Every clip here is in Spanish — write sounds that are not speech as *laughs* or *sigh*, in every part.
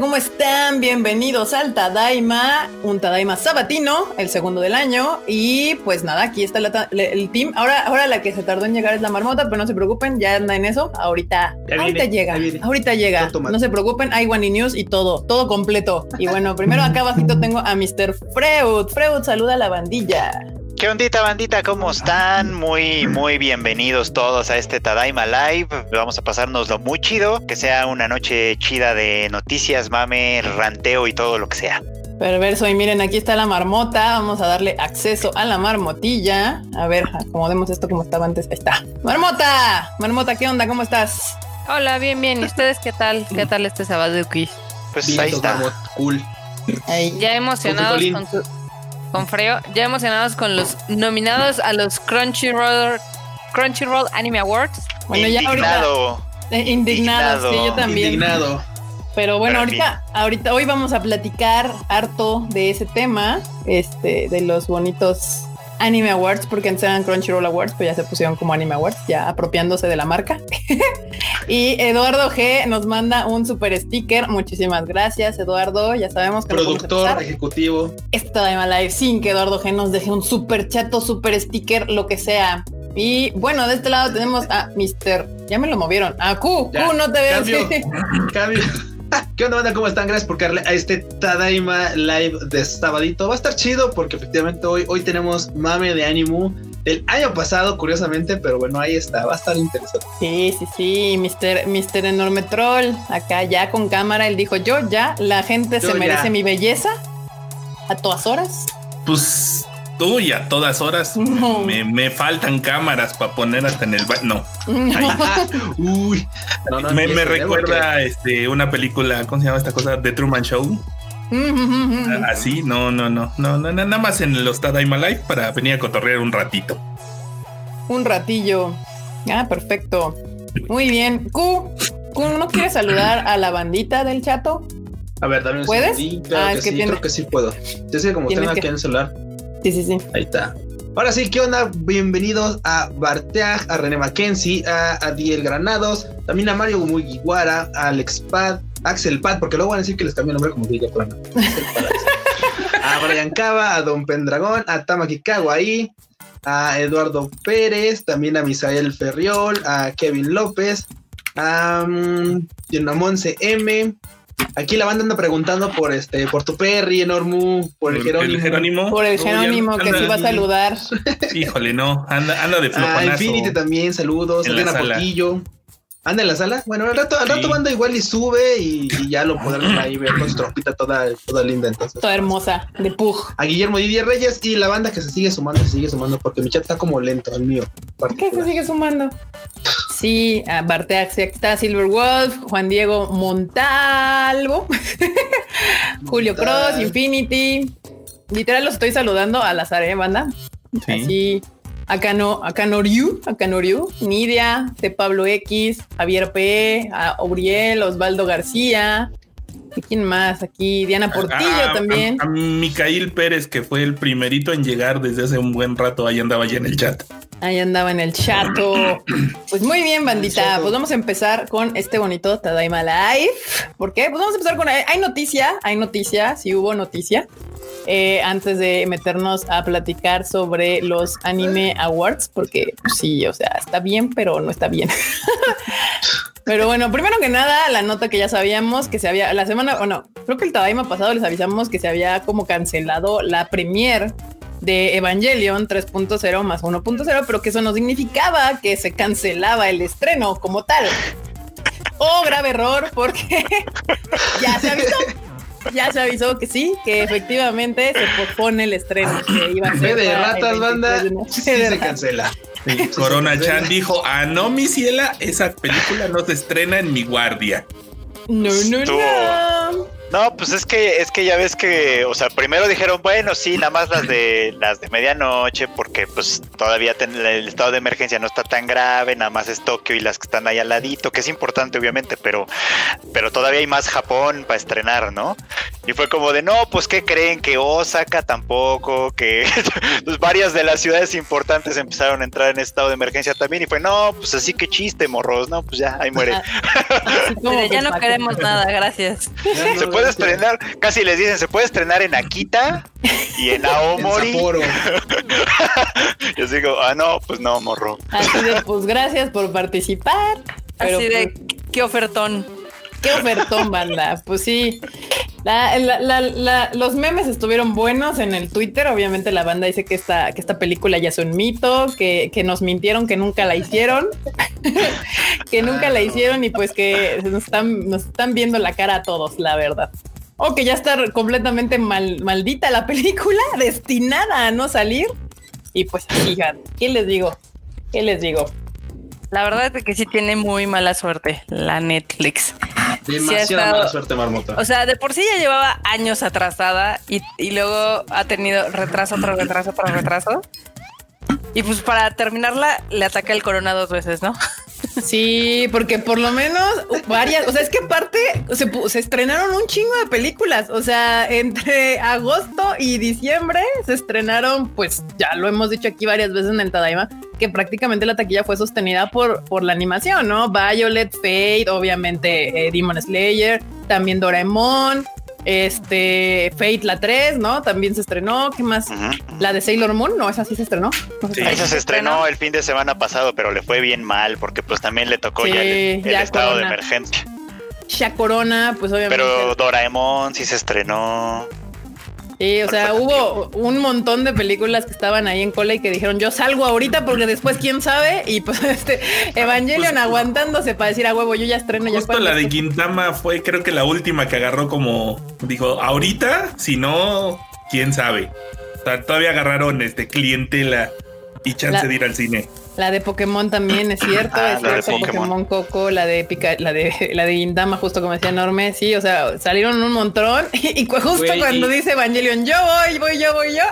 ¿cómo están? Bienvenidos al Tadaima, un Tadaima sabatino, el segundo del año. Y pues nada, aquí está el team. Ahora, ahora la que se tardó en llegar es la marmota, pero no se preocupen, ya anda en eso. Ahorita, ahorita llega, ahorita llega. No se preocupen, hay One News y todo, todo completo. Y bueno, primero acá abajito tengo a Mr. Freud. Freud, saluda a la bandilla. ¿Qué ondita, bandita? ¿Cómo están? Muy, muy bienvenidos todos a este Tadaima Live. Vamos a pasárnoslo muy chido. Que sea una noche chida de noticias, mame, ranteo y todo lo que sea. Perverso. Y miren, aquí está la marmota. Vamos a darle acceso a la marmotilla. A ver, acomodemos esto como estaba antes. Ahí está. Marmota, marmota, ¿qué onda? ¿Cómo estás? Hola, bien, bien. ¿Y ustedes qué tal? ¿Qué tal este sábado, Pues ahí está. Cool. Ya emocionados con su con Freo, ya emocionados con los nominados a los Crunchyroll, Crunchyroll Anime Awards. Bueno, ya indignado. Eh, indignado, sí, yo también. Indignado. Pero bueno, ahorita, ahorita, hoy vamos a platicar harto de ese tema, este, de los bonitos Anime Awards, porque antes eran Crunchyroll Awards, pues ya se pusieron como Anime Awards, ya apropiándose de la marca. *laughs* y Eduardo G nos manda un super sticker. Muchísimas gracias, Eduardo. Ya sabemos que productor ejecutivo. Esta de Live sin que Eduardo G nos deje un super chato, super sticker, lo que sea. Y bueno, de este lado tenemos a Mr. Ya me lo movieron. A Q. Q, no te veo. Cambio. *laughs* ¿Qué onda, banda? ¿Cómo están? Gracias por caerle a este Tadaima Live de sabadito. Va a estar chido porque efectivamente hoy, hoy tenemos mame de Animu del año pasado, curiosamente, pero bueno, ahí está, va a estar interesante. Sí, sí, sí, Mr. Mister Enorme Troll, acá ya con cámara, él dijo, yo ya, la gente se merece mi belleza a todas horas. Pues Tú y a todas horas me, faltan cámaras para poner hasta en el no. *laughs* Uy, me, recuerda este una película, ¿cómo se llama esta cosa? The Truman Show. *laughs* Así, no, no, no, no, no, nada más en los Tadaima Life para venir a cotorrear un ratito. Un ratillo. Ah, perfecto. Muy bien. Q, ¿no quieres saludar a la bandita del chato? A ver, dame un ¿Puedes? ah, que, sí, creo que sí puedo. Yo sé como tengo aquí en el celular. Sí, sí, sí. Ahí está. Ahora sí, ¿qué onda? Bienvenidos a Barteag, a René Mackenzie, a Adiel Granados, también a Mario Mugiwara, a Alex Pad, Axel Pad, porque luego van a decir que les cambié el nombre como diga plano. *laughs* a Brian Cava, a Don Pendragón, a Tamaki ahí, a Eduardo Pérez, también a Misael Ferriol, a Kevin López, a um, M, Aquí la banda anda preguntando por este, por tu Perry, Enormu, por el, Jerónimo. Por el Jerónimo que se va a saludar. Híjole, no, anda, anda de flojonazo. A Infinity también, saludos. a Portillo. ¿Anda en la sala? Bueno, al rato, al rato banda igual y sube y, ya lo podrán *clears throat* ahí ver con su trompita toda, toda linda entonces. Toda hermosa, de pug. A Guillermo Didier Reyes y la banda que se sigue sumando, se sigue sumando porque mi chat está como lento, el mío. ¿Por qué se sigue sumando? *laughs* Sí, a Barteax, aquí está Silver Wolf, Juan Diego Montalvo, *laughs* Julio Cross, Infinity. Literal los estoy saludando a la ¿eh, banda? Sí. Así Acá no, acá Noriu, acá Noriu, Nidia, de Pablo X, Javier P, a Uriel, Osvaldo García. ¿Y quién más? Aquí Diana Portillo también. A, Micael Pérez, que fue el primerito en llegar desde hace un buen rato, ahí andaba ya en el chat. Ahí andaba en el chato. *clears throat* Pues muy bien, bandita. Pues vamos a empezar con este bonito Tadaima Live. ¿Por qué? Pues vamos a empezar con. Hay noticia, hay noticia, si hubo noticia. Eh, antes de meternos a platicar sobre los Anime Awards, porque pues, sí, o sea, está bien, pero no está bien. *laughs* pero bueno, primero que nada, la nota que ya sabíamos que se había, la semana, o no, creo que el Tadaima pasado les avisamos que se había como cancelado la premier de Evangelion 3.0 más 1.0, pero que eso no significaba que se cancelaba el estreno como tal. Oh, grave error, porque *laughs* ya se avisó ya se avisó que sí, que efectivamente se pospone el estreno que iba a ser. de ratas, banda, sí se cancela. Corona Chan dijo, ah, no, mi ciela, esa película no se estrena en mi guardia. No, no, no. No, pues es que es que ya ves que, o sea, primero dijeron, bueno, sí, nada más las de las de medianoche, porque pues todavía el estado de emergencia no está tan grave, nada más es Tokio y las que están ahí al ladito, que es importante obviamente, pero pero todavía hay más Japón para estrenar, ¿no? Y fue como de, no, pues ¿qué creen? Que Osaka tampoco, que *laughs* pues, varias de las ciudades importantes empezaron a entrar en estado de emergencia también. Y fue, no, pues así que chiste, morros, ¿no? Pues ya, ahí muere. *laughs* ya no queremos nada, gracias. se puede estrenar, casi les dicen, se puede estrenar en Akita y en Aomori. *laughs* Yo digo, ah, no, pues no, morro. Así de, pues gracias por participar. así de, pues, qué ofertón. Qué ofertón, banda. Pues sí. Los memes estuvieron buenos en el Twitter. Obviamente la banda dice que esta, que esta película ya es un mito, que, nos mintieron, que nunca la hicieron, *laughs* que nunca la hicieron y pues que nos están, nos están viendo la cara a todos, la verdad. O que ya está completamente mal, maldita la película, *laughs* destinada a no salir. Y pues, fíjate, ¿qué les digo? ¿Qué les digo? La verdad es que sí tiene muy mala suerte la Netflix. Demasiada mala suerte, Marmota. O sea, de por sí ya llevaba años atrasada y, y luego ha tenido retraso tras retraso tras retraso. Y pues para terminarla, le ataca el corona dos veces, ¿no? *laughs* Sí, porque por lo menos varias, o sea, es que aparte se, se, estrenaron un chingo de películas, o sea, entre agosto y diciembre se estrenaron, pues ya lo hemos dicho aquí varias veces en el Tadaima, que prácticamente la taquilla fue sostenida por, por la animación, ¿no? Violet, Fate, obviamente eh, Demon Slayer, también Doraemon, este, Fate la 3, ¿no? También se estrenó. ¿Qué más? La de Sailor Moon, no, esa sí se estrenó. sí, esa se estrenó el fin de semana pasado, pero le fue bien mal porque pues también le tocó ya el, estado de emergencia. Ya Corona, pues obviamente. Pero Doraemon sí se estrenó. Sí, o sea, hubo un montón de películas que estaban ahí en cola y que dijeron, yo salgo ahorita porque después quién sabe. Y pues *laughs* este Evangelion pues, aguantándose para decir a huevo, yo ya estreno. Justo la de Quintama fue creo que la última que agarró como, dijo, ahorita, si no, quién sabe. O sea, todavía agarraron este clientela y chance de ir al cine. La de Pokémon también es cierto, ah, es la de Pokémon. Coco, la de Pica, la de *laughs* la de Indama, justo como decía Norme, sí, o sea, salieron un montón *laughs* y, justo cuando dice Evangelion, yo voy, voy, yo voy, yo,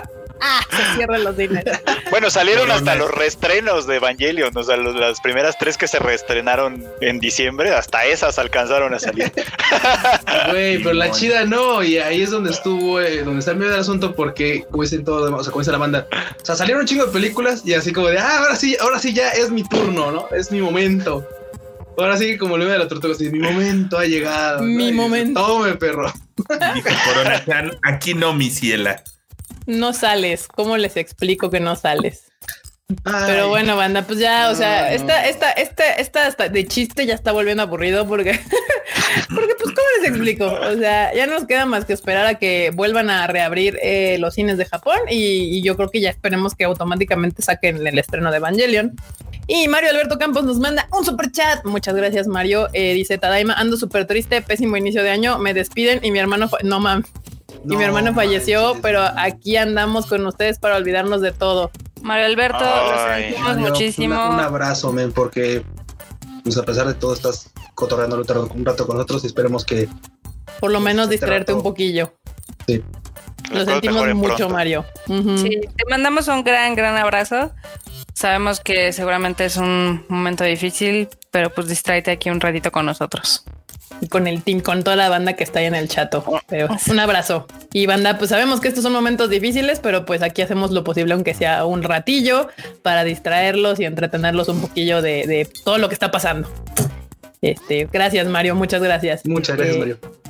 Ah, *laughs* se cierran los cines. Bueno, salieron hasta los reestrenos de Evangelion, o sea, las primeras tres que se reestrenaron en diciembre, hasta esas alcanzaron a salir. *laughs* Güey, pero la chida no, y ahí es donde estuvo, eh, donde está el medio del asunto, porque, como dicen todo, o sea, como dice la banda, o sea, salieron un chingo de películas y así como de, ah, ahora sí, ahora sí ya es mi turno, ¿no? Es mi momento. Ahora sí, como le de la tortuga, así, mi momento ha llegado. Mi momento. Tome, perro. Dijo Corona aquí no, mi ciela no sales. ¿Cómo les explico que no sales? Pero bueno, banda, pues ya, o sea, esta, esta, esta, esta hasta de chiste ya está volviendo aburrido porque, *laughs* porque pues, ¿cómo les explico? O sea, ya nos queda más que esperar a que vuelvan a reabrir eh, los cines de Japón y, yo creo que ya esperemos que automáticamente saquen el estreno de Evangelion. Y Mario Alberto Campos nos manda un super chat. Muchas gracias, Mario. Eh, dice Tadaima, ando súper triste, pésimo inicio de año, me despiden y mi hermano, no mames y mi hermano falleció, pero aquí andamos con ustedes para olvidarnos de todo. Mario Alberto, lo sentimos muchísimo. un abrazo, men, porque pues a pesar de todo estás cotorreando un rato con nosotros y esperemos que por lo menos este distraerte un poquillo. Sí. Lo sentimos mucho, Mario. Sí, te mandamos un gran, gran abrazo. Sabemos que seguramente es un momento difícil, pero pues distráete aquí un ratito con nosotros y con el team, con toda la banda que está ahí en el chato. un abrazo. Y banda, pues sabemos que estos son momentos difíciles, pero pues aquí hacemos lo posible, aunque sea un ratillo, para distraerlos y entretenerlos un poquillo de, todo lo que está pasando. Este, gracias, Mario. Muchas gracias. Muchas gracias, eh, Mario.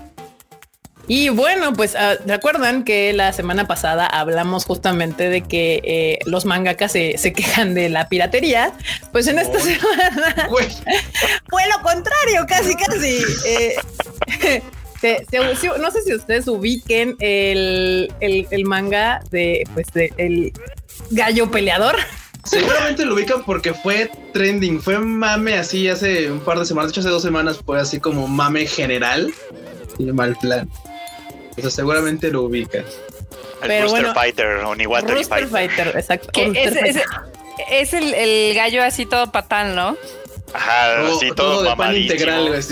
Y bueno, pues uh, recuerdan que la semana pasada hablamos justamente de que eh, los mangakas se, se, quejan de la piratería. Pues en esta semana *laughs* fue lo contrario, casi, casi. Eh, *laughs* no sé si ustedes ubiquen el, el, manga de, pues, de el gallo peleador. Seguramente lo ubican porque fue trending, fue mame así hace un par de semanas, de hecho hace dos semanas fue así como mame general. Y mal plan. Eso seguramente lo ubicas. El Pero Fighter o ni Fighter. Fighter, exacto. es, el, gallo así todo patán, ¿no? Ajá, todo, así todo, todo de integral,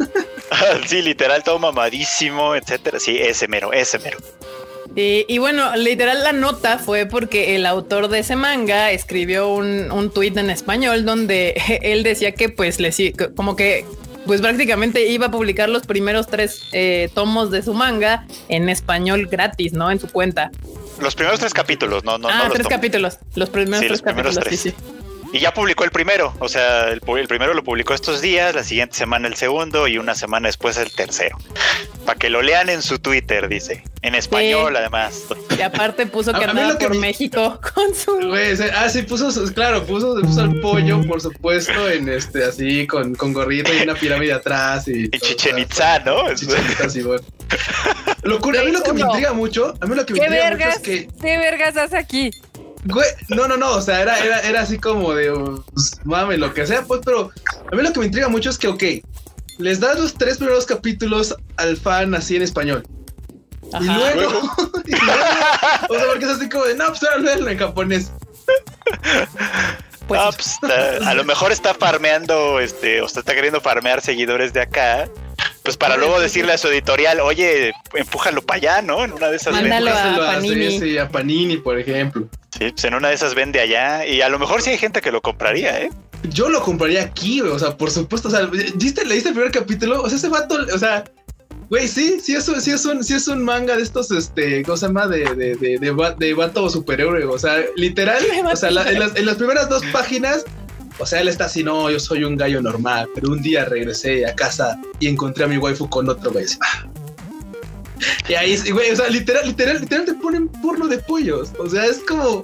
*laughs* sí, literal, todo mamadísimo, etcétera. Sí, ese mero, ese mero. Y, bueno, literal la nota fue porque el autor de ese manga escribió un, un tuit en español donde *laughs* él decía que pues le como que pues prácticamente iba a publicar los primeros tres eh, tomos de su manga en español gratis, ¿no? En su cuenta. Los primeros tres capítulos, no, no. Ah, tres capítulos. Los primeros tres capítulos, sí, sí. Y ya publicó el primero, o sea, el, primero lo publicó estos días, la siguiente semana el segundo y una semana después el tercero. Para que lo lean en su Twitter, dice. En español, además. Y aparte puso que andaba por México con su. ah, sí, puso, claro, puso, puso el pollo, por supuesto, en este, así, con, con gorrito y una pirámide atrás. Y, y Chichen Itza, ¿no? Chichen Itza, sí, bueno. *laughs* Locura, a mí lo que me intriga mucho, a mí lo que me intriga mucho es que. ¿Qué vergas hace aquí? Güey, no, no, no, o sea, era, era, era así como de, pues, mame, lo que sea, pues, pero a mí lo que me intriga mucho es que, ok, les das los tres primeros capítulos al fan así en español. Y luego, *laughs* y luego, o sea, porque es así como de, no, pues ahora en japonés. Pues, pues a lo mejor está farmeando, este, o está queriendo farmear seguidores de acá pues para luego decirle a su editorial, oye, empújalo para allá, ¿no? En una de esas Mándalo a Panini. Sí, a Panini, por ejemplo. Sí, pues en una de esas vende allá y a lo mejor sí hay gente que lo compraría, ¿eh? Yo lo compraría aquí, o sea, por supuesto, o sea, ¿viste, leíste el primer capítulo? O sea, ese vato, o sea, güey, sí, sí es, un, sí es un, sí es un manga de estos, este, ¿cómo se llama? De, de, de, de, de vato superhéroe, o sea, literal, *laughs* o sea, en, las, en las primeras dos páginas o sea, él está así, no, yo soy un gallo normal, pero un día regresé a casa y encontré a mi waifu con otro güey. *laughs* Y ahí, güey, o sea, literal, literal, literal te ponen porno de pollos. O sea, es como.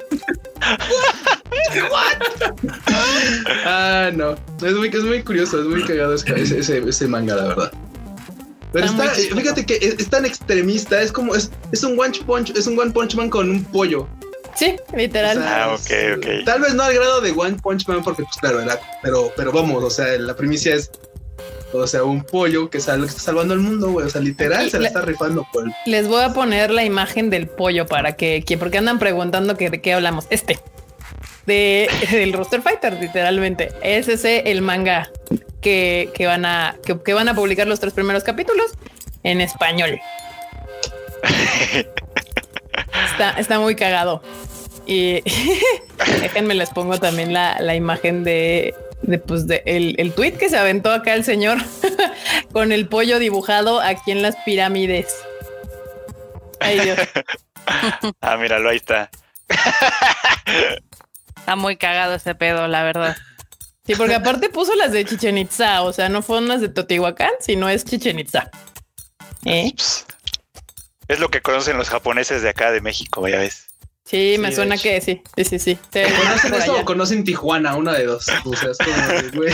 *laughs* ah, no. Es muy, es muy curioso, es muy cagado ese, ese, ese manga, la verdad. Pero está, fíjate que es, tan extremista, es como, es, es un one punch, es un one punch man con un pollo. Sí, literal. ah, ok, ok. Tal vez no al grado de One Punch Man, porque pues claro, era, pero, pero vamos, o sea, la primicia es o sea, un pollo que, sal, está salvando el mundo, güey. O sea, literal se la está rifando por Les voy a poner la imagen del pollo para que, que porque andan preguntando que de qué hablamos. Este de *laughs* del Roster Fighter, literalmente. Es ese el manga que, que van a que, que, van a publicar los tres primeros capítulos en español. *laughs* está, está muy cagado. Y *laughs* déjenme les pongo también la, la imagen de, de, pues, de el, el tweet que se aventó acá el señor *laughs* con el pollo dibujado aquí en las pirámides. Ay, Dios. *laughs* ah, míralo, ahí está. está muy cagado ese pedo, la verdad. Sí, porque aparte puso las de Chichen Itza, o sea, no fueron las de Totihuacán, sino es Chichen Itza. ¿Eh? Es lo que conocen los japoneses de acá de México, ya ves. Sí, me suena que sí. Sí, sí, sí. ¿Conocen eso o conocen Tijuana? Una de dos. O sea, es como, güey.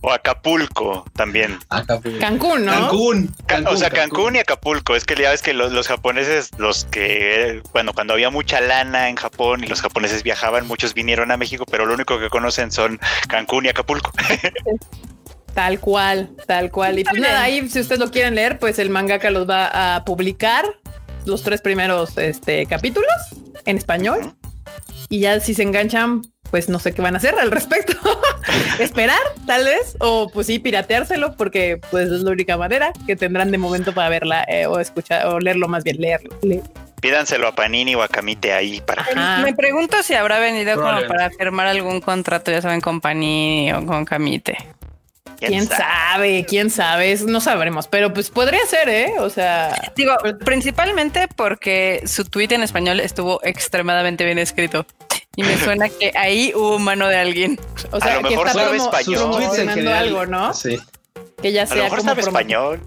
O Acapulco también. Acapulco. Cancún, ¿no? Cancún. o sea, Cancún, y Acapulco. Es que ya ves que los, japoneses, los que, bueno, cuando había mucha lana en Japón y los japoneses viajaban, muchos vinieron a México, pero lo único que conocen son Cancún y Acapulco. *laughs* Tal cual, tal cual. Y pues nada, ahí si ustedes lo quieren leer, pues el mangaka los va a publicar los tres primeros este, capítulos en español. Y ya si se enganchan, pues no sé qué van a hacer al respecto. *laughs* Esperar, tal vez, o pues sí, pirateárselo, porque pues es la única manera que tendrán de momento para verla eh, o escuchar o leerlo más bien, leerlo. Pídanselo a Panini o a Camite ahí para. Me pregunto si habrá venido como para firmar algún contrato, ya saben, con Panini o con Camite. ¿Quién, sabe? ¿Quién sabe? no sabremos, pero pues podría ser, ¿eh? O sea... Digo, principalmente porque su tweet en español estuvo extremadamente bien escrito. Y me suena que ahí hubo mano de alguien. O sea, a lo mejor que está sabe español. algo, ¿no? Sí que ya sea a lo mejor sabe español.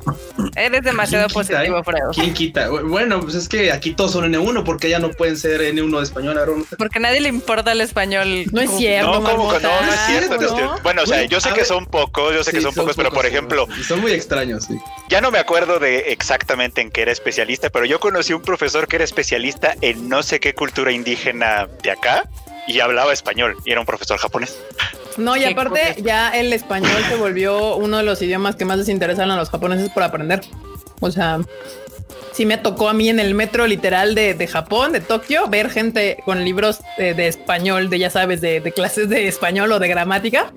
Eres demasiado positivo, eh? ¿Quién quita? Bueno, pues es que aquí todos son N1 porque ya no pueden ser N1 de español, Porque a nadie le importa el español. No es cierto. No, como que no, no es cierto. Bueno, o sea, yo sé que son pocos, yo sé que son, pocos, pero por ejemplo. Son muy extraños, sí. Ya no me acuerdo de exactamente en qué era especialista, pero yo conocí un profesor que era especialista en no sé qué cultura indígena de acá y hablaba español y era un profesor japonés. No, y aparte ya el español se volvió uno de los idiomas que más les interesan a los japoneses por aprender. O sea, sí me tocó a mí en el metro literal de, Japón, de Tokio, ver gente con libros de, español, de ya sabes, de, clases de español o de gramática.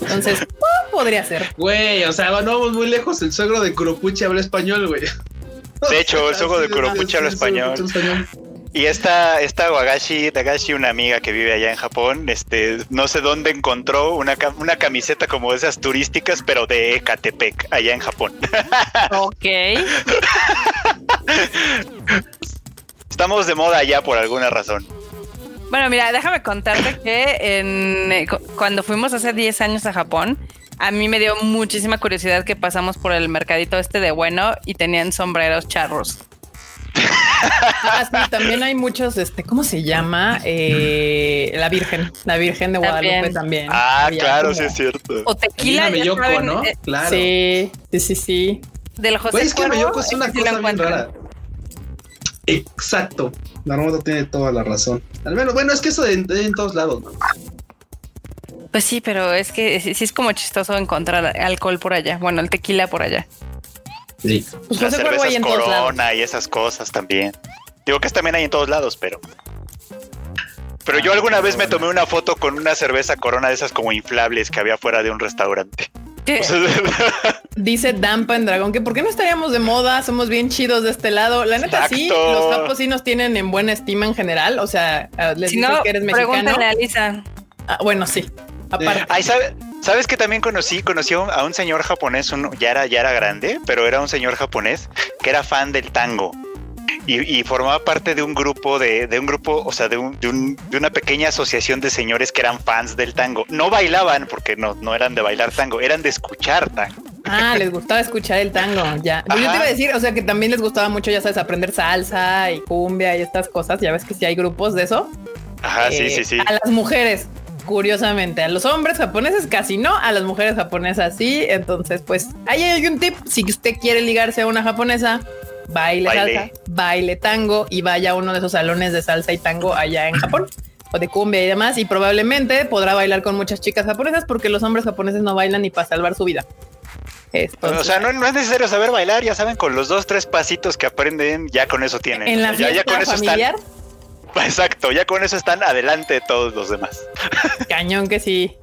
Entonces, *laughs* podría ser. Güey, o sea, no vamos muy lejos. El suegro de Kuropuchi habla español, güey. De hecho, el *laughs* suegro de Kuropuchi habla español. Y esta, esta Wagashi, Tagashi, una amiga que vive allá en Japón, este, no sé dónde encontró una, una camiseta como esas turísticas, pero de Ecatepec, allá en Japón. *laughs* Ok. Estamos de moda allá por alguna razón. Bueno, mira, déjame contarte que en, eh, cuando fuimos hace 10 años a Japón, a mí me dio muchísima curiosidad que pasamos por el mercadito este de bueno y tenían sombreros charros. *laughs* *laughs* Ah, sí, también hay muchos, este, ¿cómo se llama? Eh, la Virgen, la Virgen de Guadalupe también. Ah, claro, sí es cierto. O tequila, ya saben, ¿no? eh, claro. Sí, sí, sí, sí. del José Pues es que Cuervo, Meyoko es una ese sí lo cosa bien encuentran. rara. Exacto. Tiene toda la razón. Al menos, bueno, es que eso de, de en todos lados, ¿no? Pues sí, pero es que sí, sí es como chistoso encontrar alcohol por allá. Bueno, el tequila por allá. Sí. Pues Las hay cervezas en. Corona y esas cosas también. Digo que también hay en todos lados, pero. Pero yo alguna vez me tomé una foto con una cerveza Corona de esas como inflables que había fuera de un restaurante. ¿Qué? O sea, Dice Dampa en Dragón que por qué no estaríamos de moda, somos bien chidos de este lado. La neta sí, Exacto. los japos sí nos tienen en buena estima en general. O sea, ah, les Si dices no, que eres mexicano. pregúntale a Lisa. Ah, bueno, sí. Aparte. Ay, ¿sabe- ¿sabes que también conocí? Conocí a un, señor japonés, un- ya, era, ya era grande, pero era un señor japonés que era fan del tango. Y, y formaba parte de un grupo de, de un grupo, o sea, de, un- de un- de una pequeña asociación de señores que eran fans del tango. No bailaban porque no, no eran de bailar tango, eran de escuchar tango. Ah, les gustaba escuchar el tango, ya. Yo te iba a decir, o sea, que también les gustaba mucho, ya sabes, aprender salsa y cumbia y estas cosas. Ya ves que sí hay grupos de eso. Ajá, sí, Eh, sí, sí. A las mujeres, curiosamente, a los hombres japoneses casi no, a las mujeres japonesas sí. Entonces, pues ahí hay un tip. Si usted quiere ligarse a una japonesa, baile, Baile. salsa, baile tango y vaya a uno de esos salones de salsa y tango allá en Japón. O de cumbia y demás, y probablemente podrá bailar con muchas chicas japonesas porque los hombres japoneses no bailan ni para salvar su vida. Entonces, o sea, no, no es necesario saber bailar, ya saben, con los dos, tres pasitos que aprenden, ya con eso tienen. en la ya, con eso familiar, están. *laughs* Exacto, ya con eso están adelante de todos los demás. cañón que sí.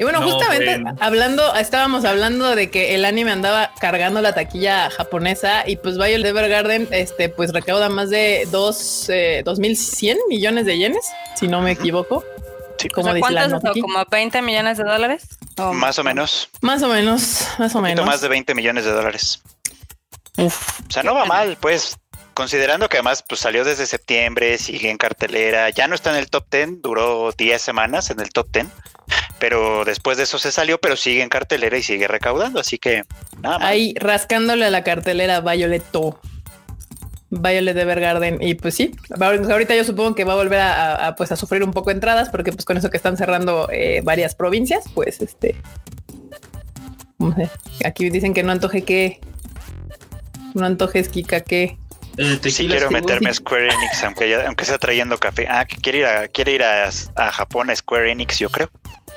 Y bueno, No, justamente hablando, estábamos hablando de que el anime andaba cargando la taquilla japonesa y pues Violet Evergarden, este, pues recauda más de dos, eh, 2.100 millones de yenes, si no me equivoco. Sí. O Como aquí. ¿Como 20 millones de dólares? ¿O Más o menos, Más o menos, más o un poquito menos. más de 20 millones de dólares. O sea, no va mal, pues, considerando que además pues, salió desde septiembre, sigue en cartelera, ya no está en el top 10, duró 10 semanas en el top 10, pero después de eso se salió, pero sigue en cartelera y sigue recaudando, así que nada más. Ahí rascándole a la cartelera Violeto. Violet Evergarden. Y pues sí, ahor- ahorita yo supongo que va a volver a, pues a sufrir un poco entradas, porque pues con eso que están cerrando eh, varias provincias, pues este. Aquí dicen que no antoje que. No antojes Kika que. Eh, Sí quiero meterme a Square Enix, aunque, ya- aunque sea trayendo café. Ah, que quiere ir a, quiere ir a, a Japón a Square Enix, yo creo. *laughs*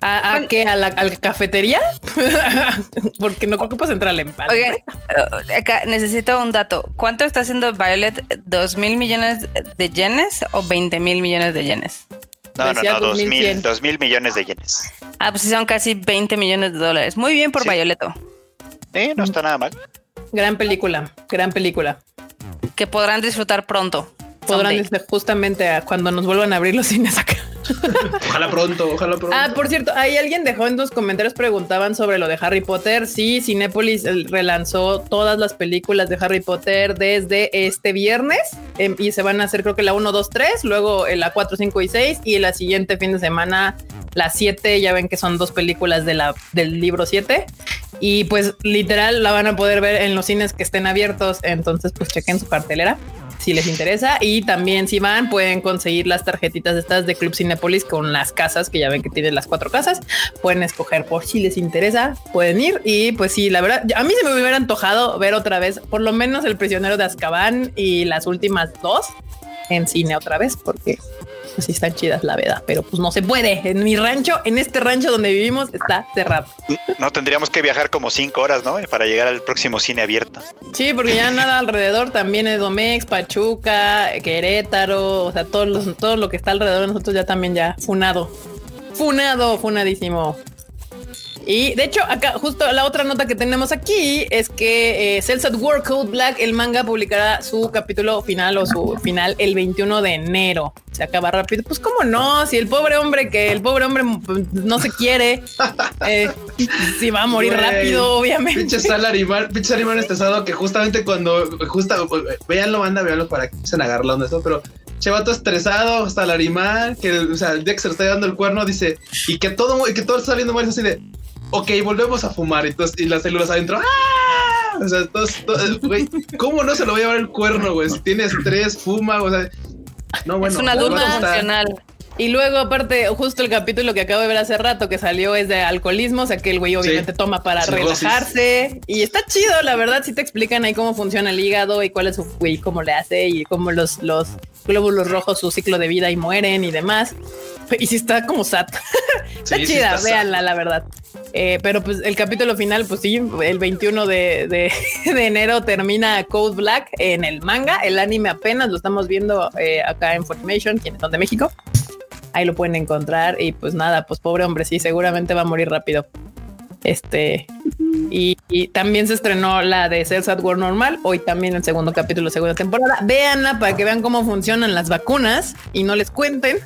¿A, a qué? ¿A la, a la cafetería? *laughs* porque no creo que puedas entrar al empalme. Oye, eh, acá necesito un dato. ¿Cuánto está haciendo Violet? ¿Dos mil millones de yenes o 20 mil millones de yenes? No, no, Decía no, dos 2100. mil, dos mil millones de yenes. Ah, pues son casi 20 millones de dólares. Muy bien por Sí. Violeto. Eh, no está nada mal. Gran película, gran película. Que podrán disfrutar pronto. Podrán desde justamente a cuando nos vuelvan a abrir los cines acá. *laughs* Ojalá pronto, ojalá pronto. Ah, por cierto, ahí alguien dejó en los comentarios preguntaban sobre lo de Harry Potter. Sí, Cinépolis eh, relanzó todas las películas de Harry Potter desde este viernes em, y se van a hacer creo que la 1, 2, 3, luego eh, la 4, 5 y 6 y la siguiente fin de semana la 7, ya ven que son dos películas de la, del libro 7 y pues literal la van a poder ver en los cines que estén abiertos, entonces pues chequen su cartelera si les interesa. Y también si van, pueden conseguir las tarjetitas estas de Club Cinépolis con las casas, que ya ven que tienen las cuatro casas. Pueden escoger por si les interesa, pueden ir. Y pues sí, la verdad, a mí se me hubiera antojado ver otra vez, por lo menos El prisionero de Azkaban y las últimas dos en cine otra vez, porque sí están chidas la verdad, pero pues no se puede. En mi rancho, en este rancho donde vivimos, está cerrado. No tendríamos que viajar como cinco horas, ¿no? Para llegar al próximo cine abierto. Sí, porque ya nada alrededor también es Domex, Pachuca, Querétaro, o sea, todos los, todo lo que está alrededor de nosotros ya también ya funado. Funado, funadísimo. Y de hecho, acá justo la otra nota que tenemos aquí es que eh, Cells at War Code Black, el manga, publicará su capítulo final o su final el 21 de enero. Se acaba rápido. Pues cómo no, si el pobre hombre que el pobre hombre pues, no se quiere, *laughs* eh, si va a morir rápido, obviamente. Pinche Salarimar, pinche Salarimar estresado que justamente cuando, justo, veanlo, banda, veanlo para que empiecen a agarrarlo donde esto, pero Chevato estresado, Salarimar, que o sea, el día que se le está dando el cuerno, dice, y que todo, que todo está saliendo mal, así de ok, volvemos a fumar. Y, y las células adentro, ¡ah! O sea, güey, ¿cómo no se lo va a llevar el cuerno, güey? Si tiene estrés, fuma, o sea, no, bueno. Es una duda nacional. Y luego, aparte, justo el capítulo que acabo de ver hace rato que salió es de alcoholismo, o sea que el güey obviamente toma para relajarse. Y está chido, la verdad, si te explican ahí cómo funciona el hígado y cuál es su güey, cómo le hace y cómo los, los glóbulos rojos su ciclo de vida y mueren y demás. Y si está como sat. *laughs* está chida, véanla, la verdad. Eh, pero pues el capítulo final, pues sí, el 21 *laughs* de, enero termina Code Black en el manga. El anime apenas lo estamos viendo eh, acá en Formation, quienes son de México. Ahí lo pueden encontrar. Y pues nada, pues pobre hombre, sí, seguramente va a morir rápido. Este. Y, también se estrenó la de Cells at War normal. Hoy también el segundo capítulo, segunda temporada. Véanla para que vean cómo funcionan las vacunas y no les cuenten.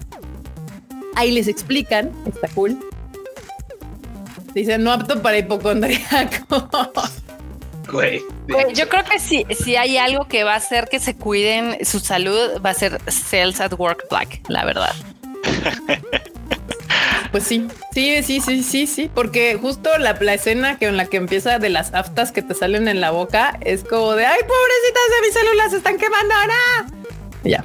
Ahí les explican. Está cool. Dice no apto para hipocondríaco. *laughs* Güey, yo creo que si, si hay algo que va a hacer que se cuiden su salud, va a ser Cells at Work Black, la verdad. *laughs* Pues sí, sí, sí, sí, sí, sí, porque justo la, la, escena que en la que empieza de las aftas que te salen en la boca es como de ay, pobrecitas de mis células se están quemando ahora. ya.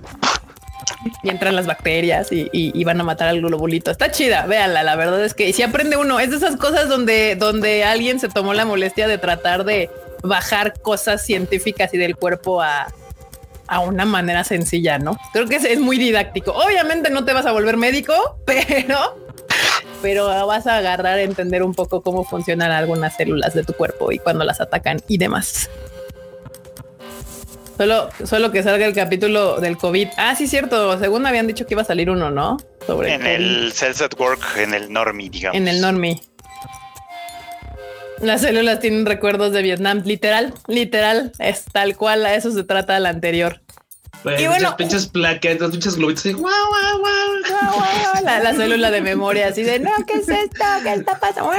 *laughs* Y entran las bacterias y, van a matar al globulito. Está chida, véanla. La verdad es que si aprende uno, es de esas cosas donde, donde alguien se tomó la molestia de tratar de bajar cosas científicas y del cuerpo a, a una manera sencilla, ¿no? Creo que es, muy didáctico. Obviamente no te vas a volver médico, *laughs* pero, pero vas a agarrar a entender un poco cómo funcionan algunas células de tu cuerpo y cuando las atacan y demás. Solo, solo que salga el capítulo del COVID. Ah, sí, cierto. Según habían dicho que iba a salir uno, ¿no? Sobre en el Cells at Work, en el Normie, digamos. En el Normie. Las células tienen recuerdos de Vietnam, literal, literal, es tal cual, a eso se trata la anterior. y bueno, pinches plaquetas, pinches globitos así, guau, guau, guau, la, la, célula de memoria así de, no, ¿qué es esto? ¿Qué está pasando?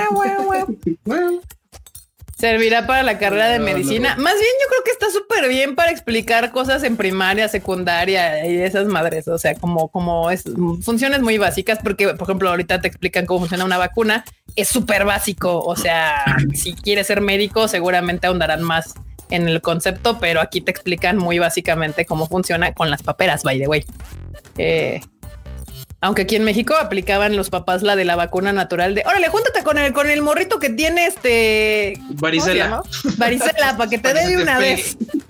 Servirá para la carrera de medicina. Más bien, yo creo que está súper bien para explicar cosas en primaria, secundaria y esas madres. O sea, como, como es funciones muy básicas, porque, por ejemplo, ahorita te explican cómo funciona una vacuna. Es súper básico. O sea, si quieres ser médico, seguramente ahondarán más en el concepto, pero aquí te explican muy básicamente cómo funciona con las paperas, by the way. Eh, aunque aquí en México aplicaban los papás la de la vacuna natural de órale, júntate con el con el morrito que tiene este varicela. Varicela para que te dé de una vez. *laughs*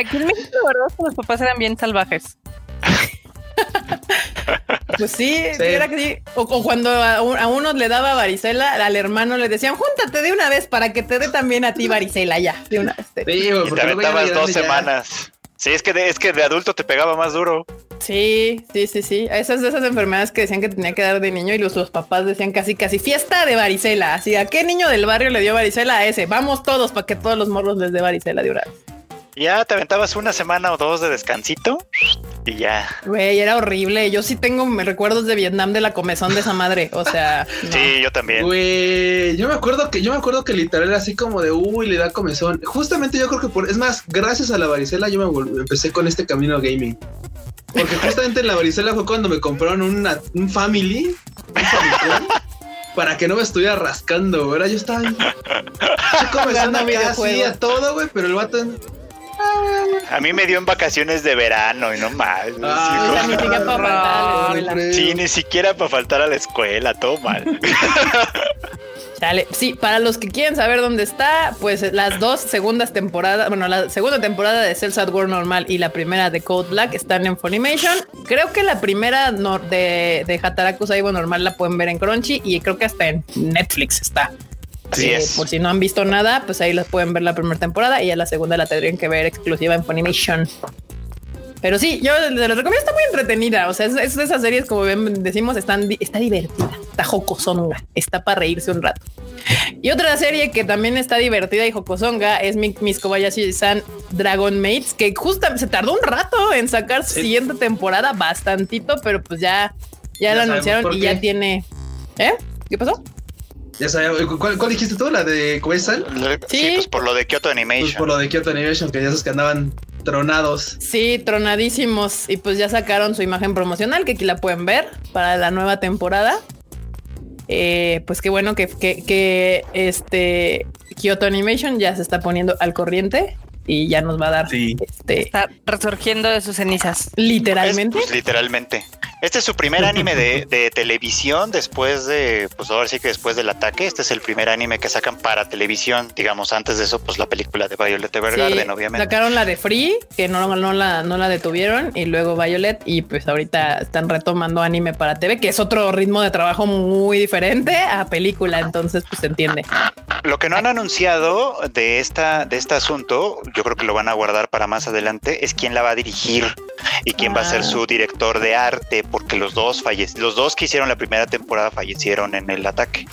aquí en México, ¿verdad? Los papás eran bien salvajes. *laughs* Pues sí, Era que sí. O, cuando a, uno le daba varicela, al hermano le decían, júntate de una vez para que te dé también a ti varicela ya, de una vez. Sí, y te aventabas dos semanas. Sí, es que de, es que de adulto te pegaba más duro. Sí, sí, sí, sí. Esas de esas enfermedades que decían que tenía que dar de niño y los, papás decían casi, casi fiesta de varicela. Así, ¿a qué niño del barrio le dio varicela a ese? Vamos todos para que todos los morros les dé varicela de una Ya te aventabas una semana o dos de descansito y ya. Güey, era horrible. Yo sí tengo recuerdos de Vietnam de la comezón de esa madre. O sea, *laughs* sí, yo también. Güey, yo me acuerdo que yo me acuerdo que literal era así como de uy, le da comezón. Justamente yo creo que por es más, gracias a la varicela yo me empecé con este camino gaming. Porque justamente en la varicela fue cuando me compraron una, un family, un para que no me estuviera rascando, ¿verdad? Yo estaba ahí. Yo *laughs* a todo, güey, pero el vato a mí me dio en vacaciones de verano y no más. Ah, para faltar Sí, ni siquiera para faltar a la escuela, todo mal. *laughs* Sí, para los que quieren saber dónde está, pues las dos segundas temporadas, bueno, la segunda temporada de Cells at War normal y la primera de Code Black están en Funimation. Creo que la primera de, de Hataraku Saibo normal la pueden ver en Crunchy y creo que hasta en Netflix está. Así es. Por si no han visto nada, pues ahí las pueden ver la primera temporada y ya la segunda la tendrían que ver exclusiva en Funimation. Pero sí, yo les recomiendo, está muy entretenida. O sea, es, de esas series, como decimos, están, está divertida, está jocosonga, está para reírse un rato. Y otra serie que también está divertida y jocosonga es Miss Kobayashi-san Dragon Mates, que justo se tardó un rato en sacar su siguiente temporada, bastantito, pero pues ya, ya, lo anunciaron y ya tiene. ¿Eh? ¿Qué pasó? Ya sabes, ¿cuál, dijiste tú? ¿La de Kobayashi-san? Sí, pues por lo de Kyoto Animation. Pues por lo de Kyoto Animation, que ya esos que andaban tronados. Sí, tronadísimos. Y pues ya sacaron su imagen promocional, que aquí la pueden ver para la nueva temporada. Eh, pues qué bueno que, que, este Kyoto Animation ya se está poniendo al corriente y ya nos va a dar este está resurgiendo de sus cenizas. Literalmente. Pues, literalmente. Este es su primer anime de, televisión después de, pues ahora sí que después del ataque. Este es el primer anime que sacan para televisión. Digamos, antes de eso, pues la película de Violet Evergarden, obviamente. Sacaron la de Free, que no, no, la, no la detuvieron, y luego Violet, y pues ahorita están retomando anime para TV, que es otro ritmo de trabajo muy diferente a película. Entonces, pues se entiende. Lo que no han anunciado de esta, de este asunto, yo creo que lo van a guardar para más adelante, es quién la va a dirigir y quién va a ser ah. su director de arte, porque los dos fallecieron, los dos que hicieron la primera temporada fallecieron en el ataque.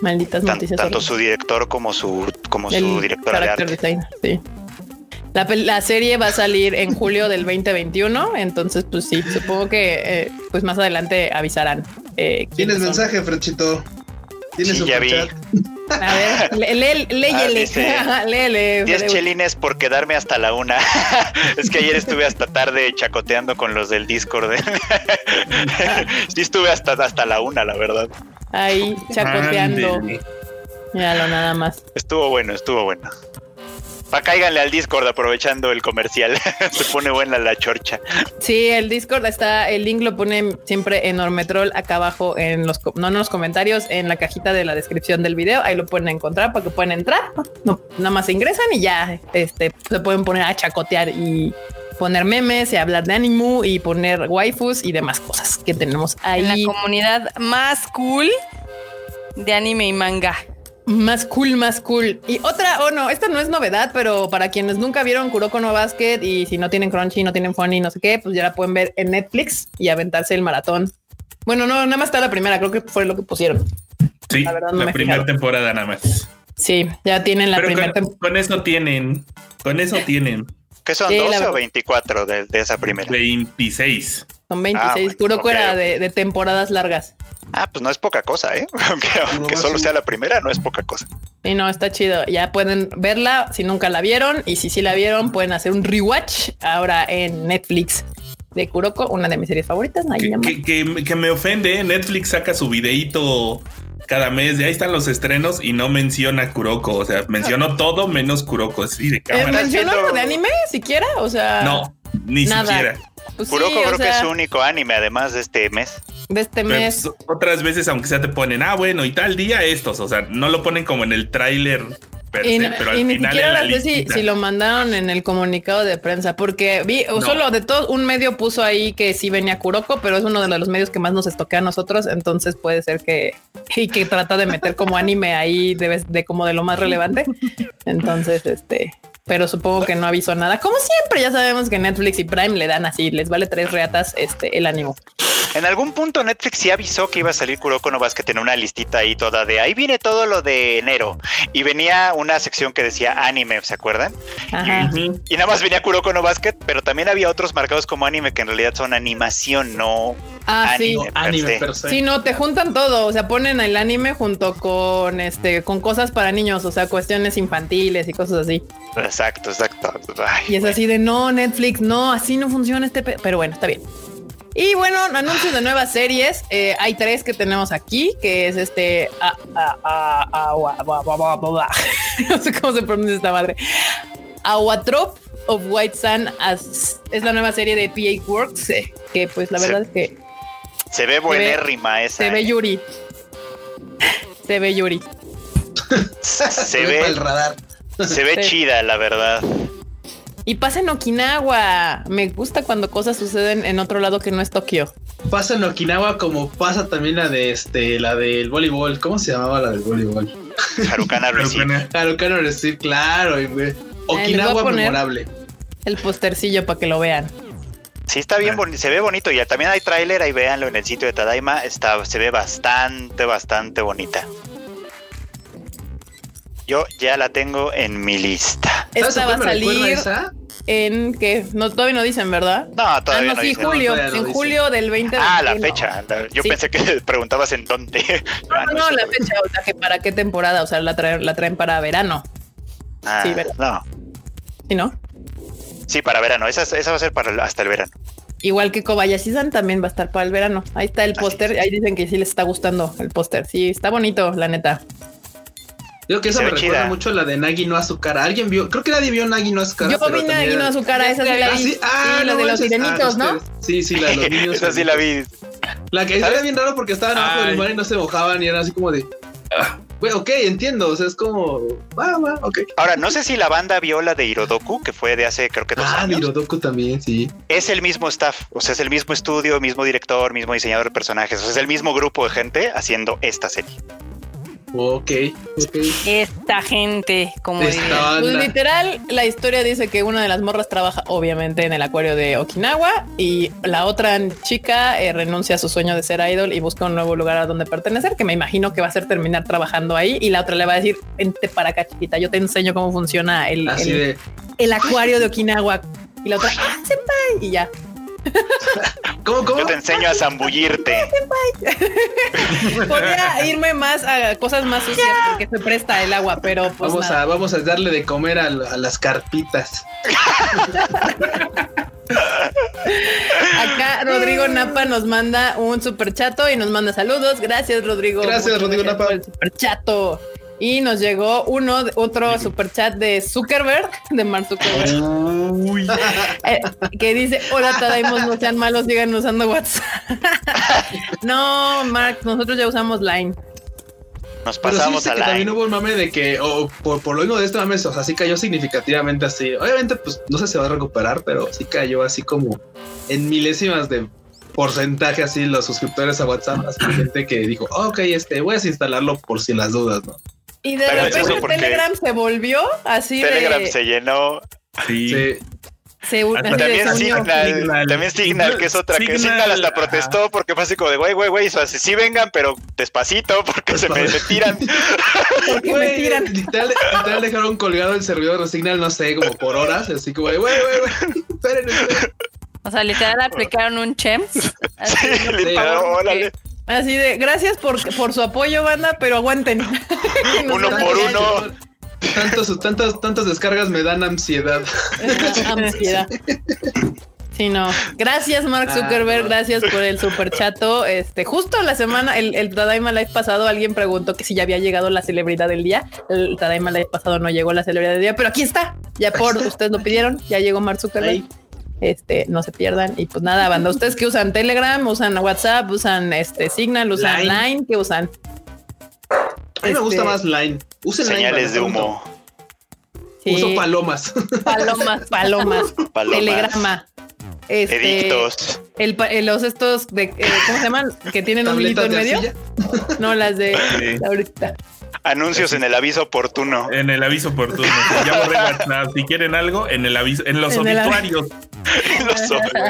Malditas noticias. Tanto su director como su, como su directora de arte. sí. La, serie va a salir en julio del 2021, entonces pues sí, supongo que eh, pues más adelante avisarán. Eh, ¿Tienes mensaje, Frechito? ¿Tienes sí, ya vi. A ver, léele. *laughs* Léele. 10 chelines por quedarme hasta la una. *laughs* es que ayer estuve hasta tarde chacoteando con los del Discord. *laughs* sí, estuve hasta, hasta la una, la verdad. Ahí, chacoteando. Míralo, nada más. Estuvo bueno, estuvo bueno. Pa cáiganle al Discord aprovechando el comercial. *laughs* Se pone buena la chorcha. Sí, el Discord está, el link lo pone siempre en Ormetrol acá abajo en los, no en los comentarios, en la cajita de la descripción del video. Ahí lo pueden encontrar para que puedan entrar. No, nada más se ingresan y ya este, se pueden poner a chacotear y poner memes y hablar de anime y poner waifus y demás cosas que tenemos ahí. En la comunidad más cool de anime y manga. Más cool, más cool. Y otra, oh no, esta no es novedad, pero para quienes nunca vieron Kuroko no Basket y si no tienen Crunchy, no tienen Funny, no sé qué, pues ya la pueden ver en Netflix y aventarse el maratón. Bueno, no, nada más está la primera, creo que fue lo que pusieron. Sí, la, primera temporada nada más. Sí, ya tienen la primera temporada. Con eso tienen, con eso *laughs* tienen. ¿Qué son 12 o 24 de, esa primera? 26. Son 26. Ah, Kuroko era de temporadas largas. Ah, pues no es poca cosa, ¿eh? *laughs* Aunque, solo sea la primera, no es poca cosa. Sí, no, está chido. Ya pueden verla si nunca la vieron y si sí la vieron, pueden hacer un rewatch ahora en Netflix de Kuroko, una de mis series favoritas. Que, me ofende, ¿eh? Netflix saca su videíto cada mes, y ahí están los estrenos y no menciona Kuroko, o sea, mencionó todo menos Kuroko, sí, de cámara. ¿Mencionó algo de anime siquiera? O sea, no, ni siquiera. Pues Kuroko creo que es su único anime, además de este mes. De este mes. Pues, otras veces, aunque sea, te ponen, ah, bueno, y tal día estos. O sea, no lo ponen como en el tráiler pero al ni siquiera sé si, si, lo mandaron en el comunicado de prensa, porque vi solo de todo un medio puso ahí que sí venía Kuroko, pero es uno de los medios que más nos estoquea a nosotros, entonces puede ser que y que trata de meter como anime ahí de, de como de lo más relevante. Entonces, este, pero supongo que no avisó nada. Como siempre, ya sabemos que Netflix y Prime le dan así, les vale tres reatas este, el ánimo. En algún punto Netflix sí avisó que iba a salir Kuroko no que tenía una listita ahí toda de ahí viene todo lo de enero. Y venía una sección que decía anime, ¿se acuerdan? Y, nada más venía Kuroko no Basket, pero también había otros marcados como anime que en realidad son animación, no Ah, sí. Anime Sí, no, te juntan todo. O sea, ponen el anime junto con este, con cosas para niños, o sea, cuestiones infantiles y cosas así. Exacto, exacto. y es así de no, Netflix, no, así no funciona este. Pero bueno, está bien. Y bueno, anuncios de nuevas series. Eh, hay tres que tenemos aquí, que es este. no sé cómo se pronuncia esta madre. Awatrop of White Sun es la nueva serie de PA Works, que pues la verdad es que se ve buenérrima esa. Se ve ¿eh? Yuri. Se ve Yuri. se ve el radar. Se ve chida, la verdad. Y pasa en Okinawa. Me gusta cuando cosas suceden en otro lado que no es Tokio. Pasa en Okinawa como pasa también la de este, la del voleibol. ¿Cómo se llamaba la del voleibol? *laughs* Harukana Recife. Harukana Recife, claro. Okinawa memorable. El postercillo para que lo vean. Sí, está bien, se ve bonito. Y también hay tráiler, ahí véanlo en el sitio de Tadaima. Está, se ve bastante, bastante bonita. Yo ya la tengo en mi lista. Esta va a salir en que no todavía no dicen, ¿verdad? No, todavía ah, no, sí, julio, en julio del 20 Ah, la fecha. Yo pensé que *laughs* preguntabas en dónde. No, *laughs* ah, no, la fecha, o sea, que para qué temporada, o sea, la traen, la traen para verano. Ah, sí, no. ¿Sí, no? Sí, para verano. Esa, esa va a ser para hasta el verano. Igual que Kobayashi-san también va a estar para el verano. Ahí está el póster. Ahí dicen que sí les está gustando el póster. Sí, está bonito, la neta. Digo que eso me recuerda mucho a la de Nagi no Azukara. ¿Alguien vio? Creo que nadie vio Nagi no Azukara. Yo vi Nagi no Azukara, esa sí la vi. sí, ah, la de los sirenitos, ¿no? Sí, sí, la de los *laughs* niños. esa sí la vi. La que era bien raro porque estaban abajo del mar y no se mojaban y era así como de. Ah, ok, entiendo. O sea, es como. Va, va, ok. Ahora, no sé si la banda vio la de Hirodoku, que fue de hace creo que dos ah, años. Ah, Hirodoku también, sí. Es el mismo staff. O sea, es el mismo estudio, mismo director, mismo diseñador de personajes. O sea, es el mismo grupo de gente haciendo esta serie. Ok, Esta gente, como pues literal, la historia dice que una de las morras trabaja obviamente en el acuario de Okinawa y la otra chica eh, renuncia a su sueño de ser idol y busca un nuevo lugar a donde pertenecer, que me imagino que va a ser terminar trabajando ahí y la otra le va a decir, vente para acá chiquita, yo te enseño cómo funciona el, el, acuario de Okinawa. Y la otra, ah, senpai, y ya. ¿Cómo, cómo? Yo te enseño a zambullirte. *laughs* Podría irme más a cosas más sucias porque se presta el agua, pero pues vamos a vamos a darle de comer a, las carpitas. Acá Rodrigo Napa nos manda un super chato y nos manda saludos. Gracias, Rodrigo. Gracias, Rodrigo Napa. el super chato. Y nos llegó uno, otro super chat de Zuckerberg, de Mark Zuckerberg, *laughs* eh, que dice: Hola, Tadaimos, no sean malos, sigan usando WhatsApp. *laughs* no, Mark, nosotros ya usamos Line. Nos pasamos a Line. También hubo un mame de que, o por, por, lo mismo de este mame, o sea, sí cayó significativamente así. Obviamente, pues no sé si se va a recuperar, pero sí cayó así como en milésimas de porcentaje así los suscriptores a WhatsApp, así gente que dijo, ok, este, voy a instalarlo por si las dudas, ¿no? Y de repente Telegram se volvió así Telegram se llenó. Sí. Se, también, Signal, también Signal, que es otra, que Signal hasta protestó porque fue así como de, güey, güey, güey, sí vengan, pero despacito porque se me, tiran. *laughs* porque me tiran. Literal, literal, dejaron colgado el servidor de Signal, no sé, como por horas, así como de, güey, güey, güey, esperen, esperen. O sea, literal aplicaron un chems. sí, literal, órale. Así de, gracias por, por su apoyo, banda, pero aguanten. *laughs* uno por uno. Tantos, tantas, tantas descargas me dan ansiedad. *laughs* ansiedad. Sí, no. Gracias, Mark ah, Zuckerberg. Gracias por el super chato. Este, justo la semana, el, el Tadaima Live pasado, alguien preguntó que si ya había llegado la celebridad del día. El Tadaima Live pasado no llegó la celebridad del día, pero aquí está. Ya por ustedes lo pidieron. Ya llegó Mark Zuckerberg. Este, no se pierdan. Y pues nada, banda, ustedes que usan Telegram, usan WhatsApp, usan este Signal, usan Line, ¿qué usan? A mí me gusta este, más Line. Usen Señales de humo. Uso *laughs* palomas. Palomas, palomas. Telegrama. Este, Edictos. El, los estos de, eh, ¿cómo se llaman? Que tienen un hilito en medio. No, las de ahorita. Anuncios en el aviso oportuno. En el aviso oportuno. *laughs* Si quieren algo, en el aviso, *laughs* en los obituarios.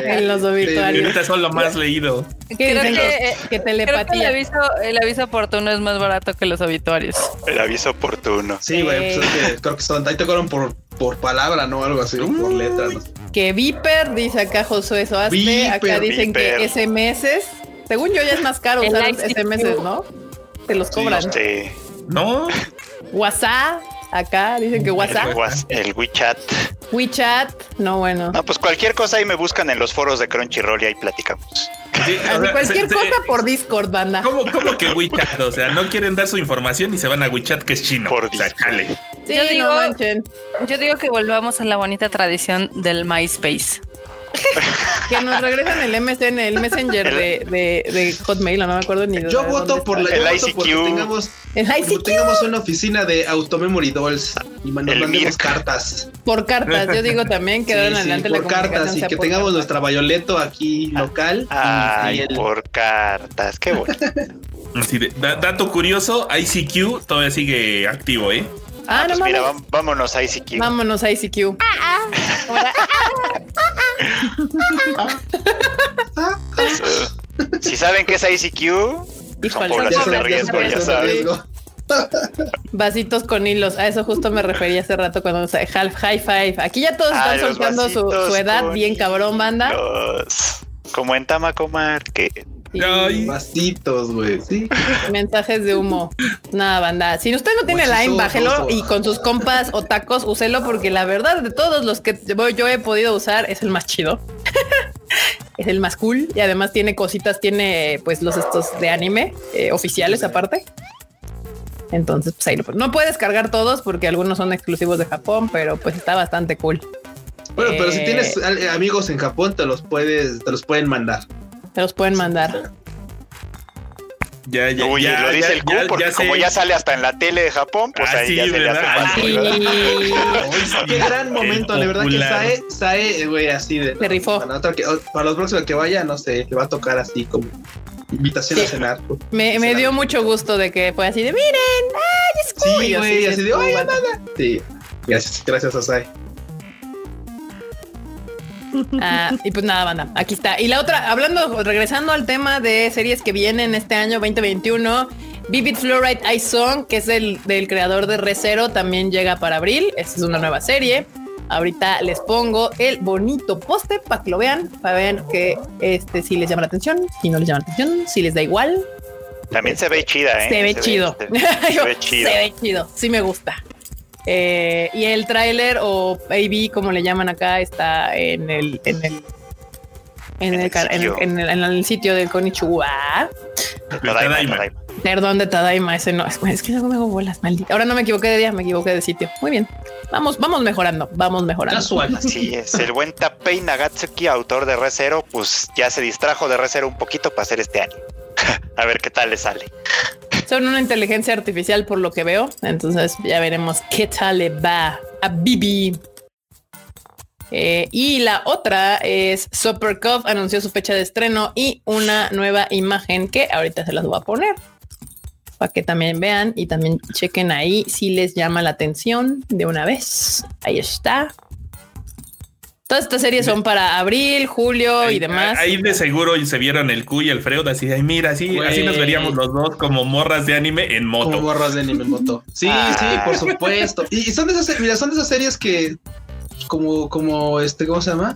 en los obituarios. Ahorita son lo más leído. Creo que, que, telepatía. el, aviso, el aviso oportuno es más barato que los obituarios. El aviso oportuno. Sí, güey. Pues que creo que son, ahí te cobran por, por palabra, ¿no? Algo así, por letra. Que Viper, dice acá Josué Soaste. Acá dicen que SMS. Según yo, ya es más caro usar SMS, ¿no? Te los cobran. Sí, no. WhatsApp. Acá dicen que WhatsApp. El, WeChat. WeChat. No, bueno. No, pues cualquier cosa ahí me buscan en los foros de Crunchyroll y ahí platicamos. cualquier cosa por Discord, banda. ¿Cómo, ¿Cómo, que WeChat? O sea, no quieren dar su información y se van a WeChat, que es chino. Por o sea, Sí, yo, digo, yo digo que volvamos a la bonita tradición del MySpace. *laughs* que nos regresen el MSN, el Messenger de, de, de, Hotmail, no me acuerdo ni de Yo voto por la el ICQ. Tengamos, el ICQ. tengamos una oficina de Automemory Dolls y mandemos cartas. Por cartas, yo digo también *laughs* que sí, adelante por cartas y que tengamos nuestra Bayoleto aquí local. Ay, por cartas, qué bueno. Así de, dato curioso, ICQ todavía sigue activo, ¿eh? Ah, pues mira, vámonos a ICQ. Vámonos a ICQ. si saben que es ICQ, son población de riesgo, ya saben. Vasitos con hilos. A eso justo me refería hace rato cuando half high five. Aquí ya todos están soltando su, edad bien cabrón, banda. Como en Tamacomar, que Vasitos, güey. Sí. Mensajes de humo. Nada, banda. Si usted no tiene Line, bájelo y con sus compas o tacos, úselo porque la verdad de todos los que yo he podido usar es el más chido. *laughs* es el más cool y además tiene cositas, tiene pues los estos de anime eh, oficiales aparte. Entonces, pues ahí No puedes cargar todos porque algunos son exclusivos de Japón, pero pues está bastante cool. Bueno, pero si tienes eh, amigos en Japón, te los puedes, te los pueden mandar. Te los pueden mandar. Ya, ya, Uy, ya, lo dice el Q, porque como ya sale hasta en la tele de Japón, pues ah, ahí ya se le hace fácil, Qué gran momento, de verdad que Sae, Sae, güey, así de. Se rifó. Para, los próximos que vaya, no sé, le va a tocar así como invitación a cenar. Me, me dio mucho gusto de que fue así de, miren, ay, es cool. Sí, güey, así, de, oye, nada. Sí, gracias, gracias a Sae. Ah, y pues nada, banda, aquí está. Y la otra, hablando, regresando al tema de series que vienen este año 2021, Vivid Fluoride Ice Song, que es el del creador de Recero, también llega para abril. Esta es una nueva serie. Ahorita les pongo el bonito póster para que lo vean, para ver que este si les llama la atención, si no les llama la atención, si les da igual. También se ve chida, ¿eh? Se ve chido. se ve *laughs* chido. se ve chido. Sí me gusta. Eh, y el tráiler o AB, como le llaman acá, está en el en el en el, en el, en el, sitio del Konichiwa. Perdón de Tadaima, ese no. Es, que no me hago bolas, maldita. Ahora no me equivoqué de día, me equivoqué de sitio. Muy bien. Vamos, vamos mejorando, vamos mejorando. Casual. *laughs* Así es. El buen Tapei Nagatsuki, autor de Recero, pues ya se distrajo de Recero un poquito para hacer este año. *laughs* a ver qué tal le sale. Son una inteligencia artificial por lo que veo. Entonces ya veremos qué tal le va a Bibi. Eh, y la otra es Super Cup anunció su fecha de estreno y una nueva imagen que ahorita se las voy a poner para que también vean y también chequen ahí si les llama la atención de una vez. Ahí está. Todas estas series son para abril, julio y demás. Ahí de seguro se vieron el Q y el Freud así, ay, mira, así, así nos veríamos los dos como morras de anime en moto. Como morras de anime en moto. Sí, sí, por supuesto. Y, son de esas, mira, son de esas series que, como, como, este, ¿cómo se llama?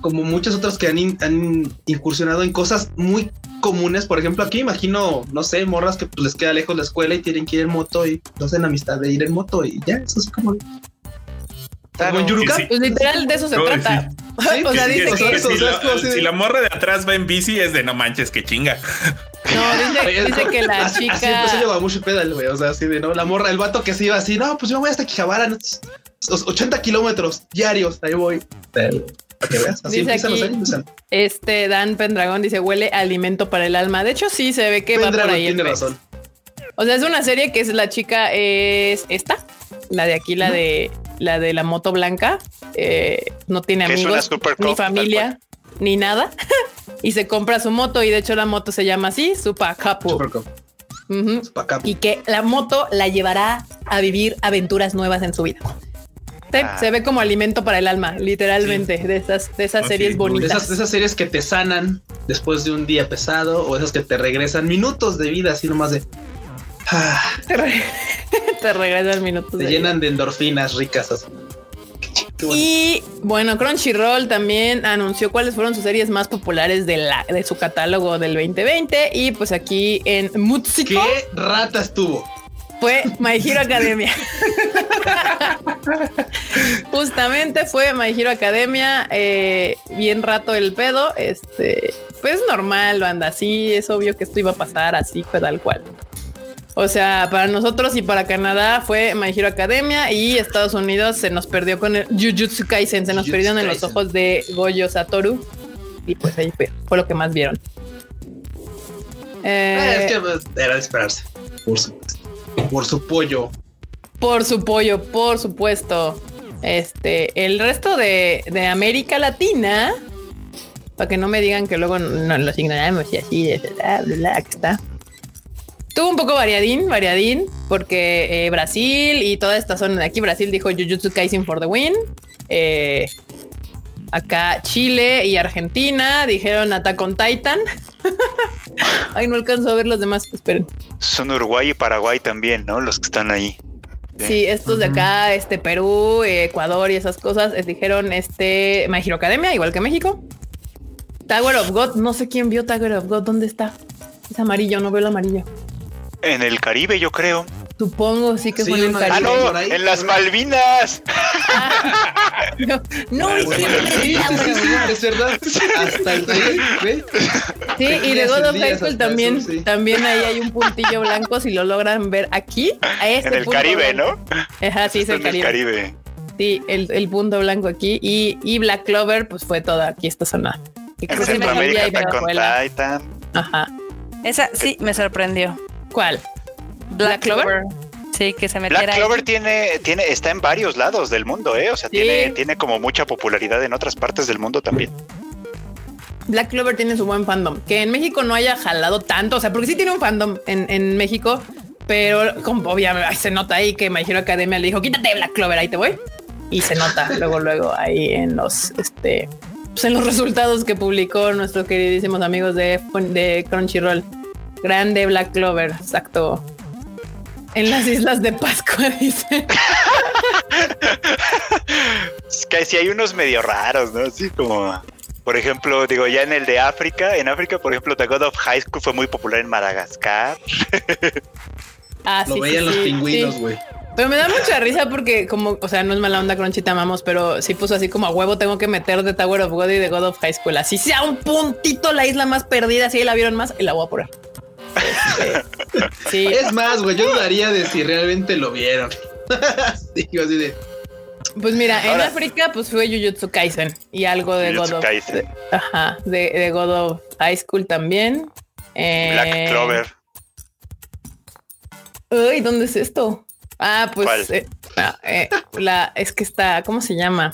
Como muchas otras que han, han incursionado en cosas muy comunes. Por ejemplo, aquí imagino, no sé, morras que pues, les queda lejos la escuela y tienen que ir en moto y no hacen amistad de ir en moto y ya, eso es como pues literal de eso se trata. *laughs* o sea, dice que, si, la, morra de atrás va en bici es de no manches, que chinga. No, dice, que la chica. Así empezó yo a mucho pedal, güey. O sea, así de no, la morra, el vato que se iba así, no, pues yo voy hasta Quijabara, 80 kilómetros diarios, ahí voy. Para que veas, así dice aquí, Este Dan Pendragón dice huele alimento para el alma. De hecho, sí se ve que va por ahí. Tiene razón. O sea, es una serie que es la chica es esta, la de aquí, la de la de la moto blanca. Eh, no tiene amigos, ni familia, ni nada. *laughs* y se compra su moto y de hecho la moto se llama así, Super Cup. Y que la moto la llevará a vivir aventuras nuevas en su vida. Ah. Se, ve como alimento para el alma, literalmente, de esas, de esas series bonitas. De esas, de esas, series que te sanan después de un día pesado o esas que te regresan minutos de vida, así nomás de te, *laughs* regresa el minuto. Te llenan de endorfinas ricas. Y bueno, Crunchyroll también anunció cuáles fueron sus series más populares de, la, de su catálogo del 2020. Y pues aquí en Mutsiko. ¿Qué rata estuvo? Fue My Hero Academia. *laughs* Justamente fue My Hero Academia. Eh, bien rato el pedo. Este, pues normal, banda. así es obvio que esto iba a pasar así, pues tal cual. O sea, para nosotros y para Canadá fue My Hero Academia y Estados Unidos se nos perdió con el Jujutsu Kaisen, se nos perdieron en los ojos de Goyo Satoru y pues ahí fue, fue lo que más vieron. Eh, es que pues, era de esperarse, por su, por su pollo. Por su pollo, por supuesto. Este, el resto de, de América Latina, para que no me digan que luego no los ignoramos y así, de bla, bla, bla, que está. Tuvo un poco variadín, variadín, porque eh, Brasil y toda esta zona de aquí, Brasil dijo Jujutsu Kaisen for the win. Eh, Acá Chile y Argentina dijeron Attack on Titan. *laughs* Ay, no alcanzo a ver los demás. Esperen. Son Uruguay y Paraguay también, ¿no? Los que están ahí. Sí, estos de acá, este Perú, Ecuador y esas cosas, les dijeron este My Hero Academia, igual que México. Tower of God, no sé quién vio Tower of God, ¿dónde está? Es amarillo, no veo el amarillo. En el Caribe, yo creo. Supongo, sí que fue en el Caribe. Ah, no, en las Malvinas. *laughs* no, no es sí, es verdad. Hasta el ¿ve? Sí, y de God of High School también, también ahí hay un puntillo blanco, si lo logran ver aquí. A este en el Caribe, ¿no? Ajá, sí, es el Caribe. Caribe. Sí, el, el, punto blanco aquí. Y, y Black Clover, pues fue toda aquí esta zona. En Centroamérica con Titan. Ajá. Esa sí me sorprendió. ¿Cuál? Black, Clover. Sí, que se metiera. Black Clover tiene, tiene, está en varios lados del mundo, ¿eh? O sea, tiene, tiene como mucha popularidad en otras partes del mundo también. Black Clover tiene su buen fandom. Que en México no haya jalado tanto, o sea, porque sí tiene un fandom en, en México, pero como obviamente se nota ahí que My Hero Academia le dijo, quítate Black Clover, ahí te voy. Y se nota *laughs* luego, luego ahí en los, este, pues en los resultados que publicó nuestros queridísimos amigos de, de Crunchyroll. Grande Black Clover, exacto. En las islas de Pascua, *laughs* dice. es que sí hay unos medio raros, ¿no? Así como, por ejemplo, digo, ya en el de África, en África, por ejemplo, The God of High School fue muy popular en Madagascar. ah, Lo veían los pingüinos, güey. Pero me da mucha risa porque como, o sea, no es mala onda Crunchy, amamos, pero sí puso así como a huevo tengo que meter The Tower of God y The God of High School. Así sea un puntito la isla más perdida, si la vieron más, y la voy a poner. Sí. *laughs* Es más, güey, yo dudaría de si realmente lo vieron. *laughs* Digo así de... Pues mira, en África pues fue Jujutsu Kaisen y algo de God of de, ajá, de, God of High School también. Black eh, Clover. Uy, ¿dónde es esto? Ah, pues eh, ah, eh, la es que está, ¿cómo se llama?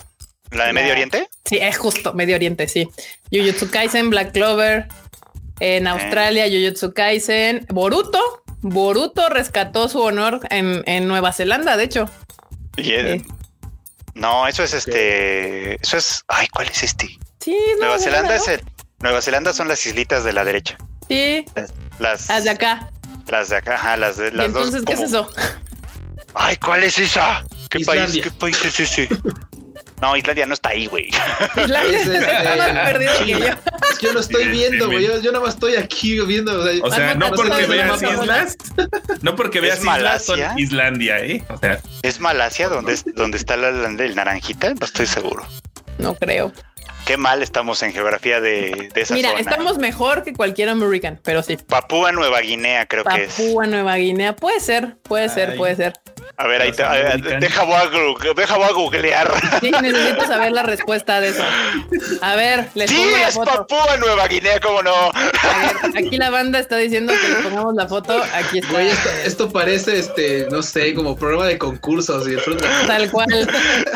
¿La de Medio Oriente? Sí, es justo, Medio Oriente, sí. Jujutsu Kaisen, Black Clover, en Australia, Jujutsu Kaisen, Boruto. Boruto rescató su honor en, Nueva Zelanda, de hecho. No, eso es este. Eso es. Ay, ¿cuál es este? Sí, Nueva, Zelanda es el. Nueva Zelanda son las islitas de la derecha. Sí. Las, las de acá. Las de acá, ajá, las de las entonces, ¿qué es eso? Ay, ¿cuál es esa? ¿Qué país, ¿Qué país es ese? *laughs* No, Islandia no está ahí, güey. *laughs* Islandia es, está más perdido que yo. Es que yo lo estoy viendo, güey. Yo, yo nada más estoy aquí viendo. O sea, no porque veas islas, no porque veas islas son Islandia, ¿eh? O sea. ¿Es Malasia donde, donde está la, el naranjita? No estoy seguro. No creo. Qué mal estamos en geografía de, de esa Mira, estamos mejor que cualquier American, pero sí. Papúa Nueva Guinea, creo que es. Papúa Nueva Guinea, puede ser, puede ser, puede ser. A ver, ahí te, deja, voy a, googlear. Sí, necesito saber la respuesta de eso. A ver, les sí, pongo la foto. es Papúa Nueva Guinea, ¿cómo no? aquí la banda está diciendo que le pongamos la foto. Aquí está. esto, parece, este, no sé, como programa de concursos. Y Tal cual.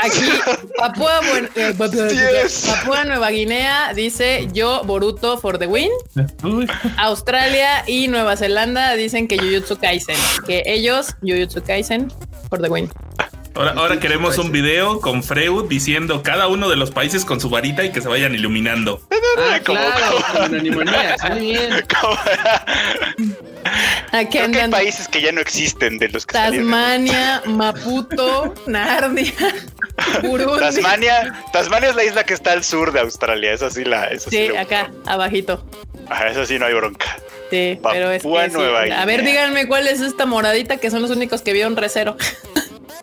Aquí, Papúa, eh, Papúa Nueva Guinea dice yo, Boruto for the win. Australia y Nueva Zelanda dicen que Jujutsu Kaisen. Que ellos, Jujutsu Kaisen, por the win. Ahora, ahora queremos un video con Freud diciendo cada uno de los países con su varita y que se vayan iluminando. Ah, claro, con muy bien. *laughs* Aquí Creo que hay países que ya no existen de los que Tasmania, Maputo, Narnia, *laughs* Burundi. Tasmania, Tasmania es la isla que está al sur de Australia, esa sí la, esa sí, acá, abajito. Ajá, eso sí no hay bronca. Sí, pero es que A ver, díganme cuál es esta moradita que son los únicos que vieron recero.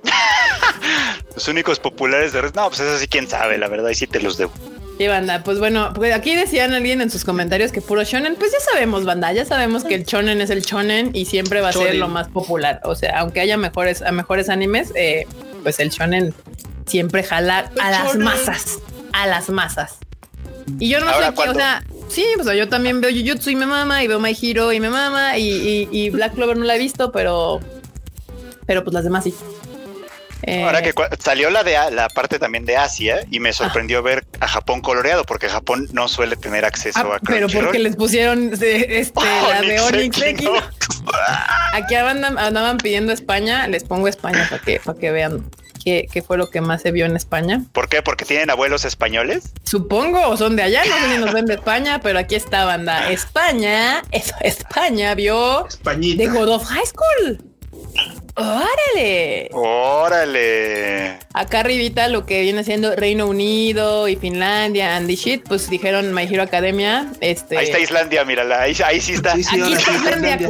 *laughs* los únicos populares de No, pues eso sí, quién sabe, la verdad, y sí te los debo. Y banda, pues bueno, pues aquí decían alguien en sus comentarios que puro shonen, pues ya sabemos, banda, ya sabemos que el shonen es el shonen y siempre va a ser lo más popular. O sea, aunque haya mejores, a mejores animes, eh, pues el shonen siempre jala a las masas, a las masas. Y yo no sé qué, o sea, sí, pues yo también veo Jujutsu y me mama, y veo My Hero y me mama, y, y Black Clover no la he visto, pero, pero pues las demás sí. Ahora que eh, salió la de la parte también de Asia y me sorprendió ver a Japón coloreado porque Japón no suele tener acceso ah, a Pero porque les pusieron este, *laughs* la de Onyx *laughs* Aquí andaban, pidiendo España, les pongo España para que, para que vean qué, qué fue lo que más se vio en España. ¿Por qué? ¿Porque tienen abuelos españoles? Supongo, o son de allá, no sé si nos ven de España, pero aquí está banda. España, eso, España vio Españita. The God of High School. ¡Órale! ¡Órale! Acá arribita lo que viene siendo Reino Unido y Finlandia and the shit, pues dijeron My Hero Academia. Este... Ahí está Islandia, mírala, ahí, ahí sí está. Sí, sí, Aquí está sí, Islandia.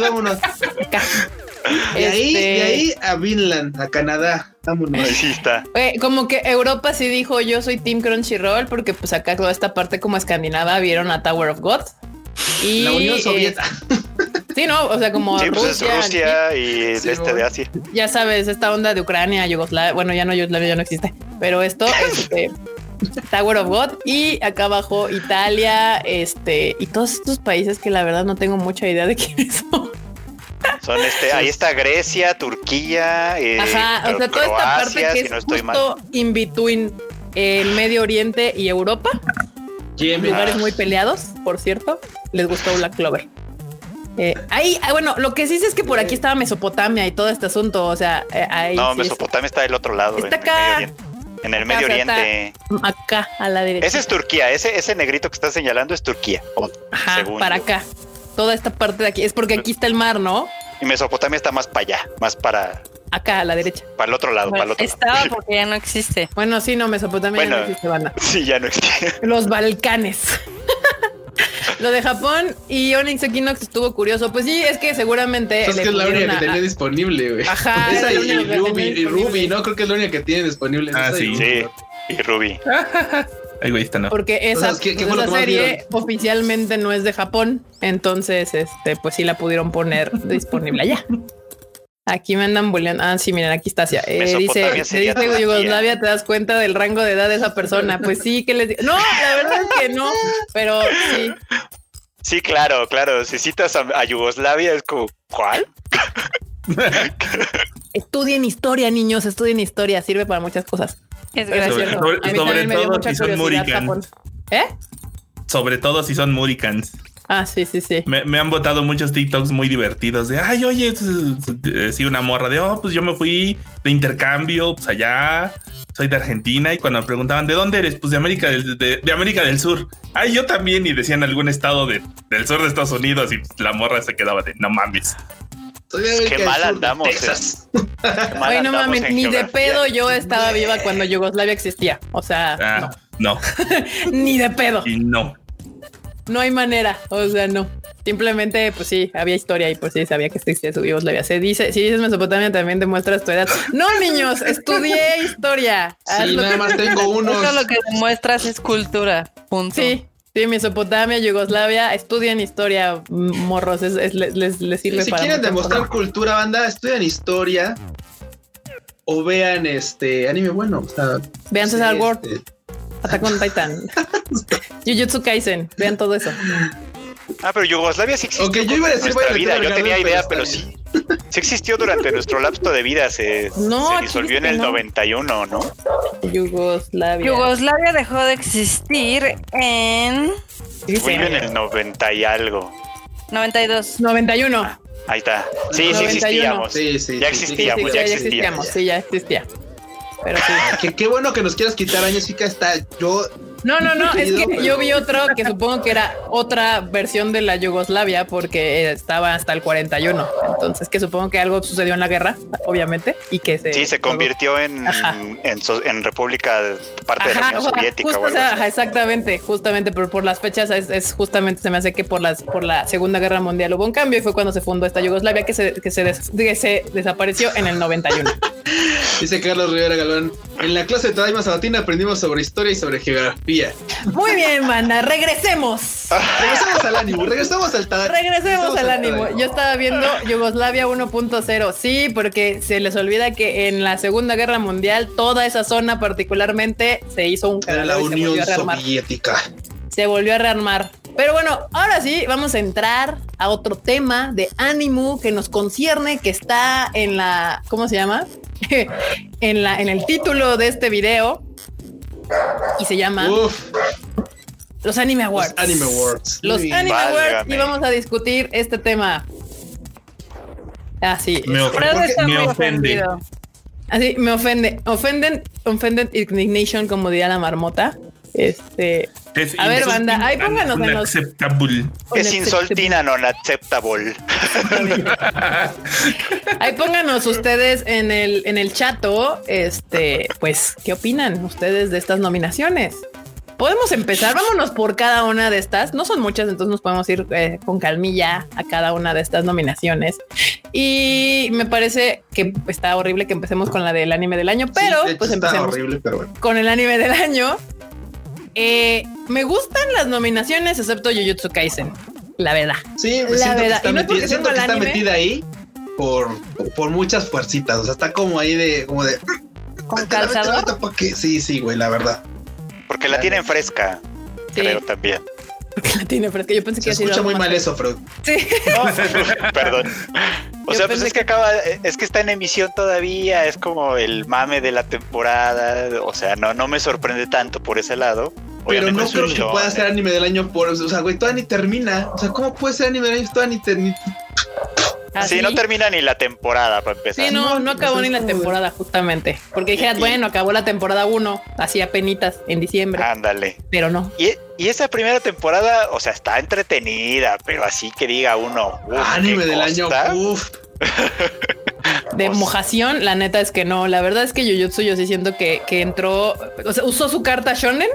Vámonos. Acá. De ahí, Este, de ahí a Vinland, a Canadá. Vámonos. Ahí sí está. eh, como que Europa sí dijo yo soy Team Crunchyroll porque pues acá toda esta parte como escandinava vieron a Tower of God. Y La Unión eh, Soviética. *laughs* sí, no, o sea, como Sí, pues es Rusia, Rusia y Sí, de este de. Asia. ya sabes, esta onda de Ucrania, Yugoslavia, bueno, ya no Yugoslavia ya no existe, pero esto *laughs* este Tower of God y acá abajo Italia, este y todos estos países que la verdad no tengo mucha idea de *laughs* quiénes son. Son este, ahí está Grecia, Turquía, eh, Ajá, o Cro- sea, toda esta parte Croacia, que si es no estoy mal. justo in between el Medio Oriente y Europa, Yemen. lugares muy peleados, por cierto. Les gustó Black Clover. Eh, ahí, ah, bueno, lo que sí sé es que por aquí estaba Mesopotamia y todo este asunto, o sea, eh, ahí No, sí Mesopotamia está del otro lado. Está en el acá. Medio Oriente. En el Medio está Oriente. acá a la derecha. Ese es Turquía, ese, ese negrito que estás señalando es Turquía. Ajá, según para acá. Toda esta parte de aquí. Es porque aquí está el mar, ¿no? Y Mesopotamia está más para allá, más para, Acá a la derecha. para el otro lado, para el otro lado. Estaba *laughs* porque ya no existe. Bueno, sí, no, Mesopotamia ya Bueno. no existe, banda. Sí, ya no existe. *laughs* Los Balcanes. *laughs* Lo de Japón y Onyx Equinox estuvo curioso. Pues sí, es que seguramente. Es que es la única que a- tenía disponible, güey. Ajá, Esa es y, Ruby, y. Ruby, ¿no? Creo que es la única que tiene disponible. Ah, sí. Ruby. Sí. Y Ruby. No. Porque esa, Entonces, ¿qué- qué pues fue lo esa que más serie oficialmente no es de Japón. Entonces, este, pues sí la pudieron poner *laughs* disponible allá. Aquí me andan bulleando. Ah, sí, miren, aquí está. Eh, dice. Yugoslavia, te das cuenta del rango de edad de esa persona. Pues sí, que les digo. No, la verdad es que no, pero sí. Sí, claro, claro. Si citas a, a Yugoslavia es como, ¿cuál? *laughs* Estudien historia, niños, estudien historia. Sirve para muchas cosas. Es gracioso. sobre- todo si son curiosidad Murican. Japón. ¿Eh? Sobre todo si son Muricans. Ah, sí, sí, sí. Me, me han botado muchos TikToks muy divertidos de, ay, oye, sí, una morra de, oh, pues yo me fui de intercambio, pues allá, soy de Argentina. Y cuando me preguntaban, ¿de dónde eres? Pues de América del, de, de América del Sur. Ay, yo también. Y decían algún estado de, del sur de Estados Unidos. Y la morra se quedaba de, no mames. Qué mal andamos, Texas. *laughs* Mal Ay, no mames, ni de pedo yo estaba viva cuando Yugoslavia existía. O sea, Ah, no. no, *laughs* ni de pedo. Y no. No hay manera. O sea, no. Simplemente, pues sí, había historia y pues sí, sabía que existía su Yugoslavia. Se dice, si dices Mesopotamia, también demuestras tu edad. No, niños, estudié historia. Haz Sí, nada que- más tengo unos. Eso lo que demuestras es cultura. Punto. Sí, sí, Mesopotamia, Yugoslavia, estudien historia, morros, es- es- les, les- sirve si para quieren muchas demostrar cultura, banda, estudian historia o vean este anime bueno. O sea, Vean César Ward, este, Attack on Titan, *laughs* Jujutsu Kaisen, vean todo eso. Ah, pero Yugoslavia sí existió. Ok, yo iba a decir, nuestra vida. Yo tenía idea, pero sí. Sí existió durante nuestro lapso de vida. Se, No, se disolvió en el no. 91, ¿no? Yugoslavia. Yugoslavia dejó de existir en Fui en el 90 y algo. 92. 91. Ahí está. Sí, sí 91. existíamos. Sí, sí. Ya sí, sí, Sí, existíamos, sí, ya ya existía. existíamos, sí, ya existía. Pero sí. Qué, qué bueno que nos quieras quitar años, chica. Está yo. No, no, no, es que yo vi otro que supongo que era otra versión de la Yugoslavia porque eh, estaba hasta el 41. Entonces, que supongo que algo sucedió en la guerra, obviamente, y que se. Sí, se convirtió en, en, en república parte de la Unión o sea, Soviética. justo, o algo o sea, así. ajá, exactamente, justamente, pero por las fechas es, es justamente se me hace que por las por la Segunda Guerra Mundial hubo un cambio y fue cuando se fundó esta Yugoslavia que se que se, des- que se desapareció en el 91. *laughs* Dice Carlos Rivera Galván. En la clase de Tadaima Sabatina aprendimos sobre historia y sobre geografía. Muy bien, mana, regresemos. *laughs* Regresamos al ánimo, regresamos al Tadaima. Regresemos al ánimo. Yo estaba viendo Yugoslavia 1.0. Sí, porque se les olvida que en la Segunda Guerra Mundial toda esa zona particularmente se hizo un Era la se Unión. Soviética. Se volvió a rearmar. Pero bueno, ahora sí, vamos a entrar a otro tema de ánimo que nos concierne, que está en la, ¿cómo se llama? *laughs* en la, en el título de este video. Y se llama Uf, Los Anime los Awards. Anime Awards. Los. Anime Awards y vamos a discutir este tema. Ah, sí. Me, of- Fred está me muy ofende. ofendido. Así me ofende, ofenden, ofenden indignation, como diría la marmota. Este, a ver, banda, ahí pónganos en los. Es insultina non acceptable. *laughs* ahí pónganos ustedes en el, en el chato, este, pues, ¿qué opinan ustedes de estas nominaciones? Podemos empezar, vámonos por cada una de estas. No son muchas, entonces nos podemos ir eh, con calmilla a cada una de estas nominaciones. Y me parece que está horrible que empecemos con la del anime del año, pero pues empecemos con el anime del año. Eh, me gustan las nominaciones, excepto Jujutsu Kaisen. La verdad. Sí, la verdad. y no que está metida ahí por, por muchas fuercitas. O sea, está como ahí de, como de. Con calzador. Sí, sí, güey, la verdad. Porque la tienen fresca. Creo también. Porque la tiene fresca. Yo pensé que Se escucha muy mal eso, Freud. Sí. *laughs* perdón. O sea, pues es que acaba, es que está en emisión todavía, es como el mame de la temporada, o sea, no, no me sorprende tanto por ese lado. Pero no creo que pueda ser anime del año por, o sea, güey, todavía ni termina. O sea, ¿cómo puede ser anime del año? Todavía ni termina. ¿Ah, sí, no termina ni la temporada para empezar. Sí, no, no acabó ni la temporada, justamente. Porque dijeras, bueno, acabó la temporada 1, hacía penitas en diciembre. Ándale. Pero no. Y, esa primera temporada, o sea, está entretenida, pero así que diga uno. Anime del año, uff. *laughs* de pues mojación, la neta es que no. La verdad es que Jujutsu yo sí siento que, que entró, o sea, usó su carta shonen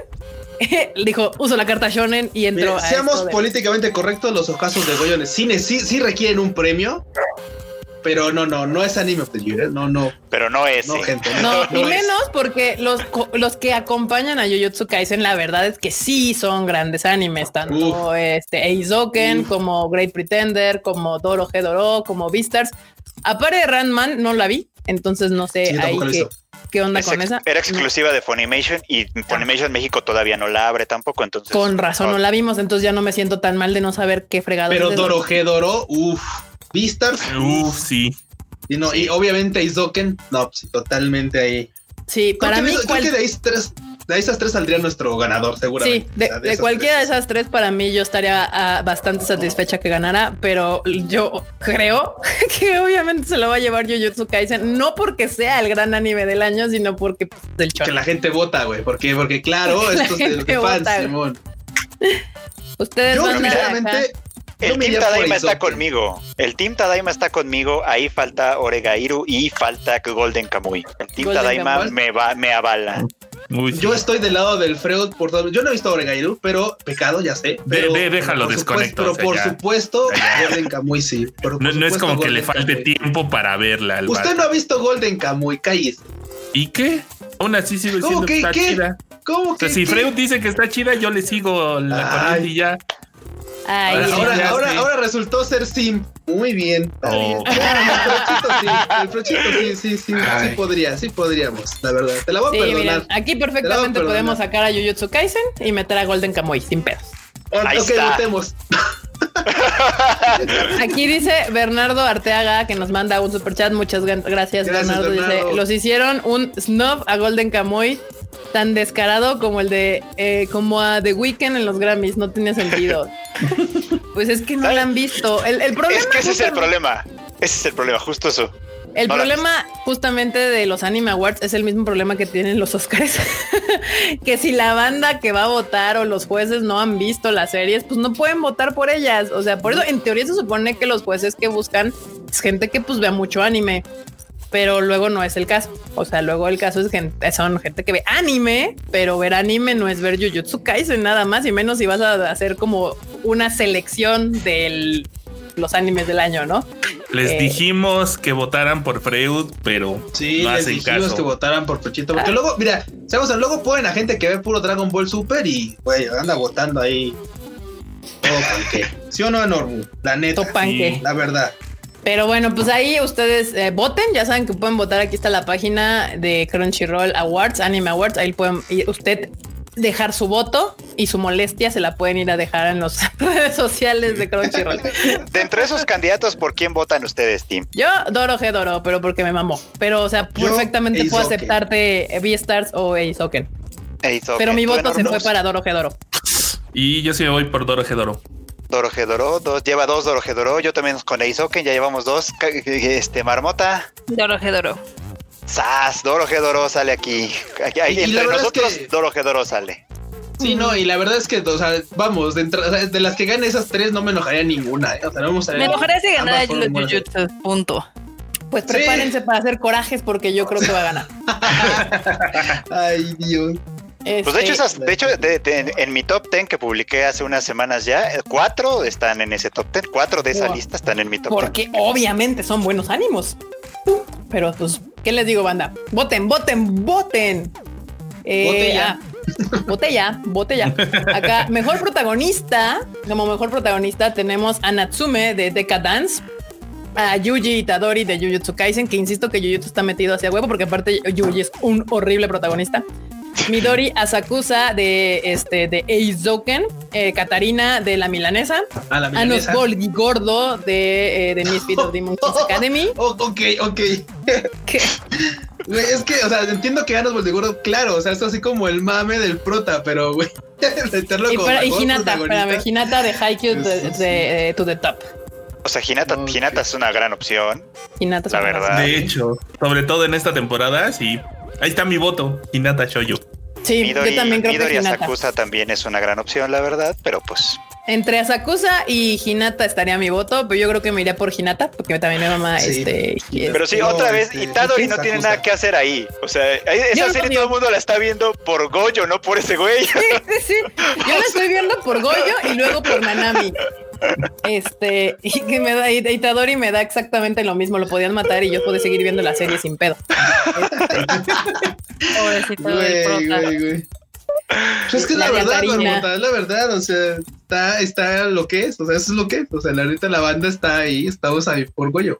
*laughs* dijo, uso la carta shonen y entró. seamos políticamente correctos, los ocasos de Goyo cine sí, sí requieren un premio. Pero no, no, no es anime ¿eh? no, no. Pero no es. No, gente. No, y menos porque los, los que acompañan a Jujutsu Kaisen, la verdad es que sí son grandes animes, tanto este Eizoken como Great Pretender, como Doro Hedoro, como Beastars. Aparte de Randman, no la vi, entonces no sé ahí que ¿Qué onda con esa? Era exclusiva de Funimation y Funimation México todavía no la abre tampoco, entonces. Con razón, no la vimos, entonces ya no me siento tan mal de no saber qué fregado. Pero Doro G Doro, uff, Beastars, uff, sí. Y no, y obviamente Isoken, no, pues, totalmente ahí. Sí, para mí. Creo que de ahí tres, de esas tres saldría nuestro ganador, seguramente. Sí, de, cualquiera de esas tres, para mí yo estaría ah, bastante satisfecha que ganara, pero yo creo *laughs* que obviamente se lo va a llevar Jujutsu Kaisen, no porque sea el gran anime del año, sino porque pues, del Que la gente vota, güey, porque, porque claro, *laughs* esto es de fans, Simón. Ustedes yo, van a el Team Tadaima está conmigo. El Team Tadaima está conmigo. Ahí falta Oregairu y falta Golden Kamui. El Team Tadaima me va, me avala yo estoy del lado del Freud por todo. Yo no he visto Oregairu, pero pecado, ya sé. Pero, déjalo desconecto. Pero por supuesto, Golden Kamuy sí. no, es como que le falte tiempo para verla. Usted no ha visto Golden Kamuy, calles. ¿Y qué? Aún así sigo diciendo que, está chida. ¿Cómo que? si Freud dice que está chida, yo le sigo la corriente y ya ahora, ahora, ahora, resultó ser Sim. Muy bien. Oh. el Frochito sí, sí, sí, sí, sí, podría, sí podríamos, la verdad. Te la voy a perdonar. aquí perfectamente podemos sacar a Jujutsu Kaisen y meter a Golden Kamuy sin pedos. Ahí ok, votemos. *laughs* Aquí dice Bernardo Arteaga que nos manda un super chat. Muchas gracias, Bernardo. Dice: Los hicieron un snob a Golden Kamuy tan descarado como el de eh, como a The Weeknd en los Grammys. No tiene sentido. *laughs* pues es que no lo han visto. El, problema es que ese es el problema. Ese es el problema, justo eso. El problema justamente de los Anime Awards es el mismo problema que tienen los Oscars. *laughs* que si la banda que va a votar o los jueces no han visto las series, pues no pueden votar por ellas. O sea, por eso en teoría se supone que los jueces que buscan es gente que pues vea mucho anime pero luego no es el caso. O sea, luego el caso es que son gente que ve anime, pero ver anime no es ver Jujutsu Kaisen nada más y menos si vas a hacer como una selección de los animes del año, ¿no? Les eh, dijimos que votaran por Freud, pero sí, les dijimos que votaran por Pechito, porque ah. luego, mira, sabemos, luego ponen a gente que ve puro Dragon Ball Super y, güey, anda votando ahí. *laughs* Oh, ¿Sí o no, Norbu? La neta. La verdad. Pero bueno, pues ahí ustedes eh, voten, ya saben que pueden votar, aquí está la página de Crunchyroll Awards, Anime Awards, ahí pueden usted dejar su voto y su molestia se la pueden ir a dejar en las *laughs* redes sociales de Crunchyroll. De entre esos candidatos, ¿por quién votan ustedes, Tim? Yo, Doro G Doro, pero porque me mamó. Pero, o sea, perfectamente puedo aceptarte V-Stars o Eisoken. Pero mi voto se fue para Doro G Doro. Y yo sí me voy por Doro G Doro. Dorojedoro, dos, lleva dos Dorojedoro, yo también con Eisoken, ya llevamos dos, este, Marmota. Dorojedoro. ¡Sas! Doro Gedoro sale aquí. aquí entre nosotros, Doro Gedoro sale. Sí, no, y la verdad es que, o sea, vamos, de, de las que ganen esas tres no me enojaría ninguna. ¿eh? O sea, no me, me enojaría si ganara Jujutsu, punto. Pues prepárense para hacer corajes porque yo creo que va a ganar. *laughs* Ay, Dios. Pues de hecho, este, de hecho en mi top 10 que publiqué hace unas semanas ya, cuatro están en ese top 10, cuatro de esa lista están en mi top Porque obviamente son buenos ánimos. Pero pues, ¿qué les digo, banda? Voten, voten, voten. Eh, ya. Botella, botella. Acá, mejor protagonista. Como mejor protagonista tenemos a Natsume de Decadance, a Yuji Itadori de Jujutsu Kaisen, que insisto que Jujutsu está metido hacia huevo, porque aparte Yuji es un horrible protagonista. Midori Asakusa de este de Eizoken, eh, Katarina de la Milanesa, a la Anos Gordo de, eh, de Misfit of Demon Academy. *laughs* Oh, ok, ok. es que, o sea, entiendo que Anos Gordo, claro, o sea, es así como el mame del prota, pero güey, *laughs* meterlo y, como para, y Hinata, espérame, Hinata de Haikyuu de, de, to the top. O sea, Hinata, Hinata es una gran opción. Hinata la verdad. De hecho, sobre todo en esta temporada, sí, Ahí está mi voto, Hinata Shoyu. Sí, yo también creo Midori que Hinata. Asakusa también es una gran opción, la verdad, pero pues. Entre Asakusa y Hinata estaría mi voto, pero yo creo que me iría por Hinata, porque también mi mamá, este. Pero sí, otra vez, este, Itadori no tiene nada que hacer ahí. O sea, esa serie todo el mundo la está viendo por Goyo, no por ese güey. Sí, sí, sí. Yo la estoy viendo por Goyo y luego por Nanami. Este, y que me da, Itadori me da exactamente lo mismo, lo podían matar y yo puedo seguir viendo la serie sin pedo. *laughs* Pobrecito del pues es que es la, verdad, es la verdad, o sea, está, está lo que es, o sea, eso es lo que es, o sea, la neta la banda está ahí, estamos ahí por Goyo.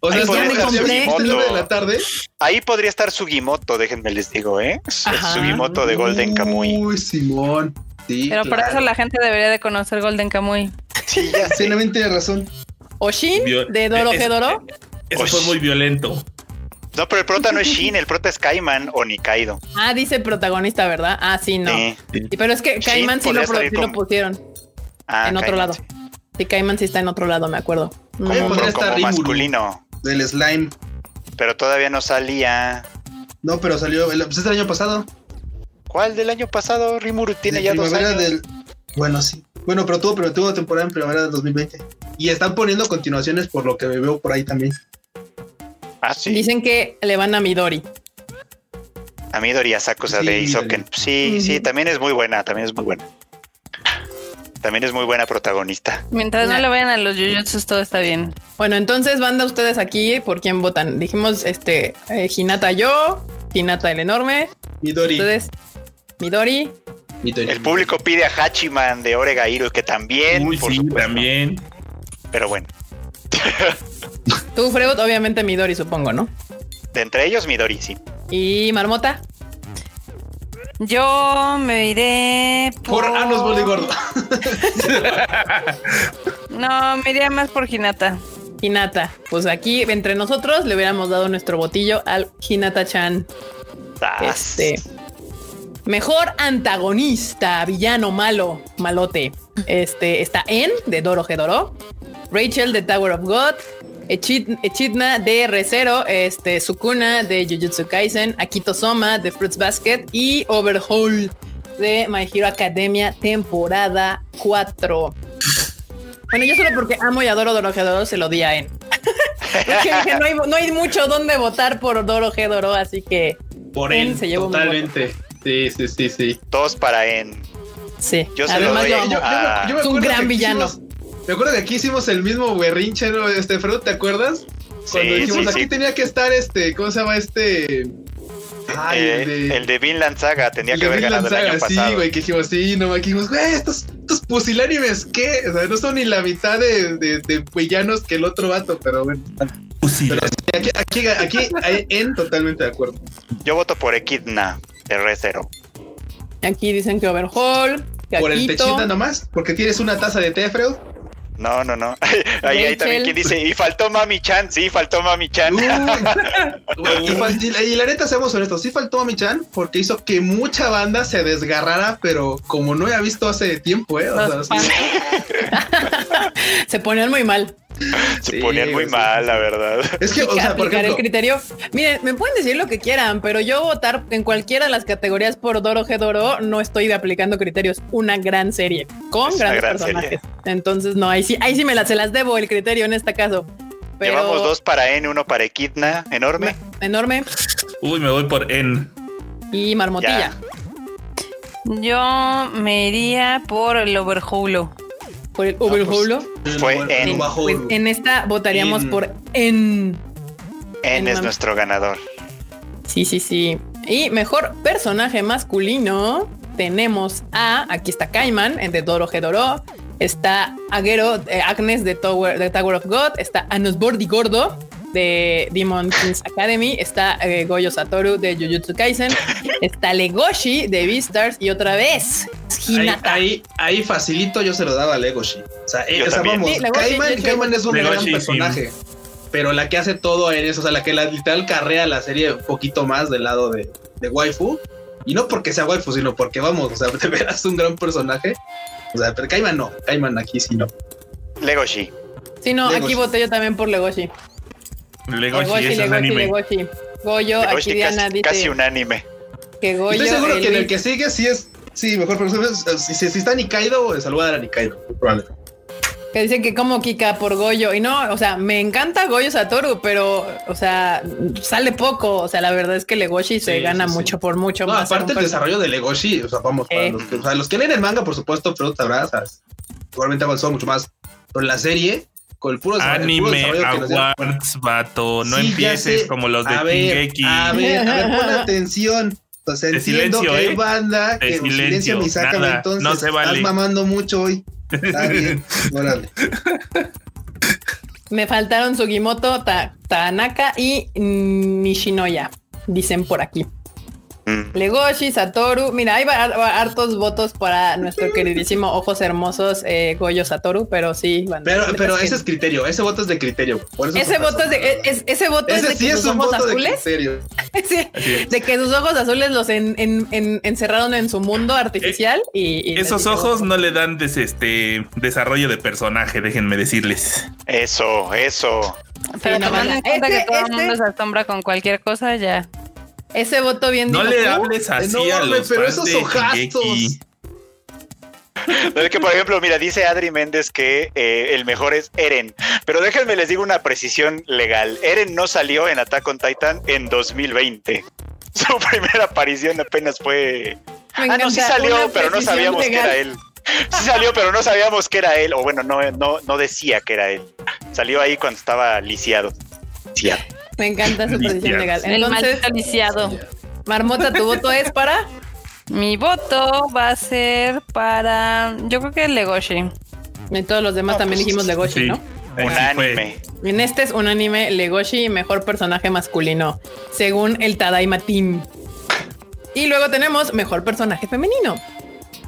O sea, ahí, de la tarde. ahí podría estar Sugimoto, déjenme les digo, ¿eh? Sugimoto de Golden Kamuy. Uy, Simón. Pero por eso la gente debería de conocer Golden Kamuy. Sí, ya tiene razón. Oshin de Doro Gedoro. Eso fue muy violento. No, pero el prota no es Shin, el prota es Kaiman o Nikaido. Ah, dice protagonista, ¿verdad? Ah, sí, no. Pero es que Kaiman sí lo, pusieron ah, en otro lado. Sí, Kaiman sí está en otro lado, me acuerdo. Como, como masculino. Del slime. Pero todavía no salía. No, pero salió el, pues el año pasado. ¿Cuál del año pasado? Rimuru tiene ya dos años. Del... Bueno, sí. Bueno, pero tuvo, pero tuvo temporada en primavera del 2020. Y están poniendo continuaciones por lo que veo por ahí también. Ah, sí. Dicen que le van a Midori. A Midori Asakusa de Isoken. Sí, sí, también es muy buena, también es muy buena. También es muy buena protagonista. Mientras no le vayan a los Jujutsu, todo está bien. Bueno, entonces, banda, ustedes aquí, ¿por quién votan? Dijimos, este, eh, Hinata yo, Hinata el enorme. Midori. Ustedes, Midori. El público pide a Hachiman de Oregairu, que también, por sí, también. Pero bueno. *laughs* Tú, Freud, obviamente Midori, supongo, ¿no? De entre ellos, Midori, sí. ¿Y Marmota? Yo me iré por. Por Anos Gordo. *laughs* no, me iría más por Hinata. Hinata. Pues aquí, entre nosotros, le hubiéramos dado nuestro botillo al Hinata-chan. Este. Mejor antagonista, villano malo, malote. Este está en de Doro Gedoro, Rachel de Tower of God, Echidna de Recero, este Sukuna de Jujutsu Kaisen, Akito Soma de Fruits Basket y Overhaul de My Hero Academia temporada 4. Bueno, yo solo porque amo y adoro Doro Gedoro se lo di a *laughs* En. no, hay, no, hay, mucho donde votar por Doro Gedoro, así que por él se llevó totalmente. Sí, sí, sí, sí. Todos para en. Sí. Yo se lo doy a, es un gran villano. me acuerdo que aquí hicimos el mismo berrinche, ¿no? Este, Freud, ¿te acuerdas? Cuando dijimos, aquí tenía que estar este, ¿cómo se llama este? Ay, el, de, el de Vinland Saga tenía que haber ganado el año pasado. Sí, güey, que dijimos, sí, no, aquí dijimos, güey, estos, estos pusilánimes, ¿qué? O sea, no son ni la mitad de, de, villanos que el otro vato, pero bueno. Pero aquí, aquí, aquí, en totalmente de acuerdo. Yo voto por Equidna. R0. Aquí dicen que Overhaul. ¿Por el techita nomás? ¿Porque tienes una taza de té, Freud? No, no, no. *laughs* Ahí, ahí también quien dice, y faltó Mami Chan, sí, faltó Mami Chan. *laughs* y, la neta, seamos honestos, sí faltó Mami Chan porque hizo que mucha banda se desgarrara, pero como no había visto hace tiempo, ¿eh? *laughs* se ponían muy mal. *laughs* Se ponían muy mal, la verdad. Es que, o sea, por ejemplo, el criterio. Miren, me pueden decir lo que quieran, pero yo votar en cualquiera de las categorías por Doro G Doro no estoy aplicando criterios. Una gran serie con grandes personajes. Entonces, no, ahí sí, ahí sí me las, se las debo el criterio en este caso. Llevamos dos para N, uno para Equidna. Enorme. Enorme. Uy, me voy por N. Y Marmotilla. Yo me iría por el Overhulo. ¿Por el Overhulo? fue en. Pues en esta votaríamos por en. En, es nuestro ganador. Sí, sí, sí. Y mejor personaje masculino tenemos a, aquí está Cayman, en de Doro Gedoro, está Aguero, eh, Agnes de Tower, de Tower of God, está Anos Bordi Gordo de Demon Kings Academy, está eh, Goyo Satoru de Jujutsu Kaisen, está Legoshi de Beastars y otra vez Hinata. Ahí, ahí, facilito yo se lo daba a Legoshi. O sea, eh, vamos, Kaiman, es un gran personaje. Pero la que hace todo en eso, o sea, la que la literal carrea la serie un poquito más del lado de, de waifu. Y no porque sea waifu, sino porque vamos, o sea, te verás un gran personaje. O sea, pero Kaiman no, Kaiman aquí sí no. Legoshi. Sí, no, aquí voté yo también por Legoshi. Legoshi, Legoshi, es Legoshi, anime. Legoshi. Goyo, aquí Diana casi, dice. Casi un anime. Que Goyo. Estoy seguro que en el que sigue sí es. Sí, mejor, pero si, si, está Nikaido, saludar a Nikaido, probablemente. Que dicen que como Kika por Goyo. Y no, o sea, me encanta Goyo Satoru, pero, o sea, sale poco. O sea, la verdad es que Legoshi se gana mucho por mucho no, Aparte el desarrollo de Legoshi, o sea, vamos, para los, que, o sea, los que leen el manga, por supuesto, pero sabrás, igualmente avanzó mucho más. Pero la serie, con el puro Anime Awards, vato. No empieces como los de Shingeki. A ver, a ver, pon *laughs* atención. O sea, entiendo que hay ¿eh? banda que silencio, silencio me sacan, entonces no se vale. estás mamando mucho hoy. Está bien, *laughs* órale. Me faltaron Sugimoto, Tanaka y Nishinoya, dicen por aquí. Mm. Legoshi, Satoru. Mira, hay hartos votos para nuestro queridísimo ojos hermosos eh, Goyo Satoru, pero sí. pero pero ese es criterio, ese voto es de criterio. ese, voto es de, ese voto *laughs* es de que sus ojos azules. De, que sus ojos azules los encerraron en su mundo artificial. y, Esos ojos no le dan este desarrollo de personaje, déjenme decirles. Eso, eso. Pero tomando en cuenta que todo el mundo se asombra con cualquier cosa, ya. Ese voto bien No le hables así a los pero esos ojastos. Es que, por ejemplo, mira, dice Adri Méndez que eh, el mejor es Eren. Pero déjenme les digo una precisión legal. Eren no salió en Attack on Titan en 2020. *laughs* Su primera aparición apenas fue. ah, no, sí salió, pero no sabíamos que era él. Sí salió, pero no sabíamos que era él. O bueno, no, no, no decía que era él. Salió ahí cuando estaba lisiado. Lisiado. Me encanta su posición legal. Entonces, el Marmota, ¿tu voto es para? Mi voto va a ser para. Yo creo que Legoshi. En todos los demás también pues, dijimos Legoshi, ¿no? Un anime. En este es un anime Legoshi, mejor personaje masculino, según el Tadaima Team. Y luego tenemos mejor personaje femenino.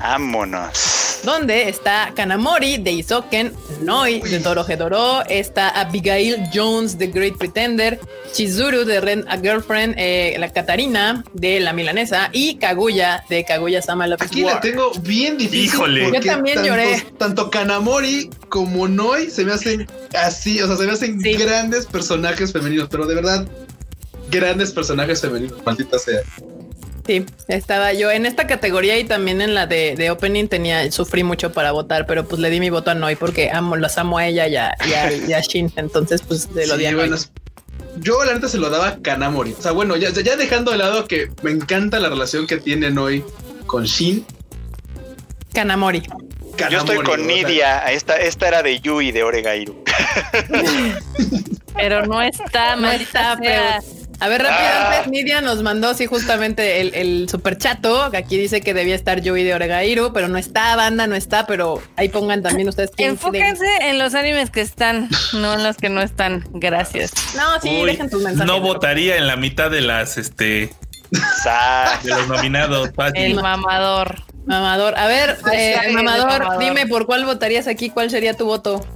Vámonos. Donde está Kanamori de Isoken, Noi de Doro está Abigail Jones de Great Pretender, Chizuru de Ren a Girlfriend, eh, la Katarina de La Milanesa y Kaguya de Kaguya Sama Love Aquí la tengo bien difícil. Híjole. Yo también lloré. Tanto Kanamori como Noi se me hacen así, o sea, se me hacen grandes personajes femeninos, pero de verdad, grandes personajes femeninos, maldita sea. Sí, estaba yo en esta categoría y también en la de, opening tenía, sufrí mucho para votar, pero pues le di mi voto a Noi porque amo, los amo a ella y a, Shin. Entonces, pues de lo sí, bueno, Yo la neta se lo daba a Kanamori. O sea, bueno, ya, ya dejando de lado que me encanta la relación que tiene Noi con Shin. Kanamori. Yo estoy con Nidia. Esta, esta era de Yui de Oregairu. *laughs* pero no está, no está, a ver, rápido, ah. antes Nidia nos mandó, sí, justamente el, el super chato, que aquí dice que debía estar Yui de Oregairu, pero no está, banda, no está, pero ahí pongan también ustedes. Enfóquense en los animes que están, no en los que no están. Gracias. No, sí, dejen tus mensajes. No votaría en la mitad de las, este, de los nominados. El mamador. Mamador. A ver, eh, mamador, dime por cuál votarías aquí, cuál sería tu voto.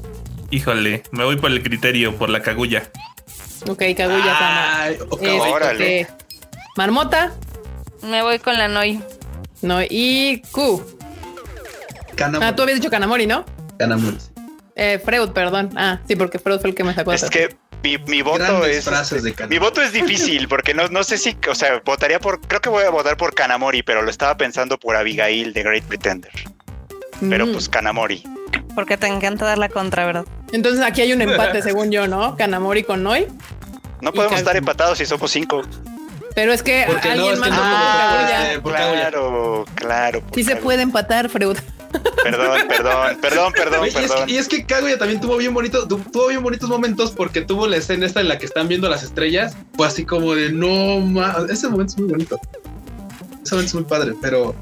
Híjole, me voy por el criterio, por la cagulla. Ok, Kaguya Okay, órale. Marmota. Me voy con la Noi. No, y Q. Kanamori. Ah, tú habías dicho Kanamori, ¿no? Kanamori. Eh, Freud, perdón. Ah, sí, porque Freud fue el que me sacó. Es que mi, voto es este, mi voto es difícil porque no, no sé si, o sea, votaría por, creo que voy a votar por Kanamori, pero lo estaba pensando por Abigail de Great Pretender. Pero mm. pues Kanamori. Porque te encanta dar la contra, ¿verdad? Entonces aquí hay un empate, según yo, ¿no? Kanamori con Noi. No podemos estar empatados si somos cinco. Pero es que alguien más. claro, claro. Sí se puede empatar, Freud. Perdón, perdón, perdón, perdón, y Es que, y Kaguya también tuvo bien bonito, tuvo bien bonitos momentos porque tuvo la escena esta en la que están viendo las estrellas. Fue así como de no más. Ese momento es muy bonito. Ese momento es muy padre, pero.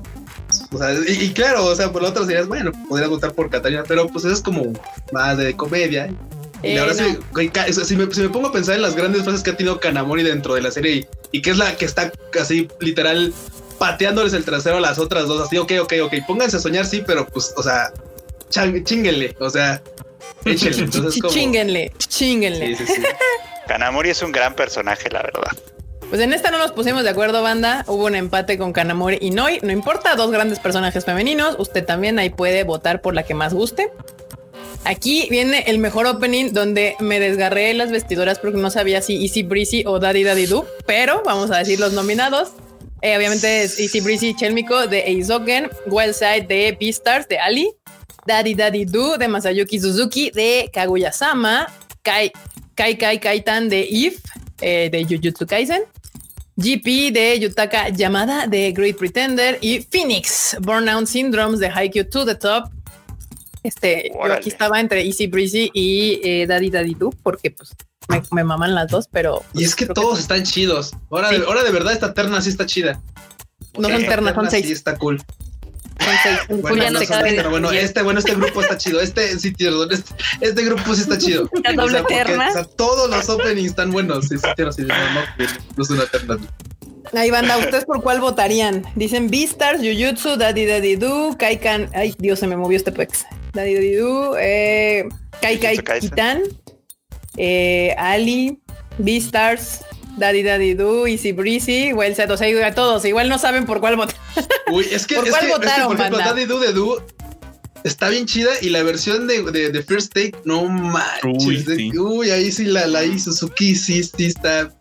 O sea, y, claro, o sea, por lo otro dirías, bueno, podrías votar por Catalina, pero pues es como más de comedia. Y la verdad, eh, si, me, pongo a pensar en las grandes frases que ha tenido Kanamori dentro de la serie y, y que es la que está así literal pateándoles el trasero a las otras dos. Así, ok, ok, ok, pónganse a soñar, sí, pero pues, o sea, chinguenle, o sea, échenle. Entonces, *laughs* Chinguenle, chinguenle. Kanamori es un gran personaje, la verdad. Pues en esta no nos pusimos de acuerdo, banda. Hubo un empate con Kanamori y Noi. No importa, dos grandes personajes femeninos. Usted también ahí puede votar por la que más guste. Aquí viene el mejor opening donde me desgarré las vestiduras porque no sabía si Easy Breezy o Daddy Daddy Do, pero vamos a decir los nominados. Eh, obviamente es Easy Breezy Chelmiko de Eizoken, Side de Beastars de Ali, Daddy Daddy Do de Masayuki Suzuki de Kaguya-sama, Kai Kai Kai Kaitan de If eh, de Jujutsu Kaisen, GP de Yutaka Yamada de Great Pretender y Phoenix Burnout Syndromes de Haikyuu to the Top. Este, yo aquí estaba entre Easy Breezy y eh, Daddy Daddy Do porque pues me, maman las dos, pero. y es que todos están chidos. Ahora, de, ahora de verdad, esta terna sí está chida. No son ternas, son seis. Sí, está cool. Bueno, no pero bueno, este, bueno, este grupo está chido. Este, sí, este, este grupo sí está chido. ¿La doble terna? o sea, todos los openings están buenos. Sí, sí, sí, no, no, no es una terna. Ahí banda, ¿ustedes por cuál votarían? Dicen Beastars, Jujutsu, Daddy Daddy Do, Kaikan. Ay, Dios, se me movió este pex. Daddy Daddy Do, eh, Kai Kai Kitan, eh, Ali, Beastars, Daddy Daddy Do, Easy Breezy, Well Set, o sea, a todos, igual no saben por cuál votar. Uy, es que, *laughs* ¿Por cuál votaron, por ejemplo, Daddy Do de Do está bien chida y la versión de, de, First Take, no manches. Uy, ahí sí la, la hizo Suzuki, sí, sí está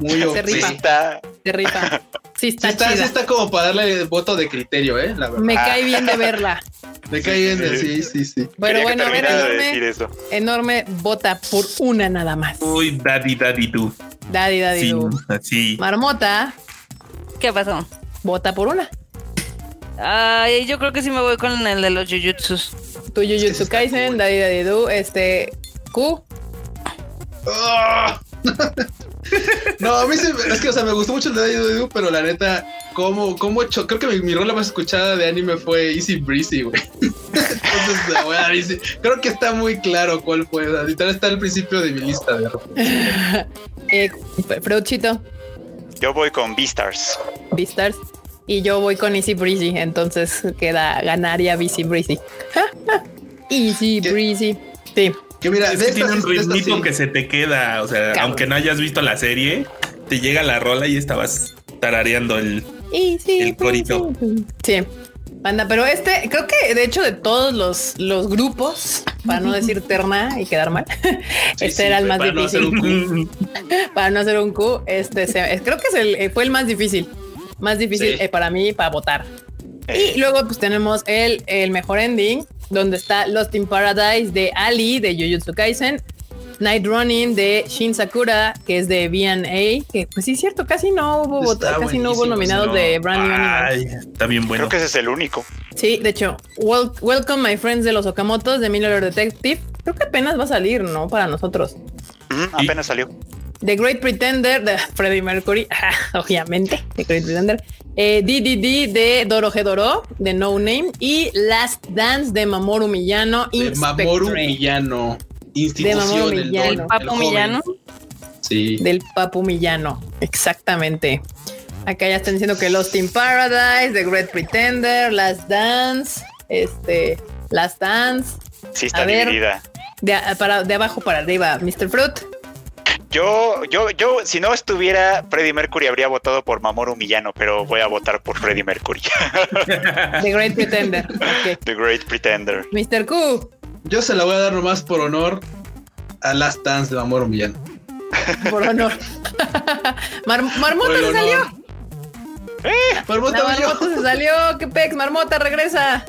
muy Se rifa. Se rifa. Sí está, sí está, como para darle voto de criterio, ¿eh? La verdad. Me cae bien de verla. Me cae bien de sí, sí, sí. Bueno, bueno, a ver, enorme, enorme vota por una nada más. Uy, daddy, daddy, tú. Daddy, daddy, sí, tú. Sí. Marmota. ¿Qué pasó? Vota por una. Ay, yo creo que sí me voy con el de los Jujutsus. Tu Jujutsu Kaisen, Daddy Daddy Do, este Q. Oh. *laughs* *laughs* no, a mí sí, es que, o sea, me gustó mucho el de Daddy pero la neta, como, como hecho, creo que mi, mi rola más escuchada de anime fue Easy Breezy, güey. *laughs* Entonces, la voy a Creo que está muy claro cuál fue. Literal está al principio de mi lista de *laughs* eh, Freuchito. Yo voy con Beastars. Beastars. Y yo voy con Easy Breezy. Entonces queda ganaría Easy Breezy. Easy Breezy. Sí. Que mira, es que tiene un ritmito que se te queda, o sea, aunque no hayas visto la serie, te llega la rola y estabas tarareando el, el corito. Sí. Banda, pero este, creo que de hecho de todos los, los grupos, para no decir *laughs* terna y quedar mal, *laughs* este era el más difícil. para no hacer un Q, *laughs* este creo que es el, fue el más difícil, más difícil eh, para mí para votar. Y luego pues tenemos el, el mejor ending, donde está Lost in Paradise de Ali de Jujutsu Kaisen, Night Running de Shin Sakura, que es de V&A, que pues sí es cierto, casi no hubo casi no hubo nominados de Brand New Ay, Está bien bueno. Creo que ese es el único. Sí, de hecho, Welcome My Friends de los Okamotos de Miller Detective. Creo que apenas va a salir, ¿no? Para nosotros. apenas salió. The Great Pretender de *laughs* Freddie Mercury, *laughs* obviamente, The Great Pretender. Eh, DDD de Doro Doro de No Name y Last Dance de Mamoru Miyano. De Mamoru Miyano. Institución del, del Papu Millano. Sí. Del Papu Millano, exactamente. Acá ya están diciendo que Lost in Paradise, The Great Pretender, Last Dance, este, Last Dance. Sí, está dividida. De, para, de abajo para arriba, Mr. Fruit. Yo, yo, yo, si no estuviera Freddie Mercury, habría votado por Mamoru Millano, pero voy a votar por Freddie Mercury. *laughs* The Great Pretender. The Great Pretender. Mr. Q. Yo se la voy a dar nomás por honor a Last Dance de Amor Millán. Por honor. *laughs* Marmota se salió. ¡Eh! Marmota, Marmota se salió. ¿Qué pex? Marmota, regresa.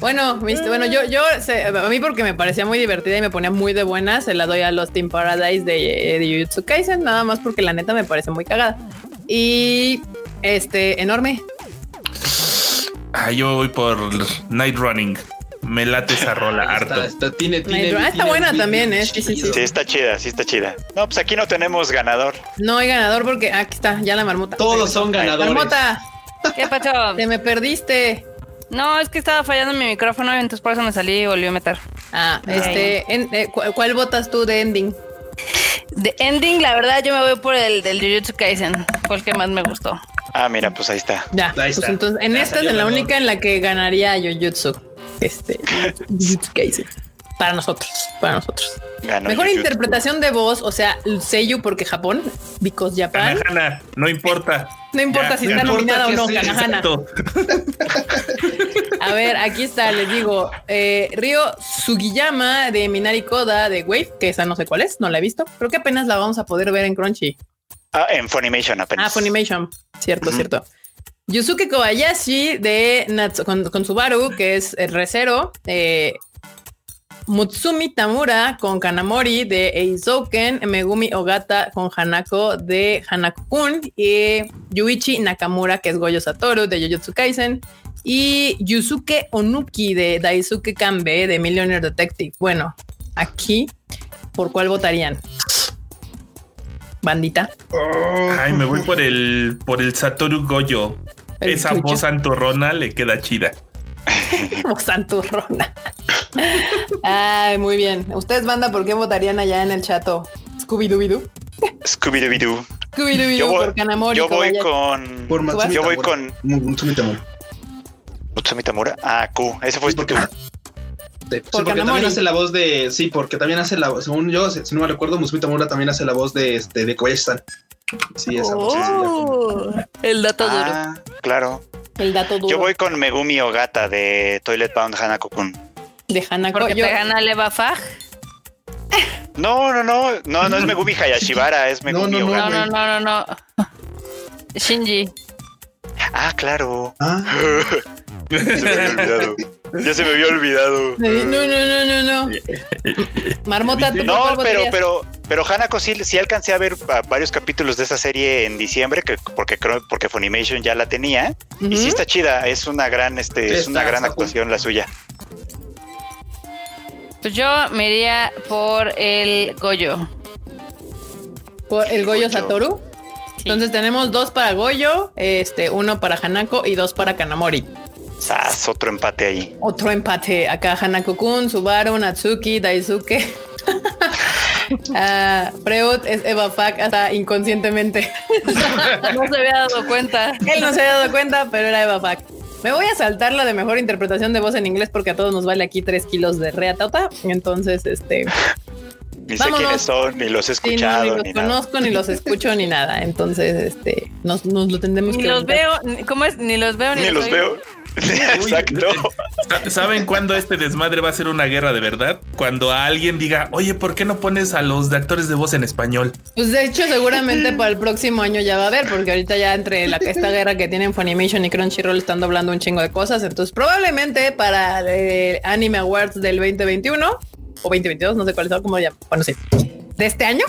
Bueno, bueno, yo, yo, a mí porque me parecía muy divertida y me ponía muy de buena, se la doy a Lost in Paradise de, de Jujutsu Kaisen, nada más porque la neta me parece muy cagada. Y este, enorme. Ah, yo voy por Night Running. Me late esa *laughs* rola harto. Está, tiene, tiene, ah, está buena también, ¿eh? Sí, sí, sí. Sí, está chida, sí está chida. No, pues aquí no tenemos ganador. No hay ganador porque aquí está, ya la marmota. Todos son ganadores. Marmota. ¿Qué pasó? *laughs* Te me perdiste. No, es que estaba fallando mi micrófono, entonces por eso me salí y volví a meter. Ah, este, eh, ¿cuál, votas tú de ending? De ending, la verdad, yo me voy por el del Jujutsu Kaisen, fue el que más me gustó. Ah, mira, pues ahí está. Ya, pues entonces, en esta es la única en la que ganaría Jujutsu. Este, *laughs* Jujutsu Kaisen. Para nosotros, para nosotros. Mejor interpretación de voz, o sea, Seiyu porque Japón, because Japan. no importa. No importa si está nominada o no, Kanahana. *laughs* A ver, aquí está, les digo, eh, Ryo Sugiyama de Minari Koda de Wave, que esa no sé cuál es, no la he visto. Creo que apenas la vamos a poder ver en Crunchy. Ah, en Funimation apenas. Ah, Funimation, cierto, cierto. Yusuke Kobayashi de Natsu, con, Subaru, que es el recero. Eh, Mutsumi Tamura con Kanamori de Eizouken, Megumi Ogata con Hanako de Hanako-kun y Yuichi Nakamura que es Goyo Satoru de Jujutsu Kaisen y Yusuke Onuki de Daisuke Kanbe de Millionaire Detective. Bueno, aquí, ¿por cuál votarían? Bandita. Ay, me voy por el por el Satoru Goyo. Esa voz antorrona le queda chida. *laughs* Santurrona. Ay, muy bien. Ustedes, banda, ¿por qué votarían allá en el chato? Scooby-Doo. Scooby-Doo. Scooby-Doo por Kanamori. Yo voy con. Por yo voy con. Mutsumi Tamura. Mutsumi Tamura. Ah, Q. Ese fue porque. Sí, porque también hace la voz de. Sí, porque también hace la voz. Según yo, si no me recuerdo, Mutsumi Tamura también hace la voz de este de Kobayashi-san. Sí, esa voz. Oh, el dato ah, Claro. El dato duro. Yo voy con Megumi Ogata de Toilet Bound Hanako-kun. De Hanako. Porque yo... te gana Leva Fag. No, no, no, no, no es Megumi Hayashibara, es Megumi no, Ogata. No, no, no, no, no. *laughs* Shinji. Ah, claro. ¿Ah? *laughs* se me había olvidado. Ya se me había olvidado. No, no, no, no, no. Marmota, ¿tú No, pero, pero, pero Hanako sí, sí alcancé a ver varios capítulos de esa serie en diciembre, que, porque creo, porque Funimation ya la tenía. Y sí está chida, es una gran, este, es una gran actuación la suya. Pues yo me iría por el Goyo. ¿Por el Goyo, Satoru? Entonces tenemos dos para Goyo, este, uno para Hanako y dos para Kanamori. Sas, otro empate ahí. Otro empate. Acá Hanako-kun, Subaru, Natsuki, Daisuke. uh, *laughs* Freud es Eva Pack hasta inconscientemente. no se había dado cuenta. Él no se había dado cuenta, pero era Eva Pack. Me voy a saltar la de mejor interpretación de voz en inglés porque a todos nos vale aquí tres kilos de reatata. Entonces, este. Ni sé quiénes son, ni los he escuchado. ni los conozco, ni los escucho, ni nada. Entonces, este, nos, nos lo tendremos ni que. Ni los veo, ¿cómo es? Ni los veo, ni, los, veo. *laughs* Exacto. ¿Saben cuándo este desmadre va a ser una guerra de verdad? Cuando alguien diga, oye, ¿por qué no pones a los de actores de voz en español? Pues de hecho, seguramente para el próximo año ya va a haber, porque ahorita ya entre la, esta guerra que tienen Funimation y Crunchyroll están doblando un chingo de cosas. Entonces, probablemente para el Anime Awards del 2021 o 2022, no sé cuál es, como ya, bueno, sí, de este año,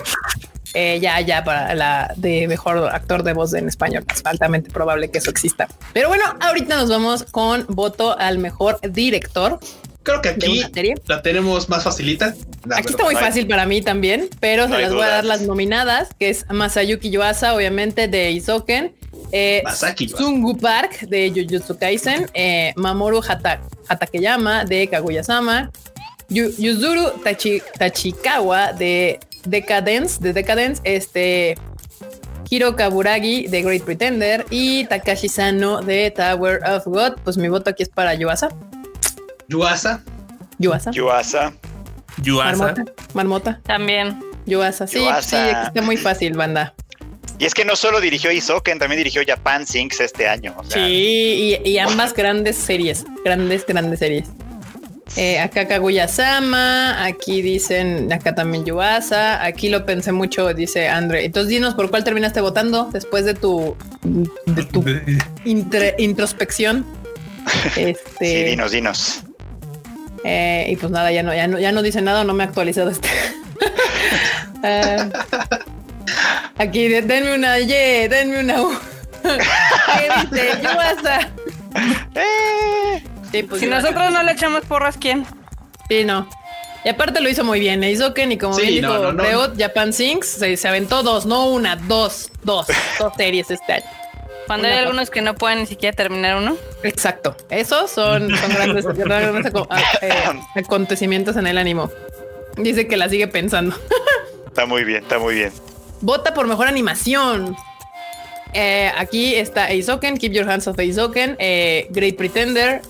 eh, ya, ya para la de mejor actor de voz en español. Es altamente probable que eso exista. Pero bueno, ahorita nos vamos con voto al mejor director. Creo que aquí la tenemos más facilita. aquí está muy fácil para mí también, pero se las voy a dar las nominadas, que es Masayuki Yuasa, obviamente, de Isoken. Eh, Sungu Park de Jujutsu Kaisen, eh, Mamoru Hata, Hatakeyama de Kaguya-sama, Yuzuru Tachikawa de Decadence, de Decadence, este Hiro Kaburagi de Great Pretender y Takashi Sano de Tower of God. Pues mi voto aquí es para Yuasa. Yuasa. Yuasa. Yuasa. Yuasa. Marmota. Marmota. También. Yuasa. Sí, sí, está muy fácil, banda. Y es que no solo dirigió Isoken, también dirigió Japan Sinks este año. Sí, y, ambas grandes series, grandes, grandes series. Eh, acá Kaguya-sama, aquí dicen, acá también Yuasa, aquí lo pensé mucho, dice Andre. Entonces dinos por cuál terminaste votando después de tu, de tu *laughs* introspección. *laughs* Este, sí, dinos, dinos. Eh, y pues nada, ya no, ya no, ya no dice nada, no me ha actualizado este. uh, *laughs* aquí, denme una Y, denme una U. ¿Qué dice? Yuasa. Sí, pues si nosotros no le echamos porras, ¿quién? Sí, no. Y aparte lo hizo muy bien, ¿eh? Isoken y como sí, bien dijo no, Japan Sinks, se, se, aventó dos, no una, dos, dos, *laughs* dos series este año. Cuando hay algunos que no pueden ni siquiera terminar uno. Exacto. Esos son, son grandes, *laughs* grandes eh, acontecimientos en el ánimo. Dice que la sigue pensando. *laughs* está muy bien, está muy bien. Vota por mejor animación. Eh, aquí está Aizoken, Keep Your Hands Off Aizoken, eh, Great Pretender,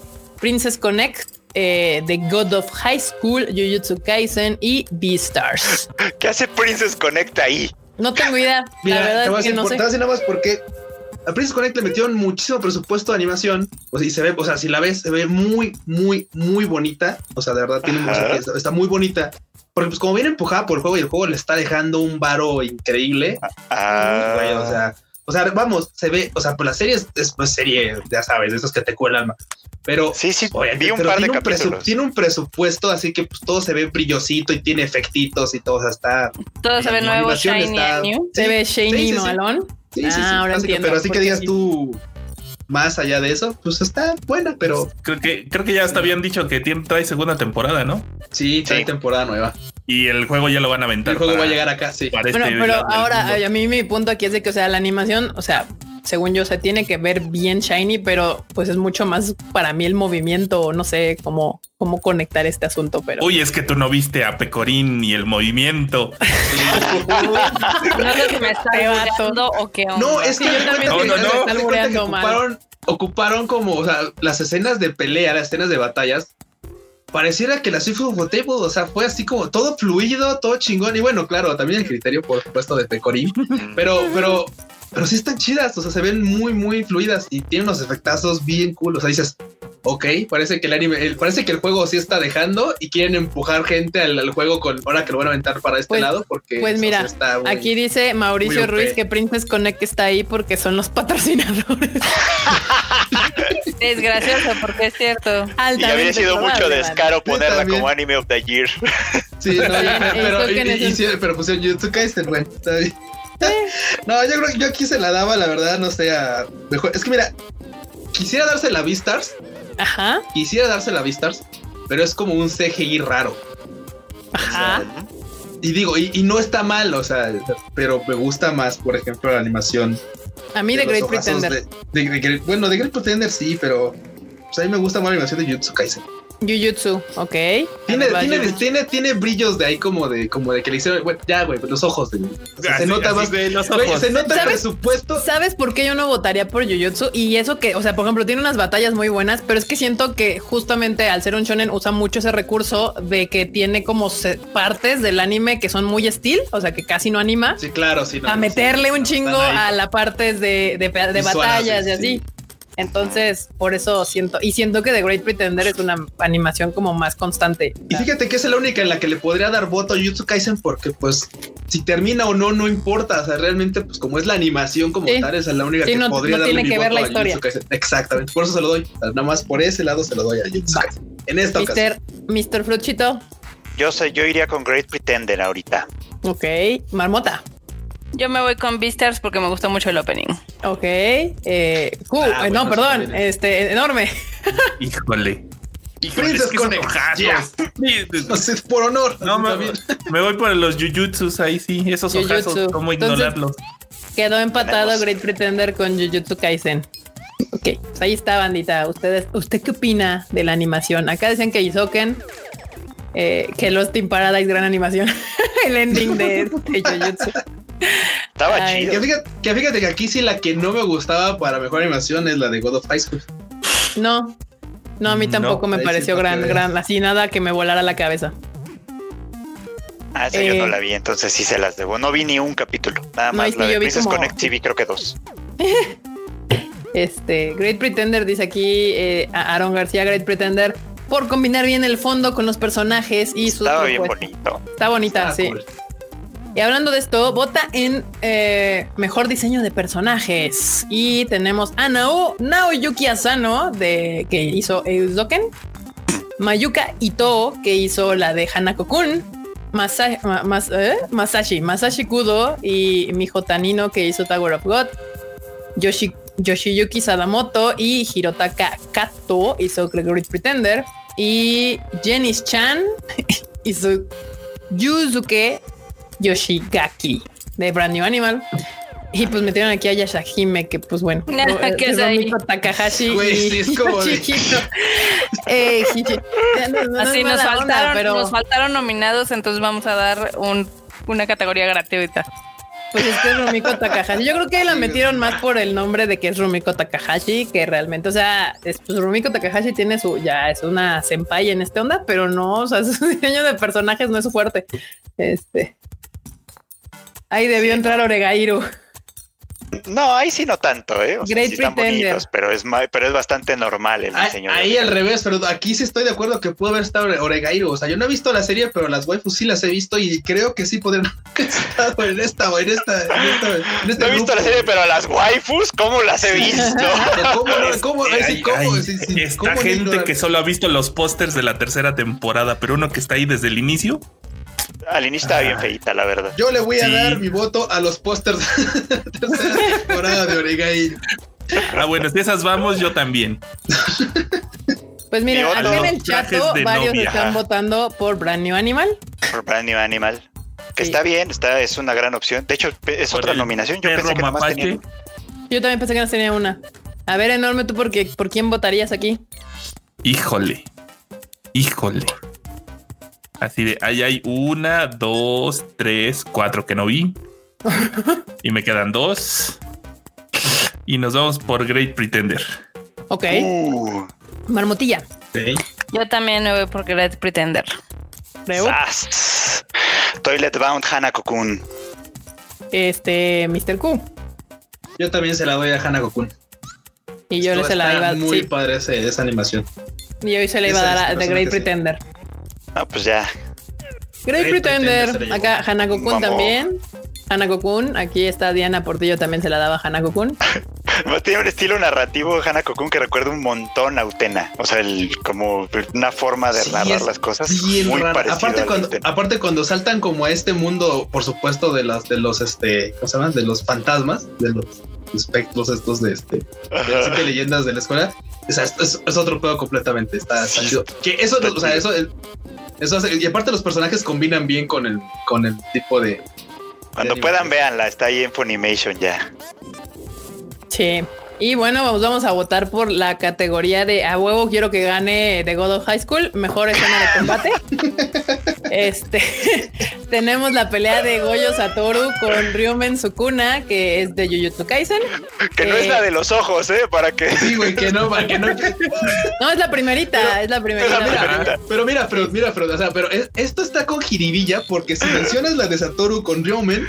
Princess Connect, eh, The God of High School, Jujutsu Kaisen y Beastars. *laughs* ¿Qué hace Princess Connect ahí? No tengo idea. la verdad es que no sé. nada más porque a Princess Connect le metieron muchísimo presupuesto de animación. O sea, y se ve, o sea, si la ves, se ve muy, muy, muy bonita. O sea, de verdad tiene está, muy bonita. Porque pues como viene empujada por el juego y el juego le está dejando un varo increíble. Ah. o sea, o sea, vamos, se ve, o sea, pues la serie es, es pues, serie, ya sabes, de esos que te cuelan. Pero sí, sí, vi un par de capítulos. tiene un presupuesto, así que pues todo se ve brillosito y tiene efectitos y todo, o sea, está. Todo se ve nuevo, shiny, se ve shiny, ¿no, Alon? Sí, sí, sí. Ah, ahora entiendo, pero así que digas tú más allá de eso, pues está buena, pero. Creo que, creo que ya está bien dicho que tiene, trae segunda temporada, ¿no? Sí, trae temporada nueva. Y el juego ya lo van a aventar. El juego va a llegar acá, sí. Bueno, este pero ahora a mí mi punto aquí es de que, o sea, la animación, o sea, según yo, se tiene que ver bien shiny, pero pues es mucho más para mí el movimiento, no sé cómo, cómo conectar este asunto. Pero uy, es que tú no viste a Pecorín ni el movimiento. *laughs* no sé si me está o qué No, es que yo también no, no, no. ocuparon, ocuparon como o sea, las escenas de pelea, las escenas de batallas. Pareciera que la Swift o sea, fue así como todo fluido, todo chingón. Y bueno, claro, también el criterio, por supuesto, de Pecorín. Pero, pero pero sí están chidas, o sea, se ven muy, muy fluidas y tienen unos efectazos bien cool. O sea, dices, ok, parece que el anime, parece que el juego sí está dejando y quieren empujar gente al, juego con ahora que lo van a aventar para este pues, lado. Porque pues mira, aquí dice Mauricio Ruiz que Princess Connect está ahí porque son los patrocinadores. *laughs* es gracioso porque es cierto. y habría sido mucho descaro ponerla como anime of the year. Sí, no, *laughs* pero, y, pero pusieron YouTube Kaisen, bueno, está bien no, yo creo que yo aquí se la daba, la verdad, no sé, a mejor. Es que mira, quisiera darse la Vistars. Ajá. Quisiera darse la Vistars, pero es como un CGI raro. Ajá. y digo, y, no está mal, o sea, pero me gusta más, por ejemplo, la animación. A mí de, Great Pretender. bueno, de Great Pretender sí, pero pues a mí me gusta más la animación de Jutsu Kaisen. Jujutsu, ok. Tiene, tiene, tiene, tiene, brillos de ahí como de, como de que le hicieron, ya, güey, los ojos. De, se nota más. De los ojos. se nota el presupuesto. ¿Sabes por qué yo no votaría por Jujutsu? Y eso que, o sea, por ejemplo, tiene unas batallas muy buenas, pero es que siento que justamente al ser un shonen usa mucho ese recurso de que tiene como partes del anime que son muy estilo, o sea, que casi no anima. Sí, claro, sí. a meterle un chingo a la parte de, de, batallas y así. Entonces, por eso siento, y siento que The Great Pretender es una animación como más constante. Y fíjate que es la única en la que le podría dar voto a Jutsu Kaisen porque pues si termina o no, no importa. O sea, realmente, pues como es la animación como tal, es la única que podría darle tiene que ver la historia. Exactamente, por eso se lo doy. Nada más por ese lado se lo doy a Jutsu Kaisen. En esta ocasión. Mr. Fruchito. Yo sé, yo iría con Great Pretender ahorita. Ok, Marmota. Yo me voy con Beastars porque me gustó mucho el opening. Ok. Eh, uh, ah, no, perdón. Este, enorme. Híjole. Princess Connect. por honor. No, me, voy por los Jujutsus ahí sí. Esos ojazos, ¿cómo ignorarlos? quedó empatado Great Pretender con Jujutsu Kaisen. Ok, pues ahí está, bandita. Ustedes, ¿Usted qué opina de la animación? Acá dicen que Isoken, eh, que Lost in Paradise, gran animación. *laughs* el ending de, de Jujutsu. Estaba chido. Que fíjate, que aquí sí la que no me gustaba para mejor animación es la de God of High School. No, no, a mí tampoco me pareció gran, gran, así nada que me volara la cabeza. Ah, esa yo no eh, la vi, entonces sí se las debo. No vi ni un capítulo, nada más la de Princess Connect sí vi creo que dos. *laughs* este, Great Pretender dice aquí, eh, Aaron García, Great Pretender, por combinar bien el fondo con los personajes y su. Estaba bien bonito. Está bonita, sí. Y hablando de esto, vota en eh, mejor diseño de personajes. Y tenemos a Nao, Naoyuki Asano, de, que hizo Eusdoken. Mayuka Ito, que hizo la de Hanako-kun. ¿eh? Masashi, Masashi Kudo y Miho Tanino, que hizo Tower of God. Yoshiyuki Sadamoto y Hirotaka Kato hizo Great Pretender. Y Jenny Chan *laughs* hizo Yuzuke Yoshigaki de Brand New Animal. Y pues metieron aquí a Yashahime, que pues bueno, *laughs* que es ahí? Takahashi y es como chiquito. *laughs* eh, Así nos faltaron, pero... nos faltaron nominados, entonces vamos a dar un, una categoría gratuita. Pues es que es Rumiko Takahashi. Yo creo que la metieron más por el nombre de que es Rumiko Takahashi, que realmente, o sea, es, pues Rumiko Takahashi tiene su, ya es una senpai en este onda, pero no, o sea, *laughs* su diseño de personajes no es su fuerte. Este, Ahí debió entrar Oregairo. No, ahí sí no tanto, ¿eh? O sea, sí están bonitos, pero es, pero es bastante normal el diseño. Ahí, al revés, pero aquí sí estoy de acuerdo que pudo haber estado Oregairo. O sea, yo no he visto la serie, pero las waifus sí las he visto y creo que sí podrían *laughs* haber estado en esta o en esta. En este no he visto la serie, pero las waifus, ¿cómo las he visto? *laughs* ¿Cómo, cómo, cómo, esta gente que solo ha visto los pósters de la tercera temporada, pero uno que está ahí desde el inicio. Al inicio estaba bien feita, la verdad. Yo le voy a dar mi voto a los pósters de *laughs* tercera temporada de Oregairo. Ah, bueno, si esas vamos, yo también. Pues mira, aquí en el chat varios están votando por Brand New Animal. Por Brand New Animal. Que está bien, está, es una gran opción. De hecho, es otra nominación. Yo pensé que tenía... Yo también pensé que no tenía una. A ver, enorme, ¿tú por, qué, por quién votarías aquí? Híjole. Híjole. Así de ahí hay una, dos, tres, cuatro que no vi. *laughs* y me quedan dos. Y nos vamos por Great Pretender. Ok. Uh. Marmotilla. Yo también me voy por Great Pretender. Toilet Bound Hanako-kun. Este, Mr. Q. Yo también se la doy a Hanako-kun. Y yo le se la iba a Muy padre esa animación. Y hoy se le iba a dar a The Great Pretender. Ah, pues ya. Great, Pretender. Acá Hanako-kun también. Hanako-kun. Aquí está Diana Portillo, también se la daba Hanako-kun. *laughs* Tiene un estilo narrativo Hanako-kun que recuerda un montón a Utena. O sea, el, como una forma de narrar las cosas. muy aparte, cuando, aparte, cuando saltan como a este mundo, por supuesto, de las de los este, ¿cómo se llaman? De los fantasmas, de los espectros estos de este de leyendas de la escuela. O sea, es, es, otro juego completamente. Está, Que eso, o sea, eso, eso y aparte los personajes combinan bien con el, con el tipo de. Cuando puedan, véanla, está ahí en Funimation ya. Sí. Y bueno, vamos, vamos a votar por la categoría de a huevo quiero que gane The God of High School, mejor escena de combate. *laughs* este *laughs* tenemos la pelea de Goyo Satoru con Ryumen Sukuna, que es de Jujutsu Kaisen. Que no es la de los ojos, eh, para que. Sí, güey, que no, para que no. *laughs* no, es la primerita, es la primerita. Pero mira, pero, mira, pero, o sea, pero esto está con jiribilla porque si mencionas la de Satoru con Ryumen,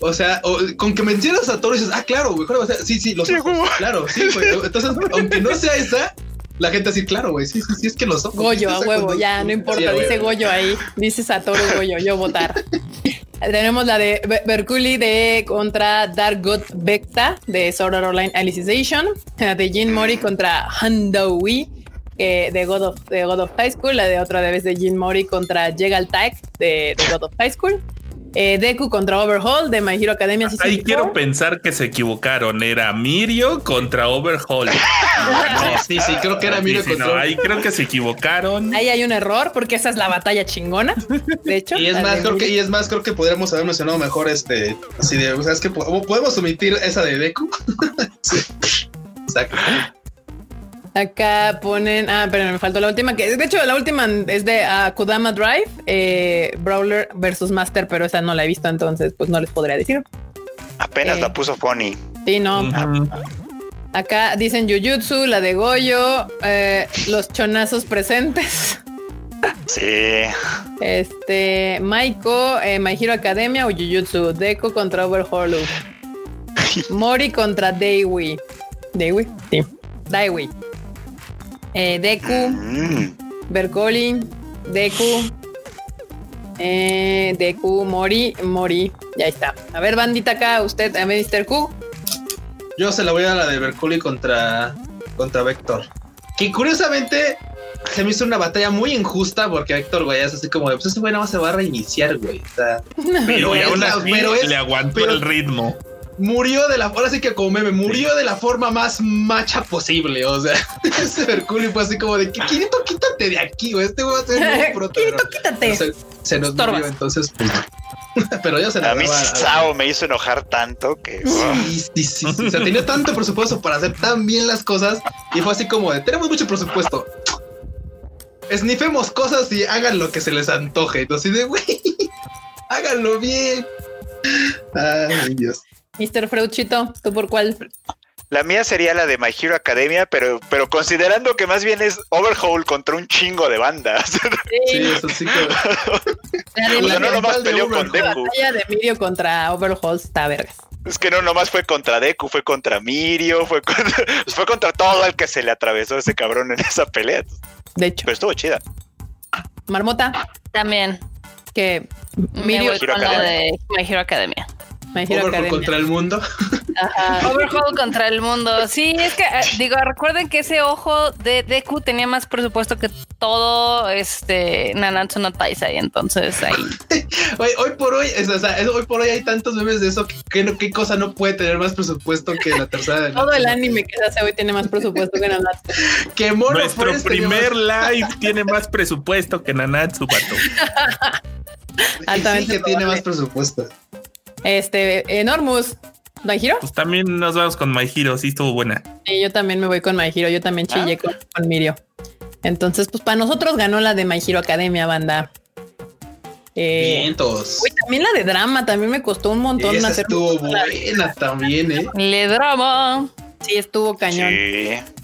o sea, con que mencionas a Toro y dices, ah, claro, güey, o sea, sí, sí, los ojos, claro, sí, güey. *laughs* Entonces, aunque no sea esa, la gente así, claro, güey, sí, sí, sí, es que los ojos. Goyo, a huevo, ya, no importa, dice Goyo ahí, dice Satoru Goyo, yo votar. *laughs* Tenemos la de Berkuli de contra Dark God Vecta de Sword Art Online Alicization, la de Jin Mori contra Handowi eh, de, God of, de God of High School, la de otra vez de Jin Mori contra Jegal Tag de, de God of High School. Eh, Deku contra Overhaul de My Hero Academia. Ahí quiero pensar que se equivocaron. Era Mirio contra Overhaul. *laughs* sí, sí, creo que era Mirio contra. ahí creo que se equivocaron. Ahí hay un error porque esa es la batalla chingona. De hecho, y es más, creo que y es más, creo que podríamos haber mencionado mejor este, así de, o sea, es que podemos omitir esa de Deku. *laughs* sí. Exacto. Acá ponen, ah, pero me faltó la última, que de hecho la última es de uh, Kodama Drive, eh, Brawler versus Master, pero esa no la he visto, entonces pues no les podría decir. Apenas la eh, puso Funny. Sí, no. Acá dicen Jujutsu, la de Goyo, eh, los chonazos presentes. Sí. Este, Maiko, My Hero Academia o Jujutsu, Deco contra Overhaul. *laughs* Mori contra Daiwi. Daiwi, sí. Daiwi eh, Deku, mm. Bercoli, Deku, eh, Deku, Mori, Mori. Ya está. A ver, bandita acá, usted, a Mr. Q. Yo se la voy a la de Bercoli contra, contra Vector. Que curiosamente se me hizo una batalla muy injusta porque Héctor, güey, es así como de, pues este güey nada más se va a reiniciar, güey. *laughs* pero, pero le aguantó el ritmo. Murió de la ahora sí que como meme, murió de la forma más macha posible. O sea, *laughs* ese Mercurio fue así como de Quirito, quítate de aquí, güey. Este va a ser muy *laughs* Quirito, quítate. Se, nos murió, entonces, pues. *laughs* Pero ya se A mí Sao me hizo enojar tanto que. Sí, sí, sí, O sea, tenía tanto presupuesto para hacer tan bien las cosas y fue así como de tenemos mucho presupuesto esnifemos cosas y hagan lo que se les antoje. Entonces, de güey, háganlo bien. Ay, Dios. Mr. Freuchito, ¿tú por cuál? La mía sería la de My Hero Academia, pero, pero considerando que más bien es Overhaul contra un chingo de bandas. *laughs* Sí, eso sí que. La no nomás peleó con Deku. La batalla de Mirio contra Overhaul está vergas. Es que no nomás fue contra Deku, fue contra Mirio, fue contra, *laughs* fue contra todo el que se le atravesó ese cabrón en esa pelea. De hecho. Pero estuvo chida. Marmota. También. Que Mirio con la de My Hero Academia. Overhaul contra el mundo. *laughs* Overhaul contra el mundo. Sí, es que eh, digo, recuerden que ese ojo de Deku tenía más presupuesto que todo este Nanatsu no Taisai, entonces ahí. *laughs* hoy, hoy, por hoy, o sea, hoy por hoy hay tantos memes de eso que qué cosa no puede tener más presupuesto que la tercera. *laughs* todo el anime que se hace hoy tiene más presupuesto que Nanatsu. que Nuestro primer live tiene más presupuesto que Nanatsu, pato. sí que tiene más presupuesto. Este, Enormous. ¿My Hero? Pues también nos vamos con My Hero, sí estuvo buena. Sí, yo también me voy con My Hero, yo también chillé ah. con, Mirio. Entonces, pues para nosotros ganó la de My Hero Academia, banda. Eh, Vientos. también la de drama, también me costó un montón Esa hacer. Estuvo buena también, eh. Le drama. Sí, estuvo cañón.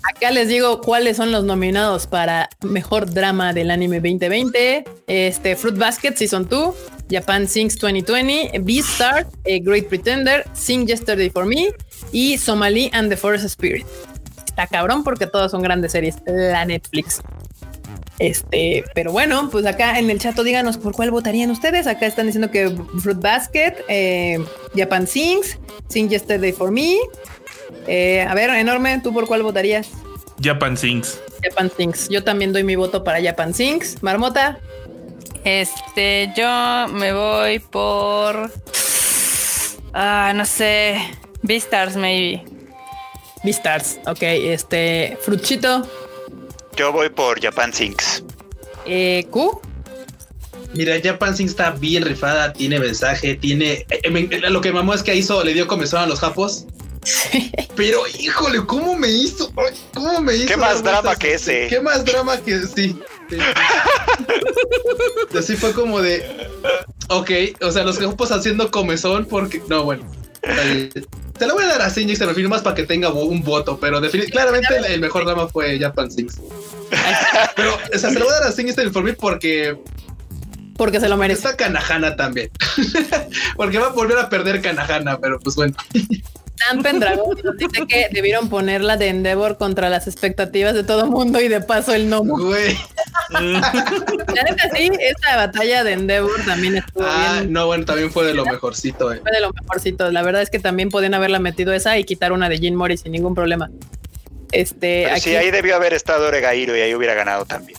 Acá les digo cuáles son los nominados para mejor drama del anime 2020. Este Fruit Basket Season 2, Japan Sings 2020, Beastar, A Great Pretender, Sing Yesterday for Me y Somali and the Forest Spirit. Está cabrón porque todas son grandes series. La Netflix. Este, pero bueno, pues acá en el chat díganos por cuál votarían ustedes. Acá están diciendo que Fruit Basket, eh, Japan Sings, Sing Yesterday for Me. Eh, a ver, enorme, ¿tú por cuál votarías? Japan Sings. Japan Sings. Yo también doy mi voto para Japan Sings. Marmota. Este, yo me voy por. Ah, no sé. Beastars, maybe. Beastars, ok. Este, Fruchito. Yo voy por Japan Sinks. Eh, Q. Mira, Japan Sinks está bien rifada, tiene mensaje, tiene. Eh, lo que mamó es que hizo, le dio comezón a los japos. *laughs* Pero híjole, ¿cómo me hizo? ¿Cómo me hizo? ¿Qué más drama que ese? ¿Qué más drama que sí? Así fue como de. Ok, o sea, los grupos haciendo comezón porque. No, bueno. Te lo voy a dar a Sinjix se refiere más para que tenga un voto, pero claramente el, mejor drama fue Japan Sings. pero, o sea, se lo voy a dar a Sinjix se porque. Porque se lo merece. Está Kanahana también. *laughs* porque va a volver a perder Kanahana, pero pues bueno. Dan Pendragon dice que debieron ponerla de Endeavor contra las expectativas de todo mundo y de paso el no. Güey. sí, esa batalla de Endeavor también estuvo ah, bien. No, bueno, también fue de lo mejorcito. Eh. Fue de lo mejorcito. La verdad es que también podían haberla metido esa y quitar una de Jin Mori sin ningún problema. Este, aquí... Sí, ahí debió haber estado Oregairo y ahí hubiera ganado también.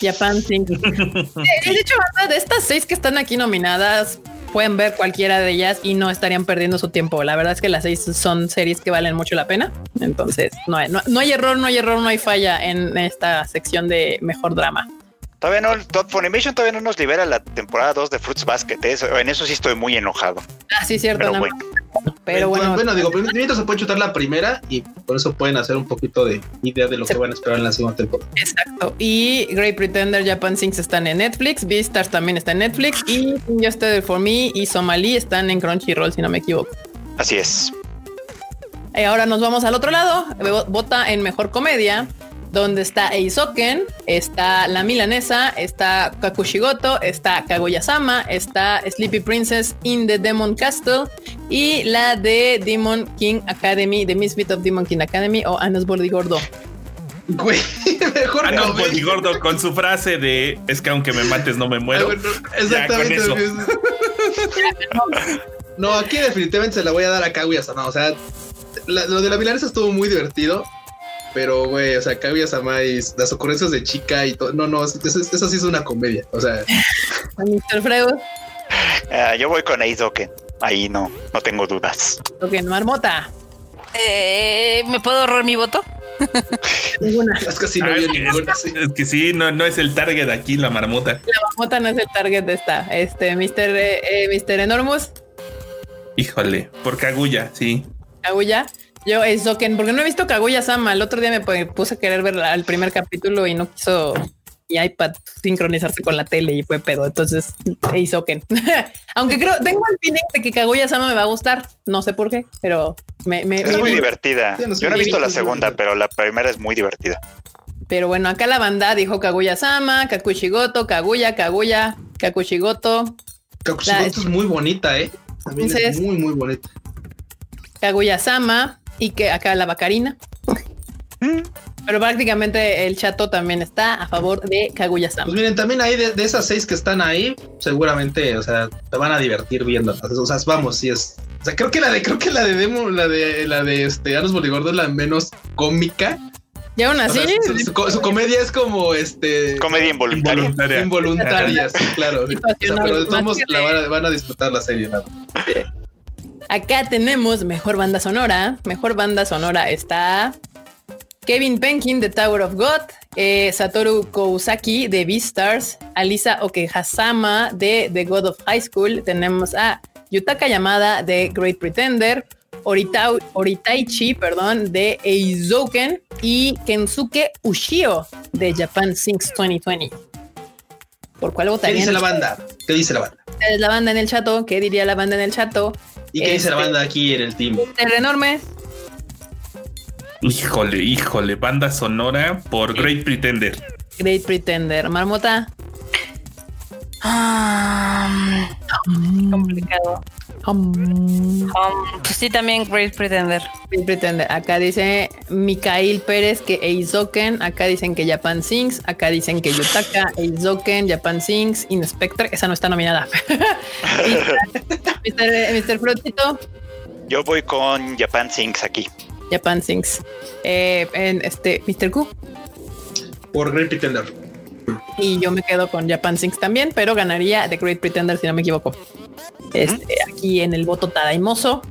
Japan 5. *laughs* de hecho, de estas seis que están aquí nominadas, pueden ver cualquiera de ellas y no estarían perdiendo su tiempo. La verdad es que las seis son series que valen mucho la pena. Entonces, no hay, no, hay error, no hay error, no hay falla en esta sección de mejor drama. Todavía no, Funimation todavía no nos libera la temporada 2 de Fruits Basket. Eso, en eso sí estoy muy enojado. Ah, sí, cierto. Pero bueno. Pero bueno, bueno, digo, primero se puede chutar la primera y por eso pueden hacer un poquito de idea de lo que van a esperar en la segunda temporada. Exacto. Y Great Pretender Japan Sings están en Netflix, Beastars también está en Netflix y Yesterday for Me y Somali están en Crunchyroll, si no me equivoco. Así es. Y ahora nos vamos al otro lado. Vota en mejor comedia donde está Eisoken, está la milanesa, está Kakushigoto, está Kaguya-sama, está Sleepy Princess in the Demon Castle y la de Demon King Academy, The Misfit of Demon King Academy o Anas Gordo. Güey, *laughs* mejor ah, no, Gordo con su frase de es que aunque me mates no me muero. Ah, exactamente. *laughs* no, aquí definitivamente se la voy a dar a Kaguya-sama. O sea, lo de la milanesa estuvo muy divertido. Pero, güey, o sea, Kaguya-sama y las ocurrencias de chica y todo. No, no, eso, sí es una comedia. O sea. *laughs* Mr. Freud. Ah, yo voy con Aizoken. Ahí no, no tengo dudas. Ok, marmota. Eh, ¿Me puedo ahorrar mi voto? *laughs* Es que sí, no, ah, es, que, sí, no, no es el target aquí, la marmota. La marmota no es el target de esta. Este, Mr. Eh, Mr. Enormous. Híjole, por Kaguya, sí. Kaguya. Yo es Zoken, porque no he visto Kaguya Sama. El otro día me puse a querer ver el primer capítulo y no quiso mi iPad sincronizarse con la tele y fue pedo. Entonces hizo *laughs* que, aunque creo, tengo el feeling de que Kaguya Sama me va a gustar. No sé por qué, pero me, es muy divertida. Yo no he visto la segunda, pero la primera es muy divertida. Pero bueno, acá la banda dijo Kaguya Sama, Kakushigoto, Kaguya, Kaguya, Kakushigoto. Kakushigoto es muy bonita, eh. es muy, muy bonita. Kaguya Sama y que acá la Bacarina. Pero prácticamente el chato también está a favor de Kaguya-sama. Pues miren, también ahí de, esas seis que están ahí, seguramente, o sea, te van a divertir viendo. O sea, vamos, si es. O sea, creo que la de, creo que la de Demo, la de la de este Anos Boligordo es la menos cómica. Y aún así. su, comedia es como este. Comedia involuntaria. Involuntaria, sí, claro. pero de todos modos la van a, van a, disfrutar la serie. ¿no? Acá tenemos mejor banda sonora. Mejor banda sonora está Kevin Penkin de Tower of God, eh, Satoru Kousaki de Beastars, Alisa Okehasama de The God of High School, tenemos a Yutaka Yamada de Great Pretender, Oritaichi perdón, de Eizouken y Kensuke Ushio de Japan Sings 2020. ¿Por cuál votarían? ¿Qué dice la banda? ¿Qué dice la banda? La banda en el chato, ¿qué diría la banda en el chato? ¿Y qué dice la este, banda aquí en el team? El enorme. Híjole, híjole, banda sonora por Great Pretender. Great Pretender. Marmota. Ah, complicado. Pues sí, también Great Pretender. Great Pretender. Acá dice Mikael Pérez que Eizoken. Acá dicen que Japan Sings. Acá dicen que Yutaka, Eizoken, Japan Sings, Inspector. Esa no está nominada. *laughs* Mr. Mr. Yo voy con Japan Sings aquí. Japan Sings. Eh, en este, Mr. Q. Por Great Pretender. Y yo me quedo con Japan Sings también, pero ganaría The Great Pretender si no me equivoco. Este, aquí en el voto Tadaimoso.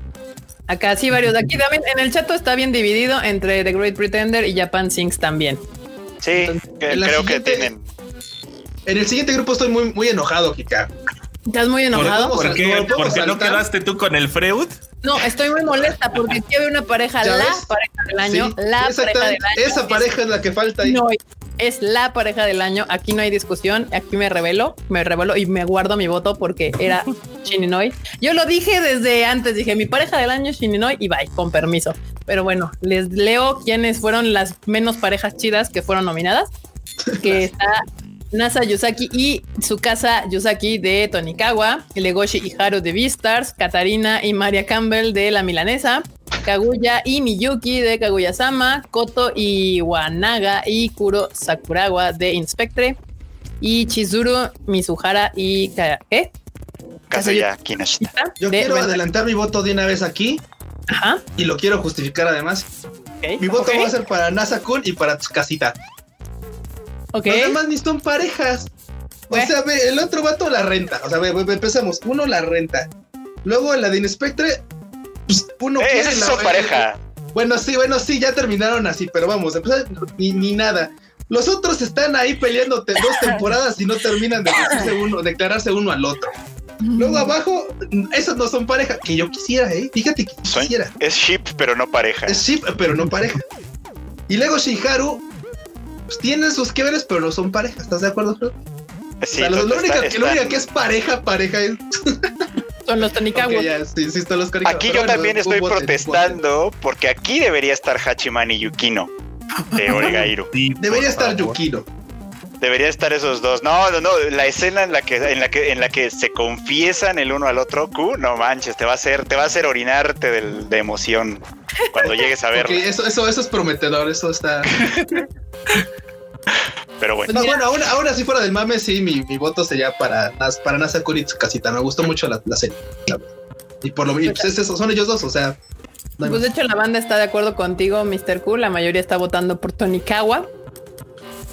Acá sí varios. Aquí también en el chat está bien dividido entre The Great Pretender y Japan Sings también. Sí, creo que tienen. En el siguiente grupo estoy muy, muy enojado, Kika. ¿Estás muy enojado? ¿Por, qué? no quedaste tú con el Freud? No, estoy muy molesta porque quiero una pareja, la pareja del año, la pareja del año. Esa pareja es la que falta ahí. No, es la pareja del año. Aquí no hay discusión. Aquí me revelo, me revelo y me guardo mi voto porque era *laughs* Shininoi. Yo lo dije desde antes. Dije mi pareja del año es Shininoi y bye, con permiso. Pero bueno, les leo quiénes fueron las menos parejas chidas que fueron nominadas. Que está Nasa Yusaki y su casa Yusaki de Tonikawa, Legoshi y Haru de Beastars, Katarina y Maria Campbell de La Milanesa, Kaguya y Miyuki de Kaguya-sama, Koto y Wanaga y Kuro Sakurawa de Inspectre, y Chizuru Mizuhara y ¿qué? Kazuya Kinoshita. Yo quiero adelantar mi voto de una vez aquí. Ajá. Y lo quiero justificar además. Mi voto va a ser para Nasa-kun y para Tsukasita. Ok. Los demás ni son parejas. O sea, ve, el otro vato la renta. O sea, ve, empezamos. Uno la renta. Luego la de Inspectre, pues uno eh, quiere la pareja. Bueno, sí, bueno, sí, ya terminaron así, pero vamos, ni, ni nada. Los otros están ahí peleándote dos *laughs* temporadas y no terminan de uno, declararse uno al otro. Luego abajo, esos no son pareja, que yo quisiera, ¿eh? Fíjate que quisiera. Es ship, pero no pareja. Es ship, pero no pareja. Y luego Shiharu pues, tienen sus quebres, pero no son pareja. ¿Estás de acuerdo, Fred? Sí, lo, único, que es pareja, pareja es. *laughs* Son los Tonikawa. sí, sí, están los Aquí yo también estoy protestando porque aquí debería estar Hachiman y Yukino de *laughs* Oregairu. debería estar Yukino. Debería estar esos dos. No, no, no. La escena en la que, en la que, en la que se confiesan el uno al otro, Q, no manches, te va a hacer, te va a hacer orinarte de emoción cuando llegues a *laughs* verlo. eso, eso, eso es prometedor, eso está. *laughs* Pero bueno. No, bueno, ahora, ahora sí fuera del mame, sí, mi, mi voto sería para, para Nasa Tsukasita. Me gustó mucho la, la serie. Y por lo menos pues es eso, son ellos dos, o sea. pues de hecho la banda está de acuerdo contigo, Mr. Cool. La mayoría está votando por Tony Kawa.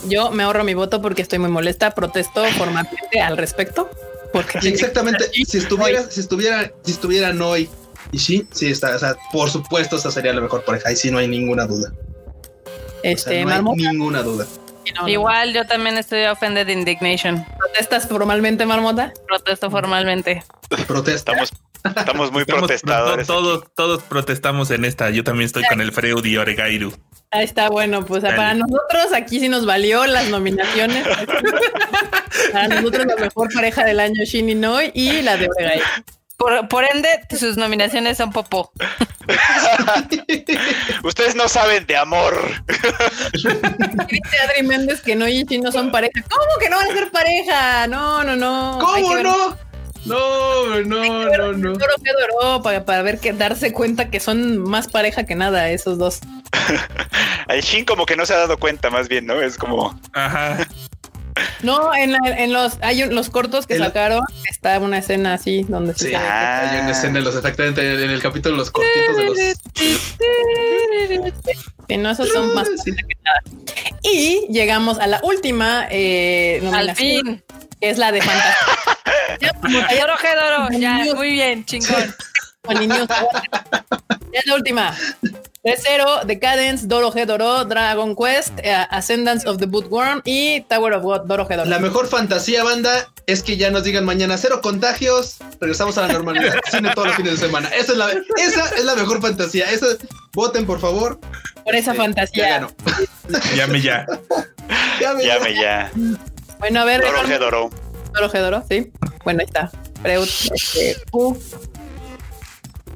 Yo me ahorro mi voto porque estoy muy molesta. Protesto formalmente al respecto. Porque exactamente. *laughs* Si estuviera, si estuviera, si estuvieran hoy y sí, sí está. O sea, por supuesto, esa sería la mejor pareja. Y sí, no hay ninguna duda. Este, no hay ninguna duda. Igual yo también estoy offended indignation. ¿Protestas formalmente, Marmota? Protesto formalmente. Protestamos. Estamos muy protestadores. Todos, todos protestamos en esta. Yo también estoy con el Freud y Oregairu. Ahí está, bueno, pues para nosotros aquí sí nos valió las nominaciones. *laughs* para nosotros la mejor pareja del año, Shin Noi y la de Oregairu. Por, ende, sus nominaciones son popó. *laughs* Ustedes no saben de amor. Dice Adri Méndez que no y no son pareja. ¿Cómo que no van a ser pareja? No, no, no. ¿Cómo no? No, no, no, no. para, para ver que darse cuenta que son más pareja que nada esos dos. *laughs* El Shin como que no se ha dado cuenta, más bien, ¿no? Es como. Ajá. No, en, en los hay los cortos que sacaron está una escena así donde sí, se hay una escena los exactamente en el capítulo los cortitos de los *laughs* que no esos son más que nada. Y llegamos a la última eh, nominación, que es la de fantasía. *laughs* Doro, ya, muy bien, chingón. *laughs* Ya es la última. 3-0, Decadence, Doro Doro, Dragon Quest, eh, Ascendance of the Bootworm y Tower of God, Doro Doro. La mejor fantasía, banda, es que ya nos digan mañana cero contagios, regresamos a la normalidad, *laughs* cine todos los fines de semana. Esa es la, esa es la mejor fantasía. Esa, voten, por favor. Por esa fantasía. Ya Llame ya. Llame, *laughs* ya. Bueno, a ver. Doro Doro Doro, sí. Bueno, ahí está. Freud, este, uh.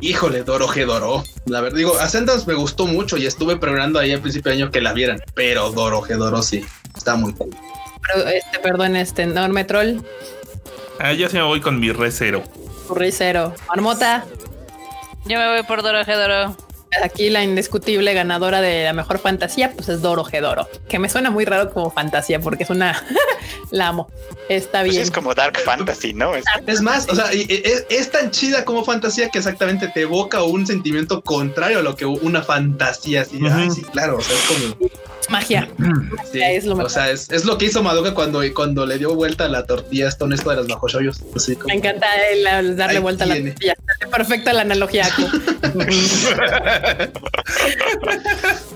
Híjole, Doro Doro. La verdad, digo, Ascendance me gustó mucho y estuve preparando ahí al principio de año que la vieran, pero Doro Doro sí, está muy cool. Pero, este, perdón, este enorme troll. Ah, yo sí me voy con mi re cero. Tu re cero. Marmota. Yo me voy por Doro Doro aquí la indiscutible ganadora de la mejor fantasía, pues es Doro Gedoro, que me suena muy raro como fantasía porque es una *laughs* la amo. Está pues bien. es como Dark Fantasy, ¿no? Es, más, o sea, es, tan chida como fantasía que exactamente te evoca un sentimiento contrario a lo que una fantasía. Así, sí, claro, o sea, es como magia. *clears throat* es lo O sea, es, lo que hizo Madoka cuando, cuando le dio vuelta a la tortilla esto esto de bajos shoyos. Me encanta el, darle vuelta a la tortilla. Perfecta la analogía.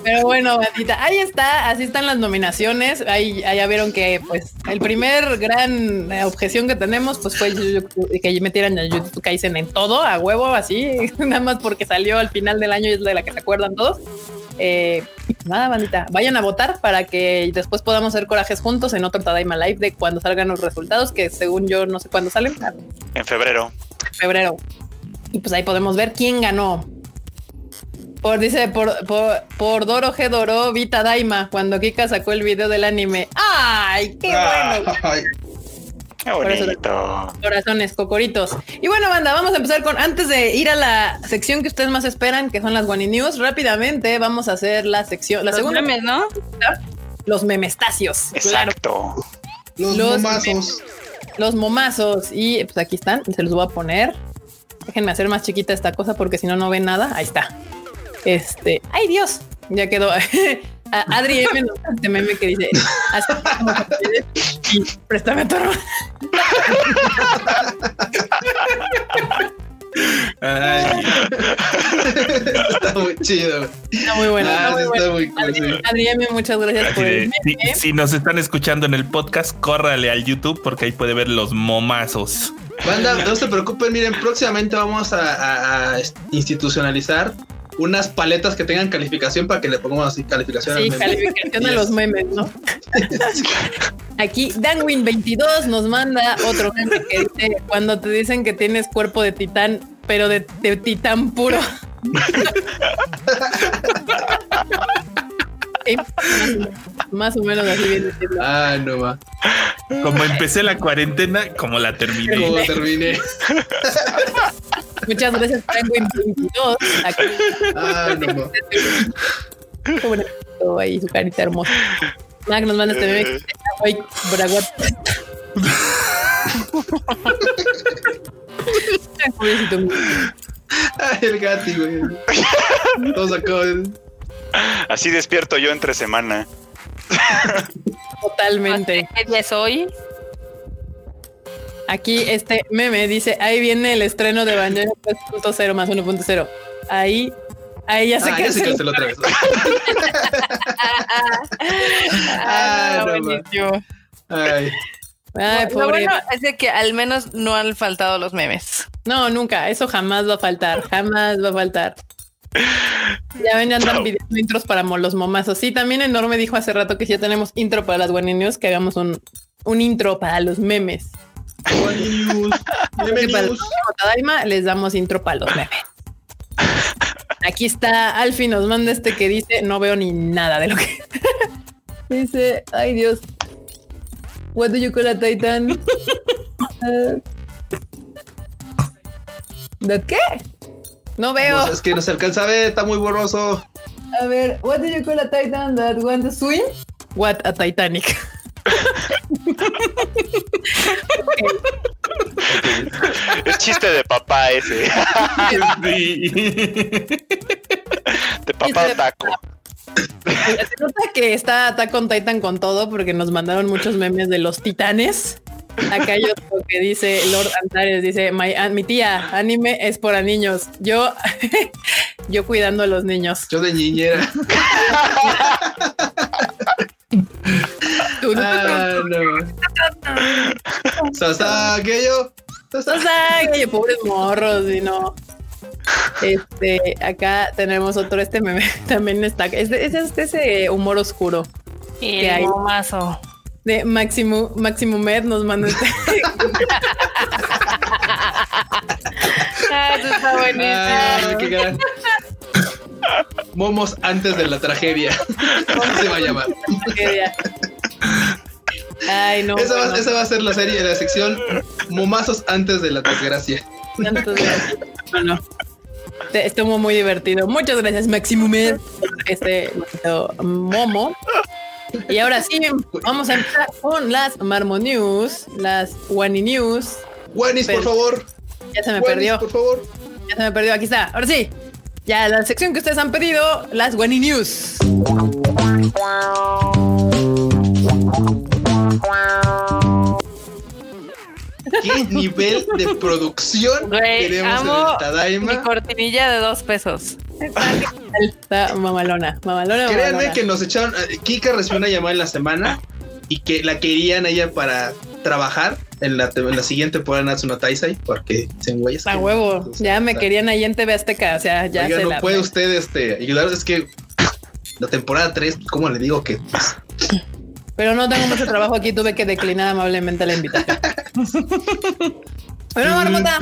Pero bueno, bandita, ahí está, así están las nominaciones. Ahí, ya vieron que, pues, el primer gran objeción que tenemos, pues, fue que metieran a YouTube Kaisen en todo, a huevo, así, *laughs* nada más porque salió al final del año y es de la que se acuerdan todos. Eh, nada, bandita, vayan a votar para que después podamos hacer corajes juntos en otro Tadaima Live de cuando salgan los resultados, que según yo no sé cuándo salen. En febrero. Febrero. Y pues ahí podemos ver quién ganó. Por, dice, por, por, por Doro G Doro, Vita Daima, cuando Kika sacó el video del anime. ¡Ay, qué bueno! Qué bonito. Corazones, cocoritos. Y bueno, banda, vamos a empezar con, antes de ir a la sección que ustedes más esperan, que son las Guani News, rápidamente vamos a hacer la sección, la los segunda. Memes, ¿no? Los memestacios. Exacto. Los, momazos. los momazos. Y pues aquí están, se los voy a poner. Déjenme hacer más chiquita esta cosa porque si no, no ven nada. Ahí está. Este, ay Dios, ya quedó. *laughs* Adri M este meme que dice, préstame tu *laughs* está muy chido. Está muy bueno. Ah, está muy, Adri, M, muchas gracias por el. Si, nos están escuchando en el podcast, córrale al YouTube porque ahí puede ver los momazos. Banda, no se preocupen, miren, próximamente vamos a institucionalizar unas paletas que tengan calificación para que le pongamos así calificación. Sí, calificación a los memes, ¿no? *laughs* Aquí Danwin22 nos manda otro meme que dice, cuando te dicen que tienes cuerpo de titán, pero de, de titán puro. *laughs* Más o menos así viene Ah, no va. Como empecé la cuarentena, como la terminé. Como terminé. Muchas gracias, Penguin 22. Aquí. Ah, no va. Bonito ahí, su carita hermosa. Mac nos manda este bebé. Ay, braguat. *laughs* Ay, el gati, güey. Todos acaban. Así despierto yo entre semana. Totalmente. ¿Qué día es hoy? Aquí este meme dice, ahí viene el estreno de Evangelion 3.0 más 1.0. Ahí, ahí ya se Ah, ya se canceló. otra vez. *laughs* Ah, no, buenísimo. Ay. Ay, Lo pobre. bueno es de que al menos no han faltado los memes. No, nunca. Eso jamás va a faltar. Jamás va a faltar. Ya ven, ya andan pidiendo intros para los momazos. Sí, también Enorme dijo hace rato que si ya tenemos intro para las One News, que hagamos un, un intro para los memes. News. Para los Tadaima les damos intro para los memes. Aquí está Alfie, nos manda este que dice, no veo ni nada de lo que *laughs* dice, ay Dios. What do you call a Titan? Uh, *laughs* ¿De qué? No veo. No, es que no se alcanza a ver, está muy borroso. A ver, what do you call a Titan that wants to swim? What a Titanic. *laughs* Es chiste de papá ese. Sí. De papá Chiste de taco. Se nota que está Attack on Titan con todo porque nos mandaron muchos memes de los titanes. Acá hay otro que dice Lord Antares, dice, "My- mi tía, anime es para niños. Yo, *laughs* yo cuidando a los niños. Yo de niñera. Tú, Ah, no. Sasageyo. O sea, que pobres morros y no. Este, acá tenemos otro, este meme *laughs* también está, es, es, es de ese humor oscuro Y ¿Qué hay? momazo. De Máximo, Máximo Med nos mandó este. *laughs* Ah, eso está Ah, buenísimo. qué gran. Momos antes de la tragedia. Así *laughs* se va a llamar. Ay, no. esa, va, bueno, esa va a ser la serie, la sección Momazos antes de la desgracia. tantos gracias. Bueno, estuvo muy divertido. Muchas gracias, Máximo Med, por este bonito momo. Y ahora sí, vamos a empezar con las Marmo News, las Wani News. Wanis, por favor. Ya se me Wanis, perdió. por favor. Ya se me perdió. Aquí está. Ahora sí. Ya la sección que ustedes han pedido, las Wani News. ¿Qué nivel de producción Güey, tenemos en amo Mi Tadaima? cortinilla de dos pesos. Está mamalona. Mamalona, Créanme mamalona. que nos echaron. eh, Kika recibió una llamada en la semana y que la querían a ella para trabajar en la, en la siguiente temporada Natsuno Taisai porque se güeyes. A que- huevo. Ya me querían ahí en TV Azteca. O sea, ya Oiga, se no la. puede usted este, ayudarnos. Es que la temporada 3, ¿cómo le digo que? Pero no tengo mucho trabajo aquí. Tuve que declinar amablemente la invitación. Bueno, Marmota,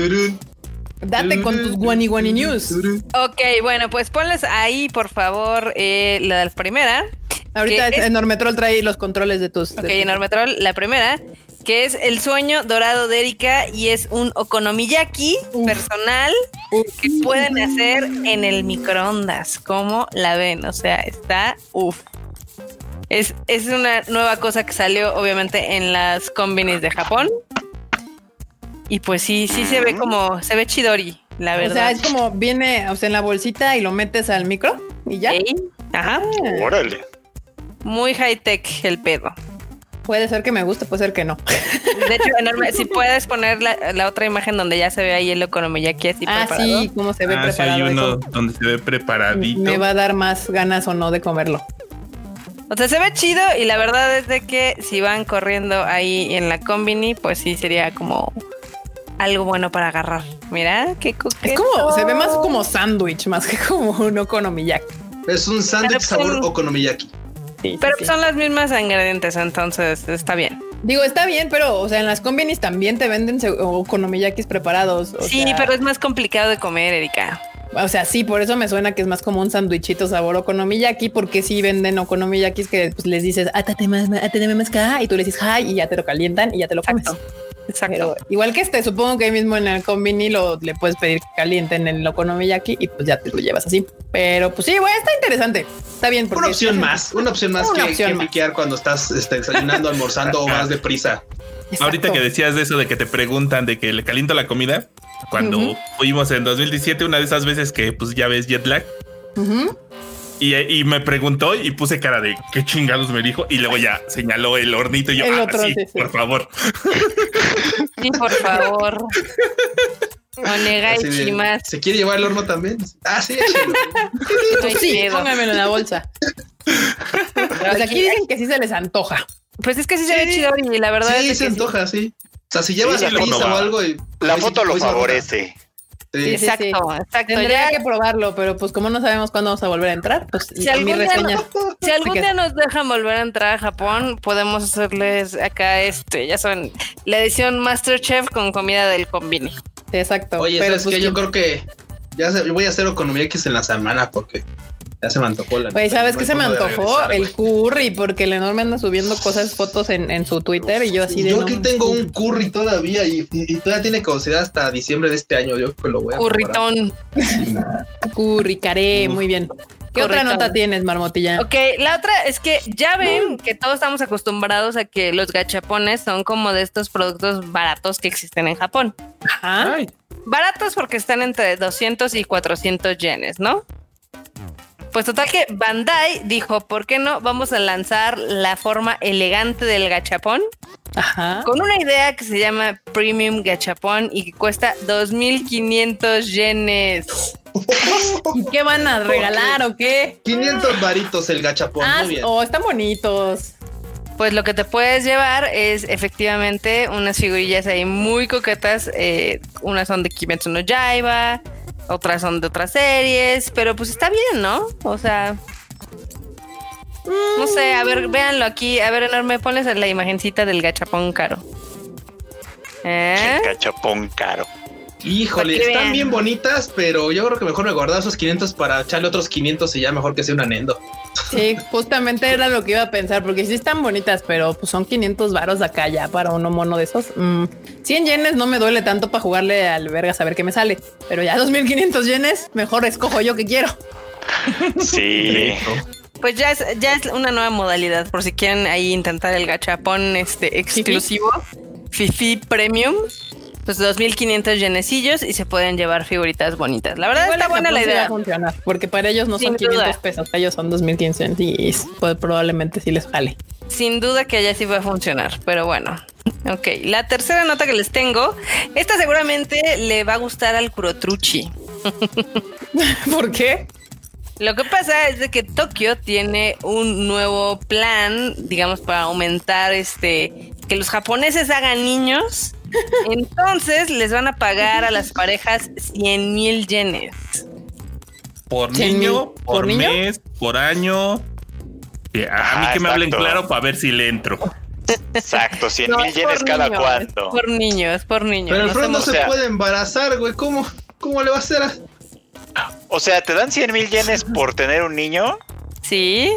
date con tus Wani Wani News. Ok, bueno, pues ponles ahí, por favor, eh, la primera. Ahorita. Enormetrol trae los controles de tus. Ok, de tus- Enorme Troll, la primera, que es el sueño dorado de Erika y es un okonomiyaki Uf. personal que pueden hacer en el microondas. ¿Cómo la ven? O sea, está uff. Es, es una nueva cosa que salió obviamente en las combinis de Japón. Y pues sí, sí se ve como, se ve chidori, la O verdad. sea, es como viene, o sea, en la bolsita y lo metes al micro y ya. Ey, Ajá. Ah, Órale. Muy high tech el pedo. Puede ser que me guste, puede ser que no. De hecho, enorme. Si puedes poner la, la otra imagen donde ya se ve ahí el okonomiyaki así Ah, preparado. sí, cómo se ve Ah, sí, hay preparado. uno donde se ve preparadito. Me va a dar más ganas o no de comerlo. O sea, se ve chido y la verdad es de que si van corriendo ahí en la combini, pues sí sería como algo bueno para agarrar. Mira, qué Es coqueto. como, se ve más como sándwich, más que como un okonomiyaki. Es un sándwich Pero sabor son- okonomiyaki. Sí, Pero sí, sí. son las mismas ingredientes, entonces está bien. Digo, está bien, pero, o sea, en las combinis también te venden okonomiyakis preparados. o sí, sea, pero es más complicado de comer, Erika. O sea, sí, por eso me suena que es más como un sándwichito sabor okonomiyaki, porque sí venden okonomiyakis que pues, les dices, átate más, átate más acá, y tú le dices, hi, y ya te lo calientan y ya te lo comes. Exacto. igual que este, supongo que ahí mismo en el combini lo le puedes pedir que calienten en el okonomiyaki y pues ya te lo llevas así. Pero pues sí, güey, está interesante. Está bien. Una opción más, una opción más que, que cuando estás este, desayunando, almorzando o más deprisa. Ahorita que decías de eso de que te preguntan de que le caliento la comida, cuando fuimos en 2017, una de esas veces que pues ya ves jet lag. y, me preguntó y puse cara de qué chingados me dijo y luego ya señaló el hornito y yo, ah, sí, por favor. *laughs* Sí, por favor. y más. ¿Se quiere llevar el horno también? Ah, sí, *laughs* sí, póngamelo en la bolsa. *laughs* Pues aquí dicen que sí se les antoja. Pues es que sí se ve chido y la verdad sí, es que se antoja, sí. O sea, si llevas sí, prisa o algo y la foto lo favorece. Sí, exacto, exacto. Tendría que probarlo, pero pues como no sabemos cuándo vamos a volver a entrar, pues si algún, día, si algún día nos dejan volver a entrar a Japón, podemos hacerles acá este, ya saben, la edición Masterchef con comida del combini. Exacto. Oye, pero es pues, que yo creo que ya voy a hacer economía X en la semana porque ya se me antojó la. Güey, ¿sabes qué se me antojó? el curry, porque el enorme anda subiendo cosas, fotos en, su Twitter y yo así de. Yo aquí tengo un curry todavía y, todavía tiene caducidad hasta diciembre de este año. Yo que lo voy a. Curritón. curry, caré, muy bien. ¿Qué otra nota tienes, Marmotilla? Ok, la otra es que ya ven que todos estamos acostumbrados a que los gachapones son como de estos productos baratos que existen en Japón. Ajá. Baratos porque están entre 200 y 400 yenes, ¿no? Pues total que Bandai dijo, ¿por qué no vamos a lanzar la forma elegante del gachapón? Ajá. Con una idea que se llama Premium Gachapón y que cuesta 2.500 yenes. *laughs* ¿Y qué van a regalar o qué? 500 varitos el gachapón. Ah, muy bien. Oh, están bonitos. Pues lo que te puedes llevar es efectivamente unas figurillas ahí muy coquetas. Eh, unas son de Kimetsu no Yaiba, otras son de otras series, pero pues está bien, ¿no? O sea, no sé, a ver, véanlo aquí. A ver, enorme, pones la imagencita del gachapón caro. ¿Eh? El gachapón caro. Híjole, están bien bonitas, pero yo creo que mejor me guardaba esos 500 para echarle otros 500 y ya mejor que sea una Nendo. Sí, justamente era lo que iba a pensar, porque sí están bonitas, pero pues son 500 varos acá ya para uno mono de esos. 100 mm, yenes no me duele tanto para jugarle al verga a ver qué me sale, pero ya 2500 yenes, mejor escojo yo que quiero. Sí. Pues ya es, ya es una nueva modalidad, por si quieren ahí intentar el gachapón este exclusivo, Fifi Premium pues 2.500 yenecillos y se pueden llevar figuritas bonitas. La verdad está buena la idea. Funcionar, porque para ellos no son 500 pesos, ellos son 2.500 y pues, probablemente sí les vale. Sin duda que allá sí va a funcionar, pero bueno. Ok, la tercera nota que les tengo, esta seguramente le va a gustar al Kurotruchi. *laughs* ¿Por qué? Lo que pasa es de que Tokio tiene un nuevo plan, digamos, para aumentar este que los japoneses hagan niños entonces les van a pagar a las parejas 100 mil yenes. Por niño, por, mes, por año. A mí que me hablen claro para ver si le entro. Exacto, 100 mil yenes cada cuánto. Por niños, por niños. Pero el no, no se puede embarazar, güey. ¿Cómo, ¿Cómo le va a hacer? O sea, ¿te dan 100 mil yenes por tener un niño? Sí.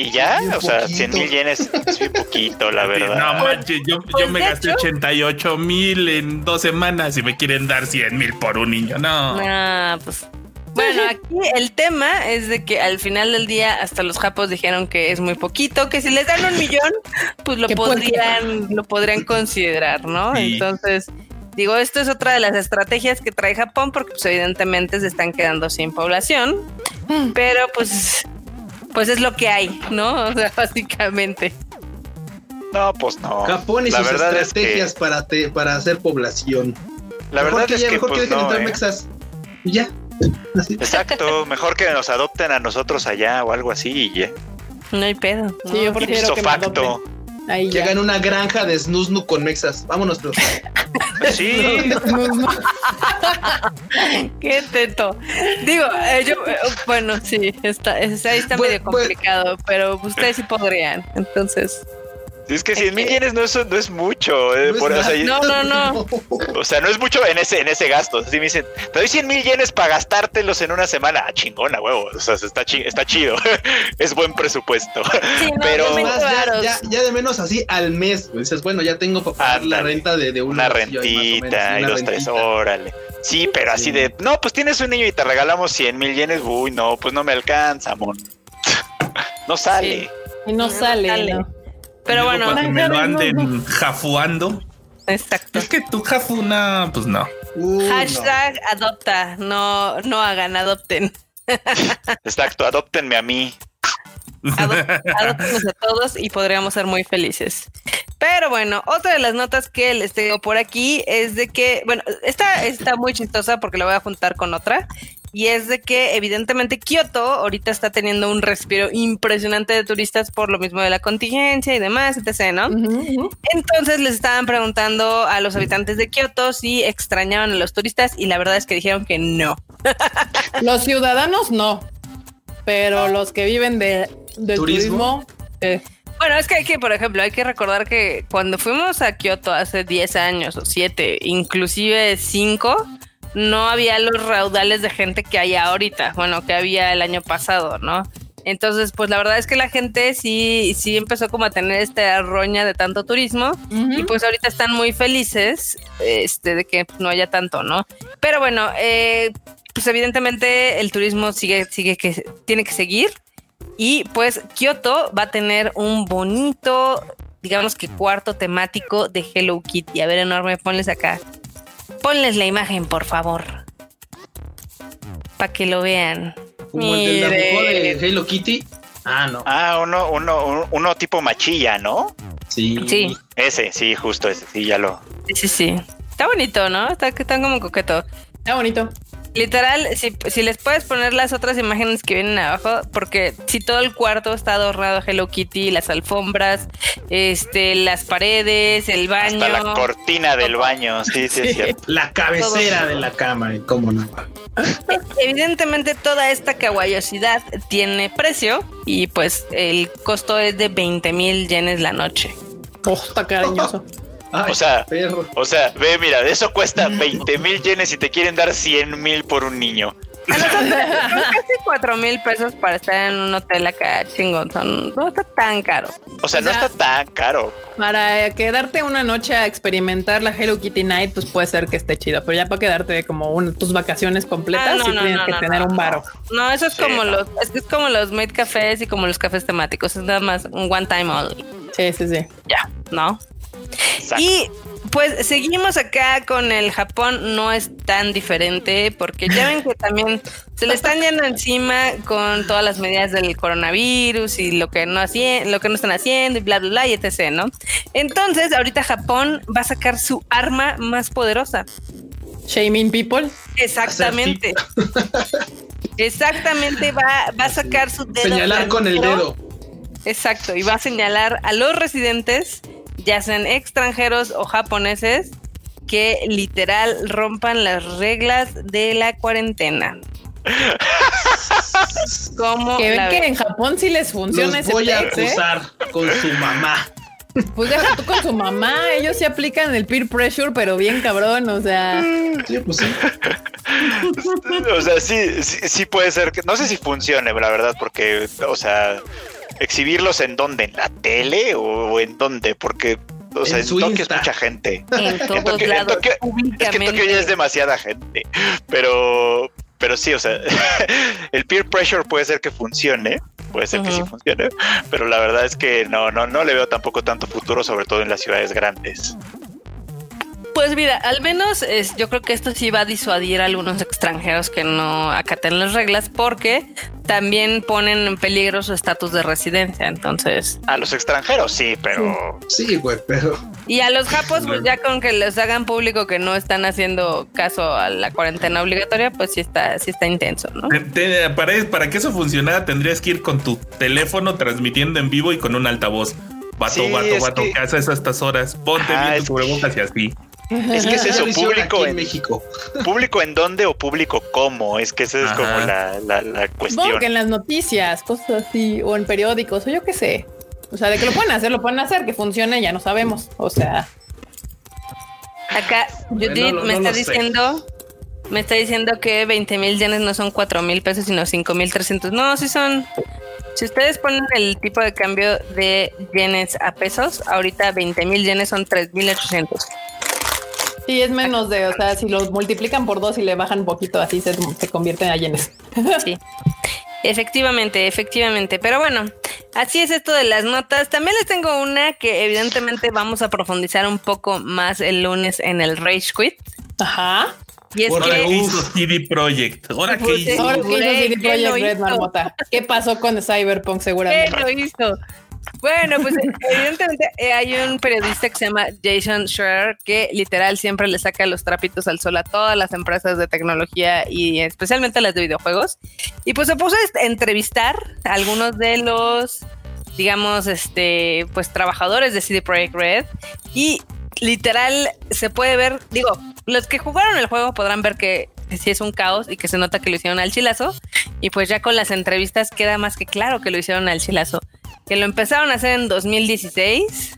¿Y ya? o sea, 100 mil yenes es muy poquito, la *laughs* verdad. No manches, yo, yo me gasté 88 mil en dos semanas y me quieren dar 100 mil por un niño. No. Ah, pues. Bueno, aquí el tema es de que al final del día hasta los japos dijeron que es muy poquito, que si les dan un millón, pues lo podrían, lo podrían considerar, ¿no? Entonces, digo, esto es otra de las estrategias que trae Japón, porque pues evidentemente se están quedando sin población. Mm. Pero pues pues es lo que hay, ¿no? *laughs* O sea, básicamente. No, pues no. Japón y sus estrategias para, para hacer población. La verdad es que, mejor pues, que no, ¿eh? Y ya. Exacto, mejor que nos adopten a nosotros allá o algo así y ya. No hay pedo. Sí, yo prefiero que facto. Ahí Llegan una granja de snusnu con mexas. Vámonos, pero. *laughs* Sí. Qué teto. Digo, eh, yo, eh, bueno, sí, está, ahí está medio complicado, pero ustedes sí podrían. Entonces. Es que 100 mil yenes no es, no es mucho. Eh, no, o sea, no, no, no, *laughs* O sea, no es mucho en ese, en ese gasto. Así me dicen, te doy 100 mil yenes para gastártelos en una semana. Ah, chingona, huevo. O sea, está, está chido. *laughs* es buen presupuesto. Pero ya, de menos así al mes. Dices, bueno, ya tengo para pagar la renta de, una, rentita y dos, tres, órale. Sí, pero así de, no, pues tienes un niño y te regalamos 100 mil yenes. Uy, no, pues no me alcanza, mon. *laughs* no sale. Y no sale. No. Pero bueno, me lo anden jafuando. Exacto. Es que tú jafuna, pues no. Hashtag adopta, no, no hagan, adopten. *laughs* Exacto, adoptenme a mí. Adoptenos a todos y podríamos ser muy felices. Pero bueno, otra de las notas que les tengo por aquí es de que, bueno, esta está muy chistosa porque la voy a juntar con otra y es de que evidentemente Kioto ahorita está teniendo un respiro impresionante de turistas por lo mismo de la contingencia y demás, etc., ¿no? Entonces les estaban preguntando a los habitantes de Kioto si extrañaban a los turistas y la verdad es que dijeron que no. *laughs* los ciudadanos no, pero los que viven de, del turismo, eh. Bueno, es que hay que, por ejemplo, hay que recordar que cuando fuimos a Kioto hace 10 años o 7, inclusive 5, no había los raudales de gente que hay ahorita, bueno, que había el año pasado, ¿no? Entonces, pues la verdad es que la gente sí, sí empezó como a tener esta roña de tanto turismo y pues ahorita están muy felices este, de que no haya tanto, ¿no? Pero bueno, eh, pues evidentemente el turismo sigue, sigue que tiene que seguir y pues Kioto va a tener un bonito, digamos que cuarto temático de Hello Kitty. A ver, enorme, ponles acá Ponles la imagen, por favor. Para que lo vean. Como el de Hello Kitty. Ah, no. Ah, uno, uno, uno, tipo machilla, ¿no? Sí. Sí. Ese, sí, justo ese, sí, ya lo. Sí, sí, sí. Está bonito, ¿no? Está, está como coqueto. Está bonito. Literal, si, si, les puedes poner las otras imágenes que vienen abajo, porque si todo el cuarto está adornado Hello Kitty, las alfombras, este, las paredes, el baño. Hasta la cortina del baño, sí, sí, es cierto. La cabecera de la cama, ¿cómo no? Evidentemente toda esta kawaiosidad tiene precio y pues el costo es de 20 mil yenes la noche. Oh, está cariñoso. *laughs* o sea, o sea, ve, mira, eso cuesta 20 mil yenes y te quieren dar 100 mil por un niño. casi 4 mil pesos para estar en un hotel acá chingón. no está tan caro. O sea, no está tan caro. Para quedarte una noche a experimentar la Hello Kitty Night, pues puede ser que esté chido, pero ya para quedarte como tus vacaciones completas, ah, sí tienes que tener un varo. No, eso es como los, es, es como los made cafés y como los cafés temáticos. Es nada más un one time only. Sí, sí, sí. Ya, ¿no? Y pues seguimos acá con el Japón, no es tan diferente porque ya ven que también se le están yendo encima con todas las medidas del coronavirus y lo que no hacían, lo que no están haciendo y bla bla bla y etc, ¿no? Entonces, ahorita Japón va a sacar su arma más poderosa. Shaming people. Exactamente. *laughs* Exactamente, va, va a sacar su dedo. Señalar con el dedo. Exacto, y va a señalar a los residentes ya sean extranjeros o japoneses, que literal rompan las reglas de la cuarentena. Como que ven que en Japón sí les funciona Los voy a ¿eh? acusar con su mamá. Pues deja tú con su mamá, ellos sí aplican el peer pressure, pero bien cabrón, o sea. Sí, pues sí. o sea, sí, sí, sí, puede ser que no sé si funcione, la verdad, porque, o sea, exhibirlos en dónde, en la tele o en dónde, porque o sea, en, Tokio es mucha gente. *laughs* En todos lados. es que en Tokio ya es demasiada gente. Pero, pero sí, o sea, *laughs* el peer pressure puede ser que funcione. Puede ser que sí funcione. Pero la verdad es que no, no, no le veo tampoco tanto futuro, sobre todo en las ciudades grandes. Pues mira, al menos es, yo creo que esto sí va a disuadir a algunos extranjeros que no acaten las reglas porque también ponen en peligro su estatus de residencia. Entonces, a los extranjeros sí, pero sí, güey, pero y a los japos, pues ya con que les hagan público que no están haciendo caso a la cuarentena obligatoria, pues sí está, sí está intenso, ¿no? para, para que eso funcionara, tendrías que ir con tu teléfono transmitiendo en vivo y con un altavoz. Vato, vato, vato, ¿qué haces a estas horas? Ponte bien tu cubrebocas y así. Es que es *laughs* eso, público en, México. ¿Público en dónde o público cómo? Es que esa es como la, la, cuestión. que en las noticias, cosas así, o en periódicos, o yo qué sé. O sea, de que lo pueden hacer, lo pueden hacer, que funcione, ya no sabemos. O sea. Acá Judith me está diciendo, me está diciendo que 20 mil yenes no son 4 mil pesos, sino 5 mil 300. No, sí son. Si ustedes ponen el tipo de cambio de yenes a pesos, ahorita 20 mil yenes son 3 mil 800. Sí, es menos de, o sea, si los multiplican por dos y le bajan un poquito, así se, se convierten a yenes. *laughs* Sí. Efectivamente, efectivamente. Pero bueno, así es esto de las notas. También les tengo una que evidentemente vamos a profundizar un poco más el lunes en el Rage Quit. Ajá. Y es Ahora que hizo CD Projekt. Ahora que hizo. CD ¿qué Projekt lo Red hizo? Marmota. ¿Qué pasó con Cyberpunk ¿Qué seguramente? lo hizo? Bueno, pues evidentemente eh, hay un periodista que se llama Jason Schreier que literal siempre le saca los trapitos al sol a todas las empresas de tecnología y especialmente las de videojuegos. Y pues se puso a entrevistar a algunos de los, digamos, este, pues trabajadores de CD Projekt Red y literal se puede ver, digo, los que jugaron el juego podrán ver que sí es un caos y que se nota que lo hicieron al chilazo. Y pues ya con las entrevistas queda más que claro que lo hicieron al chilazo. Que lo empezaron a hacer en 2016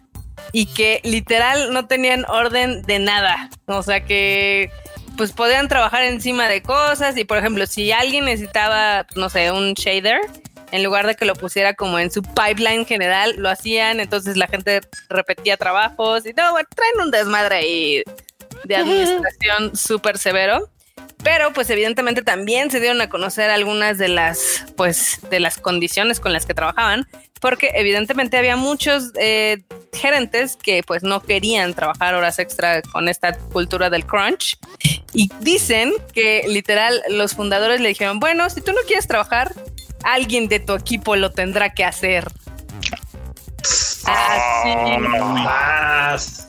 y que literal no tenían orden de nada. O sea que pues podían trabajar encima de cosas y por ejemplo si alguien necesitaba, no sé, un shader, en lugar de que lo pusiera como en su pipeline general, lo hacían, entonces la gente repetía trabajos y no, bueno, traen un desmadre ahí de *laughs* administración súper severo. Pero pues evidentemente también se dieron a conocer algunas de las pues de las condiciones con las que trabajaban, porque evidentemente había muchos eh, gerentes que pues no querían trabajar horas extra con esta cultura del crunch y dicen que literal los fundadores le dijeron, bueno, si tú no quieres trabajar, alguien de tu equipo lo tendrá que hacer. Así. Más.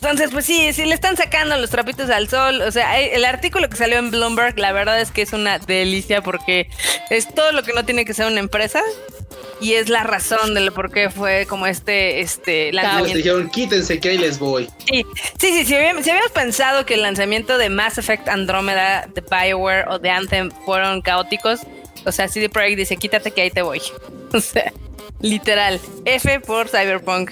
Entonces, pues sí, sí le están sacando los trapitos al sol. O sea, el artículo que salió en Bloomberg, la verdad es que es una delicia porque es todo lo que no tiene que ser una empresa y es la razón de lo por qué fue como este, este lanzamiento. dijeron, quítense que ahí les voy. Sí, sí, sí, si habíamos, si habíamos pensado que el lanzamiento de Mass Effect Andromeda, de Bioware o de Anthem fueron caóticos, o sea, CD Projekt dice, quítate que ahí te voy. *laughs* O sea, literal, F por Cyberpunk.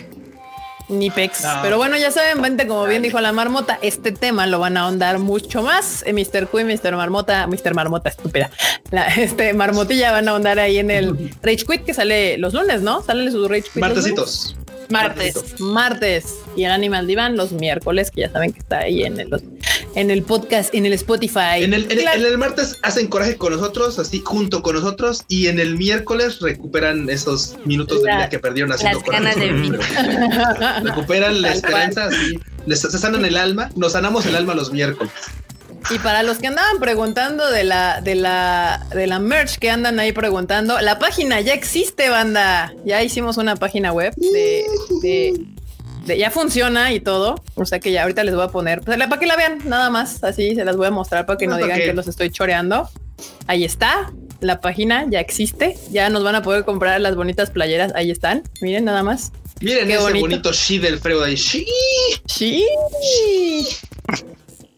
Ni pex. No. Pero bueno, ya saben, vente, como bien dijo la marmota, este tema lo van a ahondar mucho más. Mr. Q y Mr. Marmota, Mr. Marmota, estúpida. La, este Marmotilla van a ahondar ahí en el *laughs* Rage Quit que sale los lunes, ¿no? Sale su Rage Quit. los? Martesitos. Martes. Martes. Y el Animal Divan los miércoles, que ya saben que está ahí en el, en el podcast, en el Spotify. En el, en, Claro. en el martes hacen coraje con nosotros, así junto con nosotros, y en el miércoles recuperan esos minutos de vida que perdieron haciendo las ganas de coraje. *laughs* Recuperan la esperanza, así. Les se sanan el alma, nos sanamos el alma los miércoles. Y para los que andaban preguntando de la, de la, de la merch que andan ahí preguntando, la página ya existe, banda. Ya hicimos una página web de- ya funciona y todo. O sea que ya ahorita les voy a poner, pues, para que la vean, nada más. Así se las voy a mostrar para que no Ah, digan que los estoy choreando. Ahí está. La página ya existe. Ya nos van a poder comprar las bonitas playeras. Ahí están. Miren nada más. Miren Qué ese bonito. bonito, del freo de ahí. Shi. Sí.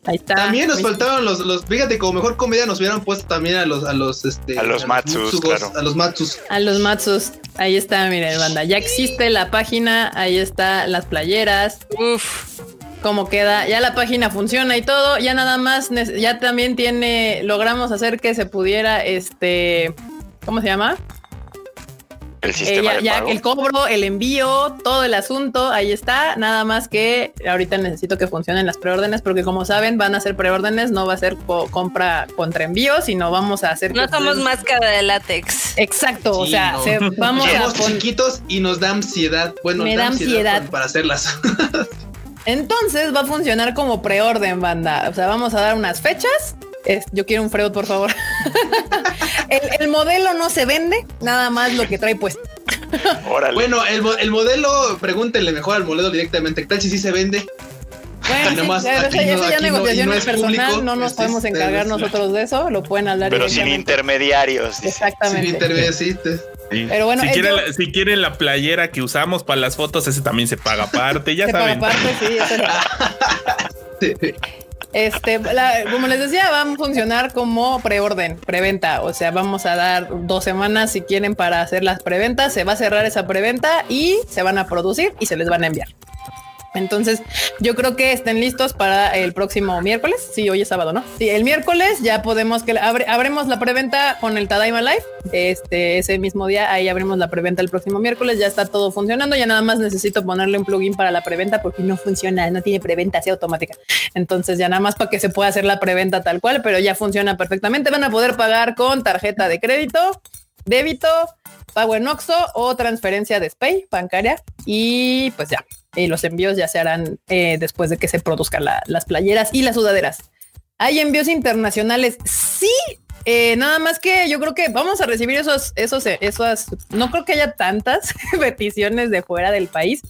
Ahí está. También nos faltaron los, los, fíjate, como mejor comedia nos hubieran puesto también a los, a los, este, A los Matsus, Mutsugos, claro. A los Matsus. A los Matsus. Ahí está, miren, banda. Ya existe la página, ahí está las playeras, Uf, cómo queda. Ya la página funciona y todo. Ya nada más, ya también tiene, logramos hacer que se pudiera, este, ¿cómo se llama? El Eh, sistema ya, de ya el cobro, el envío, todo el asunto, ahí está. Nada más que ahorita necesito que funcionen las preórdenes, porque como saben, van a ser preórdenes, no va a ser co- compra contra envío, sino vamos a hacer. no somos ustedes- máscara de látex. Exacto, o sea, no. se- vamos a Somos poner. chiquitos y nos da ansiedad. Bueno, Me da da ansiedad. para- para hacerlas. Entonces va a funcionar como preorden, banda. O sea, vamos a dar unas fechas. Es- yo quiero un Freud, por favor. *laughs* el, el modelo no se vende, nada más lo que trae puesto. Órale. Bueno, el, el modelo, pregúntenle mejor al modelo directamente. ¿Qué tal si sí se vende? Bueno, *laughs* nomás eso, no- eso ya aquí no- y negociación no personal, público, no nos este, podemos este, encargar es- nosotros de eso, lo pueden hablar pero sin intermediarios. Exactamente. sí, te- Sí. Pero bueno, si, eh, quieren yo- la, si quieren la playera que usamos para las fotos, ese también se paga aparte, ya Se paga saben. aparte, sí, eso es- *laughs* sí. Este, como les decía, van a funcionar como preorden, preventa. O sea, vamos a dar dos semanas si quieren para hacer las preventas. Se va a cerrar esa preventa y se van a producir y se les van a enviar. Entonces, yo creo que estén listos para el próximo miércoles. Sí, hoy es sábado, ¿no? Sí, el miércoles ya podemos que abre, la preventa con el Tadaima Live. Este, ese mismo día, ahí abrimos la preventa el próximo miércoles. Ya está todo funcionando. Ya nada más necesito ponerle un plugin para la preventa porque no funciona, no tiene preventa así automática. Entonces, ya nada más para que se pueda hacer la preventa tal cual, pero ya funciona perfectamente. Van a poder pagar con tarjeta de crédito, débito, pago en Oxo o transferencia de Spay bancaria. Y pues ya, y los envíos ya se harán eh, después de que se produzcan las playeras y las sudaderas. Hay envíos internacionales, sí, eh, nada más que yo creo que vamos a recibir esos, esos, esos, no creo que haya tantas *laughs* peticiones de fuera del país,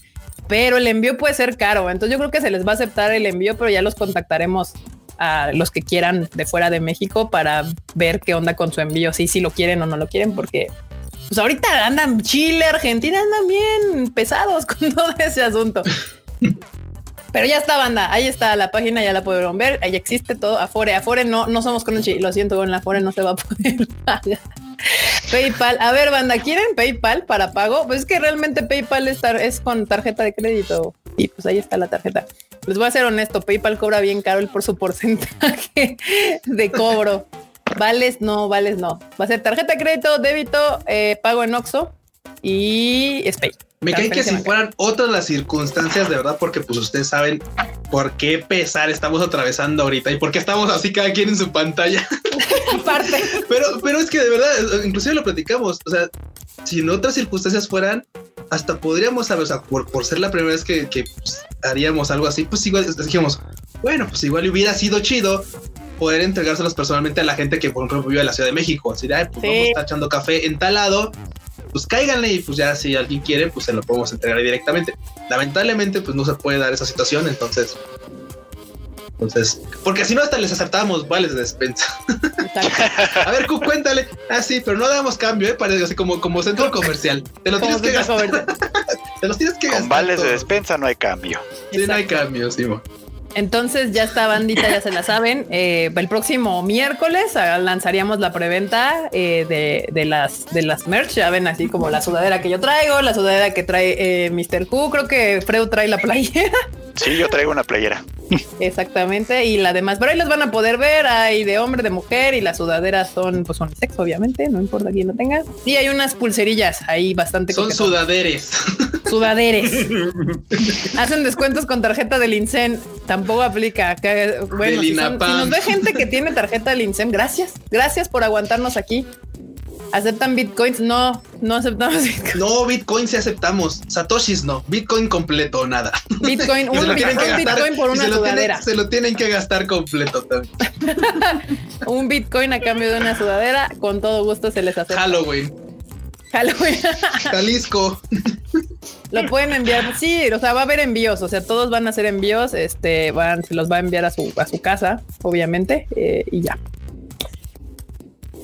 pero el envío puede ser caro. Entonces yo creo que se les va a aceptar el envío, pero ya los contactaremos a los que quieran de fuera de México para ver qué onda con su envío, si, si lo quieren o no lo quieren, porque pues ahorita andan Chile, Argentina, andan bien pesados *laughs* con todo ese asunto. Pero ya está, banda. Ahí está la página, ya la pudieron ver. Ahí existe todo. Afore, Afore no, no somos con Chile. Lo siento, con la Afore no se va a poder pagar. *laughs* PayPal. A ver, banda, ¿quieren PayPal para pago? Pues es que realmente PayPal es con tarjeta de crédito. Y pues ahí está la tarjeta. Les voy a ser honesto, PayPal cobra bien caro el por su porcentaje *laughs* de cobro. Vales no, vales no. Va a ser tarjeta de crédito, débito, eh, pago en Oxxo y Spay. Me cae que si fueran otras las circunstancias de verdad, porque pues ustedes saben por qué pesar estamos atravesando ahorita y por qué estamos así cada quien en su pantalla. *laughs* Aparte. pero, pero es que de verdad, inclusive lo platicamos. O sea, si en otras circunstancias fueran, hasta podríamos saber, o sea, por, por ser la primera vez que, pues, haríamos algo así, pues igual dijimos, bueno, pues igual hubiera sido chido poder entregárselos personalmente a la gente que, por ejemplo, vive en la Ciudad de México. Así de, Ay, pues vamos a estar echando café en tal lado, pues cáiganle y pues ya si alguien quiere, pues se lo podemos entregar directamente. Lamentablemente, pues no se puede dar esa situación, entonces. Entonces, porque si no, hasta les acertamos vales de despensa. *laughs* a ver, cuéntale. Ah, sí, pero no damos cambio, ¿eh? Parece así como, como centro comercial. Te lo tienes que gastar. *laughs* Te los tienes que gastar. Con vales de despensa no hay cambio. Sí, no hay cambio, sí. Entonces ya está bandita, ya se la saben. Eh, el próximo miércoles ah, lanzaríamos la preventa eh, de, de, las de las merch. Ya ven así como la sudadera que yo traigo, la sudadera que trae eh, Mr. Q. Creo que Freud trae la playera. Sí, yo traigo una playera. Exactamente, y la demás, pero ahí las van a poder ver, hay de hombre, de mujer, y las sudaderas son, pues son sexo, obviamente, no importa quién lo tenga. Y hay unas pulserillas ahí bastante. Son sudaderes. *laughs* Sudaderes. *laughs* Hacen descuentos con tarjeta del INSEN, tampoco aplica. bueno, si, nos ve gente que tiene tarjeta del INSEN, gracias, gracias por aguantarnos aquí. ¿Aceptan bitcoins? No, no aceptamos *laughs* bitcoins. No, bitcoin sí aceptamos. Satoshis no. Bitcoin completo, nada. Bitcoin, *laughs* un, bitcoin por una sudadera. se lo tienen que gastar completo también. un bitcoin a cambio de una sudadera, con todo gusto se les acepta. Halloween. Halloween. Jalisco. Lo pueden enviar, sí, o sea, va a haber envíos, o sea, todos van a hacer envíos, este, van, se los va a enviar a su, a su casa, obviamente, eh, y ya.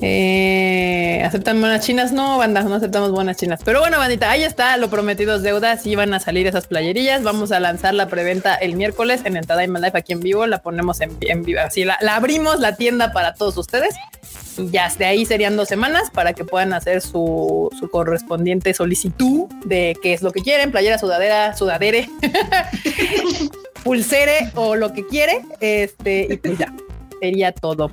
Eh, ¿Aceptan buenas chinas? No, banda, no aceptamos buenas chinas. Pero bueno, bandita, ahí está, lo prometido es deuda. Sí van a salir esas playerillas. Vamos a lanzar la preventa el miércoles en el Tadaima Life aquí en vivo. La ponemos en, vivo. Así la, abrimos la tienda para todos ustedes. Y ya de ahí serían dos semanas para que puedan hacer su, su correspondiente solicitud de qué es lo que quieren: playera, sudadera, sudadere, *laughs* pulsere o lo que quiere. Este, y pues ya sería todo.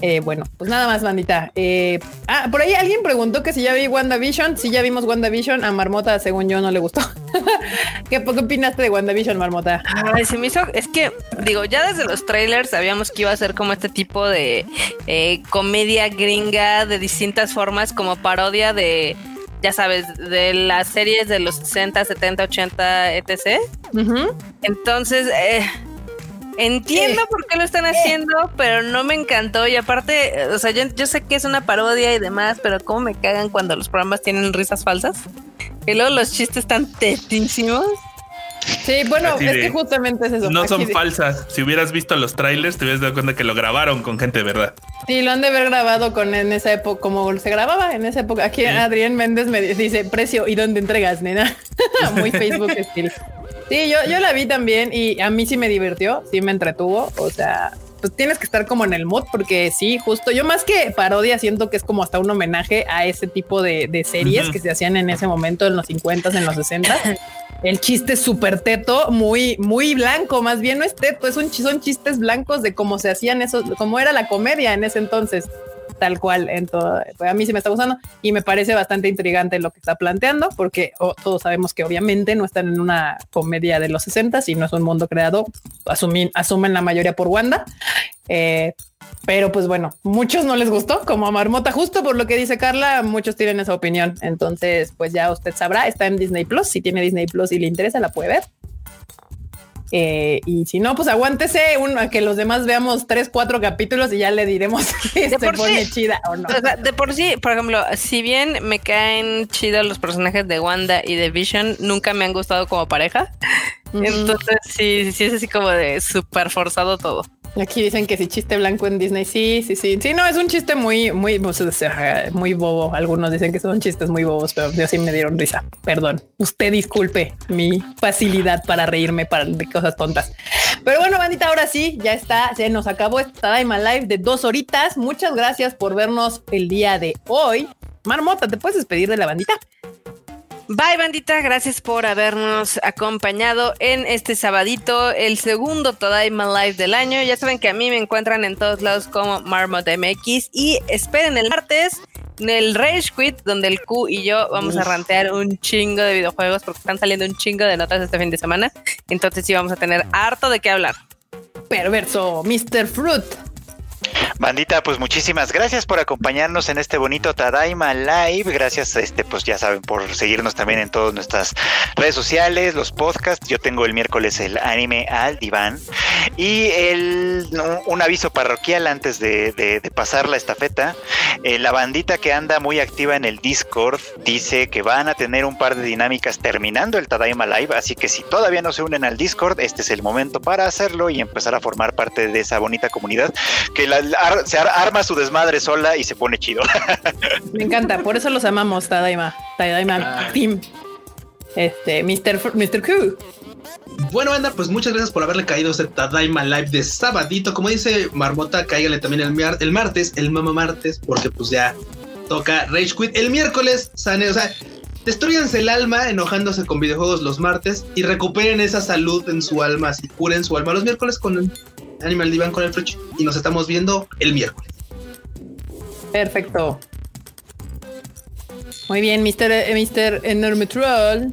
Eh, bueno, pues nada más, bandita. Eh, ah, por ahí alguien preguntó que si ya vi WandaVision. Si ya vimos WandaVision, a Marmota, según yo, no le gustó. *laughs* ¿Qué, ¿Qué, opinaste de WandaVision, Marmota? se me hizo, es que, digo, ya desde los trailers sabíamos que iba a ser como este tipo de eh, comedia gringa de distintas formas, como parodia de, ya sabes, de las series de los 60, 70, 80, etc. Entonces, eh Entiendo por qué lo están haciendo, pero no me encantó. Y aparte, o sea, yo, sé que es una parodia y demás, pero cómo me cagan cuando los programas tienen risas falsas. Y luego los chistes están tetísimos. Sí, bueno, es que justamente es eso. No son falsas. Si hubieras visto los trailers, te hubieras dado cuenta que lo grabaron con gente de verdad. Sí, lo han de haber grabado con en esa época, como se grababa en esa época. Aquí Adrián Méndez me dice precio y dónde entregas, nena. *laughs* Muy Facebook *laughs* estilo. Sí, yo, yo la vi también y a mí sí me divirtió, sí me entretuvo. O sea, pues tienes que estar como en el mood, porque sí, justo yo más que parodia, siento que es como hasta un homenaje a ese tipo de, series que se hacían en ese momento, en los 50, en los 60. El chiste súper teto, muy, muy blanco, más bien no es teto, es un, son chistes blancos de cómo se hacían esos, cómo era la comedia en ese entonces tal cual en todo. Pues a mí sí me está gustando y me parece bastante intrigante lo que está planteando, porque todos sabemos que obviamente no están en una comedia de los 60, sino es un mundo creado, asumen, asumen la mayoría por Wanda. Eh, pero pues bueno, muchos no les gustó, como a Marmota, justo por lo que dice Carla, muchos tienen esa opinión. Entonces, pues ya usted sabrá, está en Disney Plus. Si tiene Disney Plus y le interesa, la puede ver. Eh, y si no, pues aguántese a que los demás veamos tres, cuatro capítulos y ya le diremos *laughs* si se pone chida o no. de por sí, por ejemplo, si bien me caen chidos los personajes de Wanda y de Vision, nunca me han gustado como pareja. Entonces sí, sí es así como de súper forzado todo. Aquí dicen que si chiste blanco en Disney, sí, sí, sí. Sí, no, es un chiste muy, muy, muy bobo. Algunos dicen que son chistes muy bobos, pero yo sí me dieron risa. Perdón. Usted disculpe mi facilidad para reírme para de cosas tontas. Pero bueno, bandita, ahora sí, ya está. Se nos acabó esta Daima Live de dos horitas. Muchas gracias por vernos el día de hoy. Marmota, ¿te puedes despedir de la bandita? Bye bandita, gracias por habernos acompañado en este sabadito, el segundo Tadaima Live del año. Ya saben que a mí me encuentran en todos lados como Marmot MX y esperen el martes en el Rage Quit, donde el Q y yo vamos a rantear un chingo de videojuegos porque están saliendo un chingo de notas este fin de semana. Entonces sí vamos a tener harto de qué hablar. Perverso, Mr. Fruit. Bandita, pues muchísimas gracias por acompañarnos en este bonito Tadaima Live. Gracias, este, pues ya saben, por seguirnos también en todas nuestras redes sociales, los podcasts. Yo tengo el miércoles el anime al diván. Y el, un aviso parroquial antes de, pasar la estafeta. Eh, la bandita que anda muy activa en el Discord dice que van a tener un par de dinámicas terminando el Tadaima Live. Así que si todavía no se unen al Discord, este es el momento para hacerlo y empezar a formar parte de esa bonita comunidad que la se arma su desmadre sola y se pone chido. Me encanta, por eso los amamos, Tadaima. Tadaima ah. Team. Este, Mr. Mr. Q. Bueno, anda, pues muchas gracias por haberle caído este Tadaima Live de sabadito. Como dice Marmota, cáigale también el, el martes, el mama martes, porque pues ya toca Rage Quit. El miércoles, sane, o sea, destruyanse el alma enojándose con videojuegos los martes y recuperen esa salud en su alma, así curen su alma los miércoles con Animal Divan con el Fresh y nos estamos viendo el miércoles. Perfecto. Muy bien, Mr. Eh. Enorme Troll.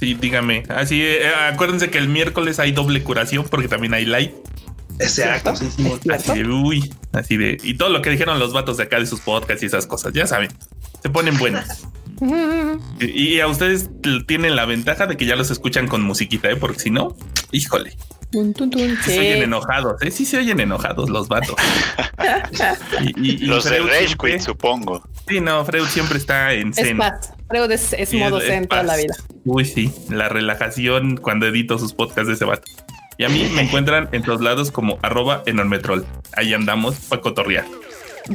Sí, dígame. Así, eh, acuérdense que el miércoles hay doble curación porque también hay light. Exacto. Así de, uy, así de, y todo lo que dijeron los vatos de acá de sus podcasts y esas cosas, ya saben, se ponen buenos. *laughs* y, a ustedes tienen la ventaja de que ya los escuchan con musiquita, ¿eh? porque si no, híjole. Se oyen enojados, ¿eh? Sí se oyen enojados los vatos. *laughs* y, los de Rage Quit, supongo. Sí, no, Freud siempre está en zen. Freud es, modo zen toda la vida. Uy, sí, la relajación cuando edito sus podcasts de ese vato. Y a mí me encuentran en todos lados como arroba enormetrol. Ahí andamos para cotorrear.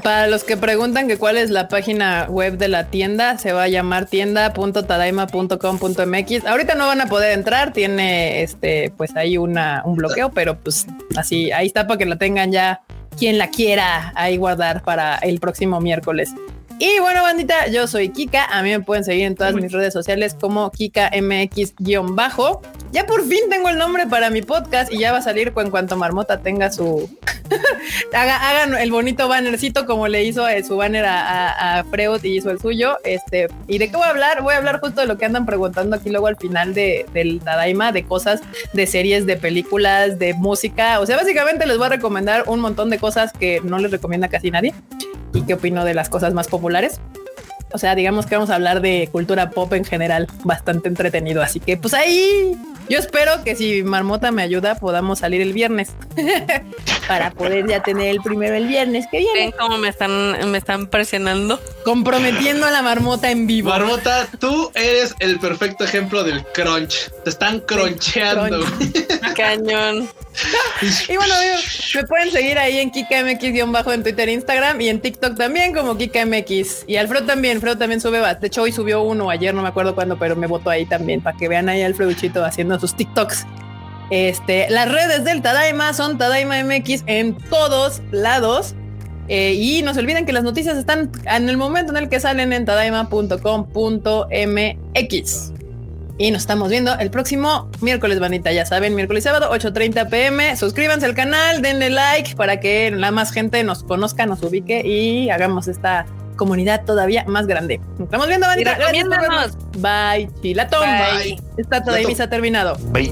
Para los que preguntan que cuál es la página web de la tienda, se va a llamar tienda.tadaima.com.mx. Ahorita no van a poder entrar, tiene este, pues ahí una, un bloqueo, pero pues así, ahí está para que la tengan ya quien la quiera ahí guardar para el próximo miércoles. Y bueno, bandita, yo soy Kika. A mí me pueden seguir en todas mis redes sociales como KikaMX-bajo. Ya por fin tengo el nombre para mi podcast y ya va a salir en cuanto Marmota tenga su. *laughs* hagan el bonito bannercito como le hizo eh, su banner a, Freud y hizo el suyo. Este, ¿y de qué voy a hablar? Voy a hablar justo de lo que andan preguntando aquí luego al final de, del Tadaima, de cosas, de series, de películas, de música. O sea, básicamente les voy a recomendar un montón de cosas que no les recomienda casi nadie y qué opino de las cosas más populares. O sea, digamos que vamos a hablar de cultura pop en general, bastante entretenido. Así que pues ahí yo espero que si Marmota me ayuda podamos salir el viernes. *laughs* para poder ya tener el primero el viernes que viene. ¿Ven cómo me están, me están presionando? Comprometiendo a la marmota en vivo. Marmota, tú eres el perfecto ejemplo del crunch. Te están croncheando. Cañón. *laughs* y bueno, me pueden seguir ahí en KikaMX-bajo en Twitter, Instagram y en TikTok también como KikaMX. Y Alfredo también, Alfredo también sube, de hecho hoy subió uno, ayer no me acuerdo cuándo, pero me votó ahí también para que vean ahí a Alfreduchito haciendo sus TikToks. Este, las redes del Tadaima son Tadaima MX en todos lados. Eh, y no se olviden que las noticias están en el momento en el que salen en tadaima.com.mx. Y nos estamos viendo el próximo miércoles, bandita. Ya saben, miércoles y sábado, 8:30 pm. Suscríbanse al canal, denle like para que la más gente nos conozca, nos ubique y hagamos esta comunidad todavía más grande. Nos estamos viendo, bandita. Bye, Chilatón. Bye. Esta Tadaima se ha terminado. Bye.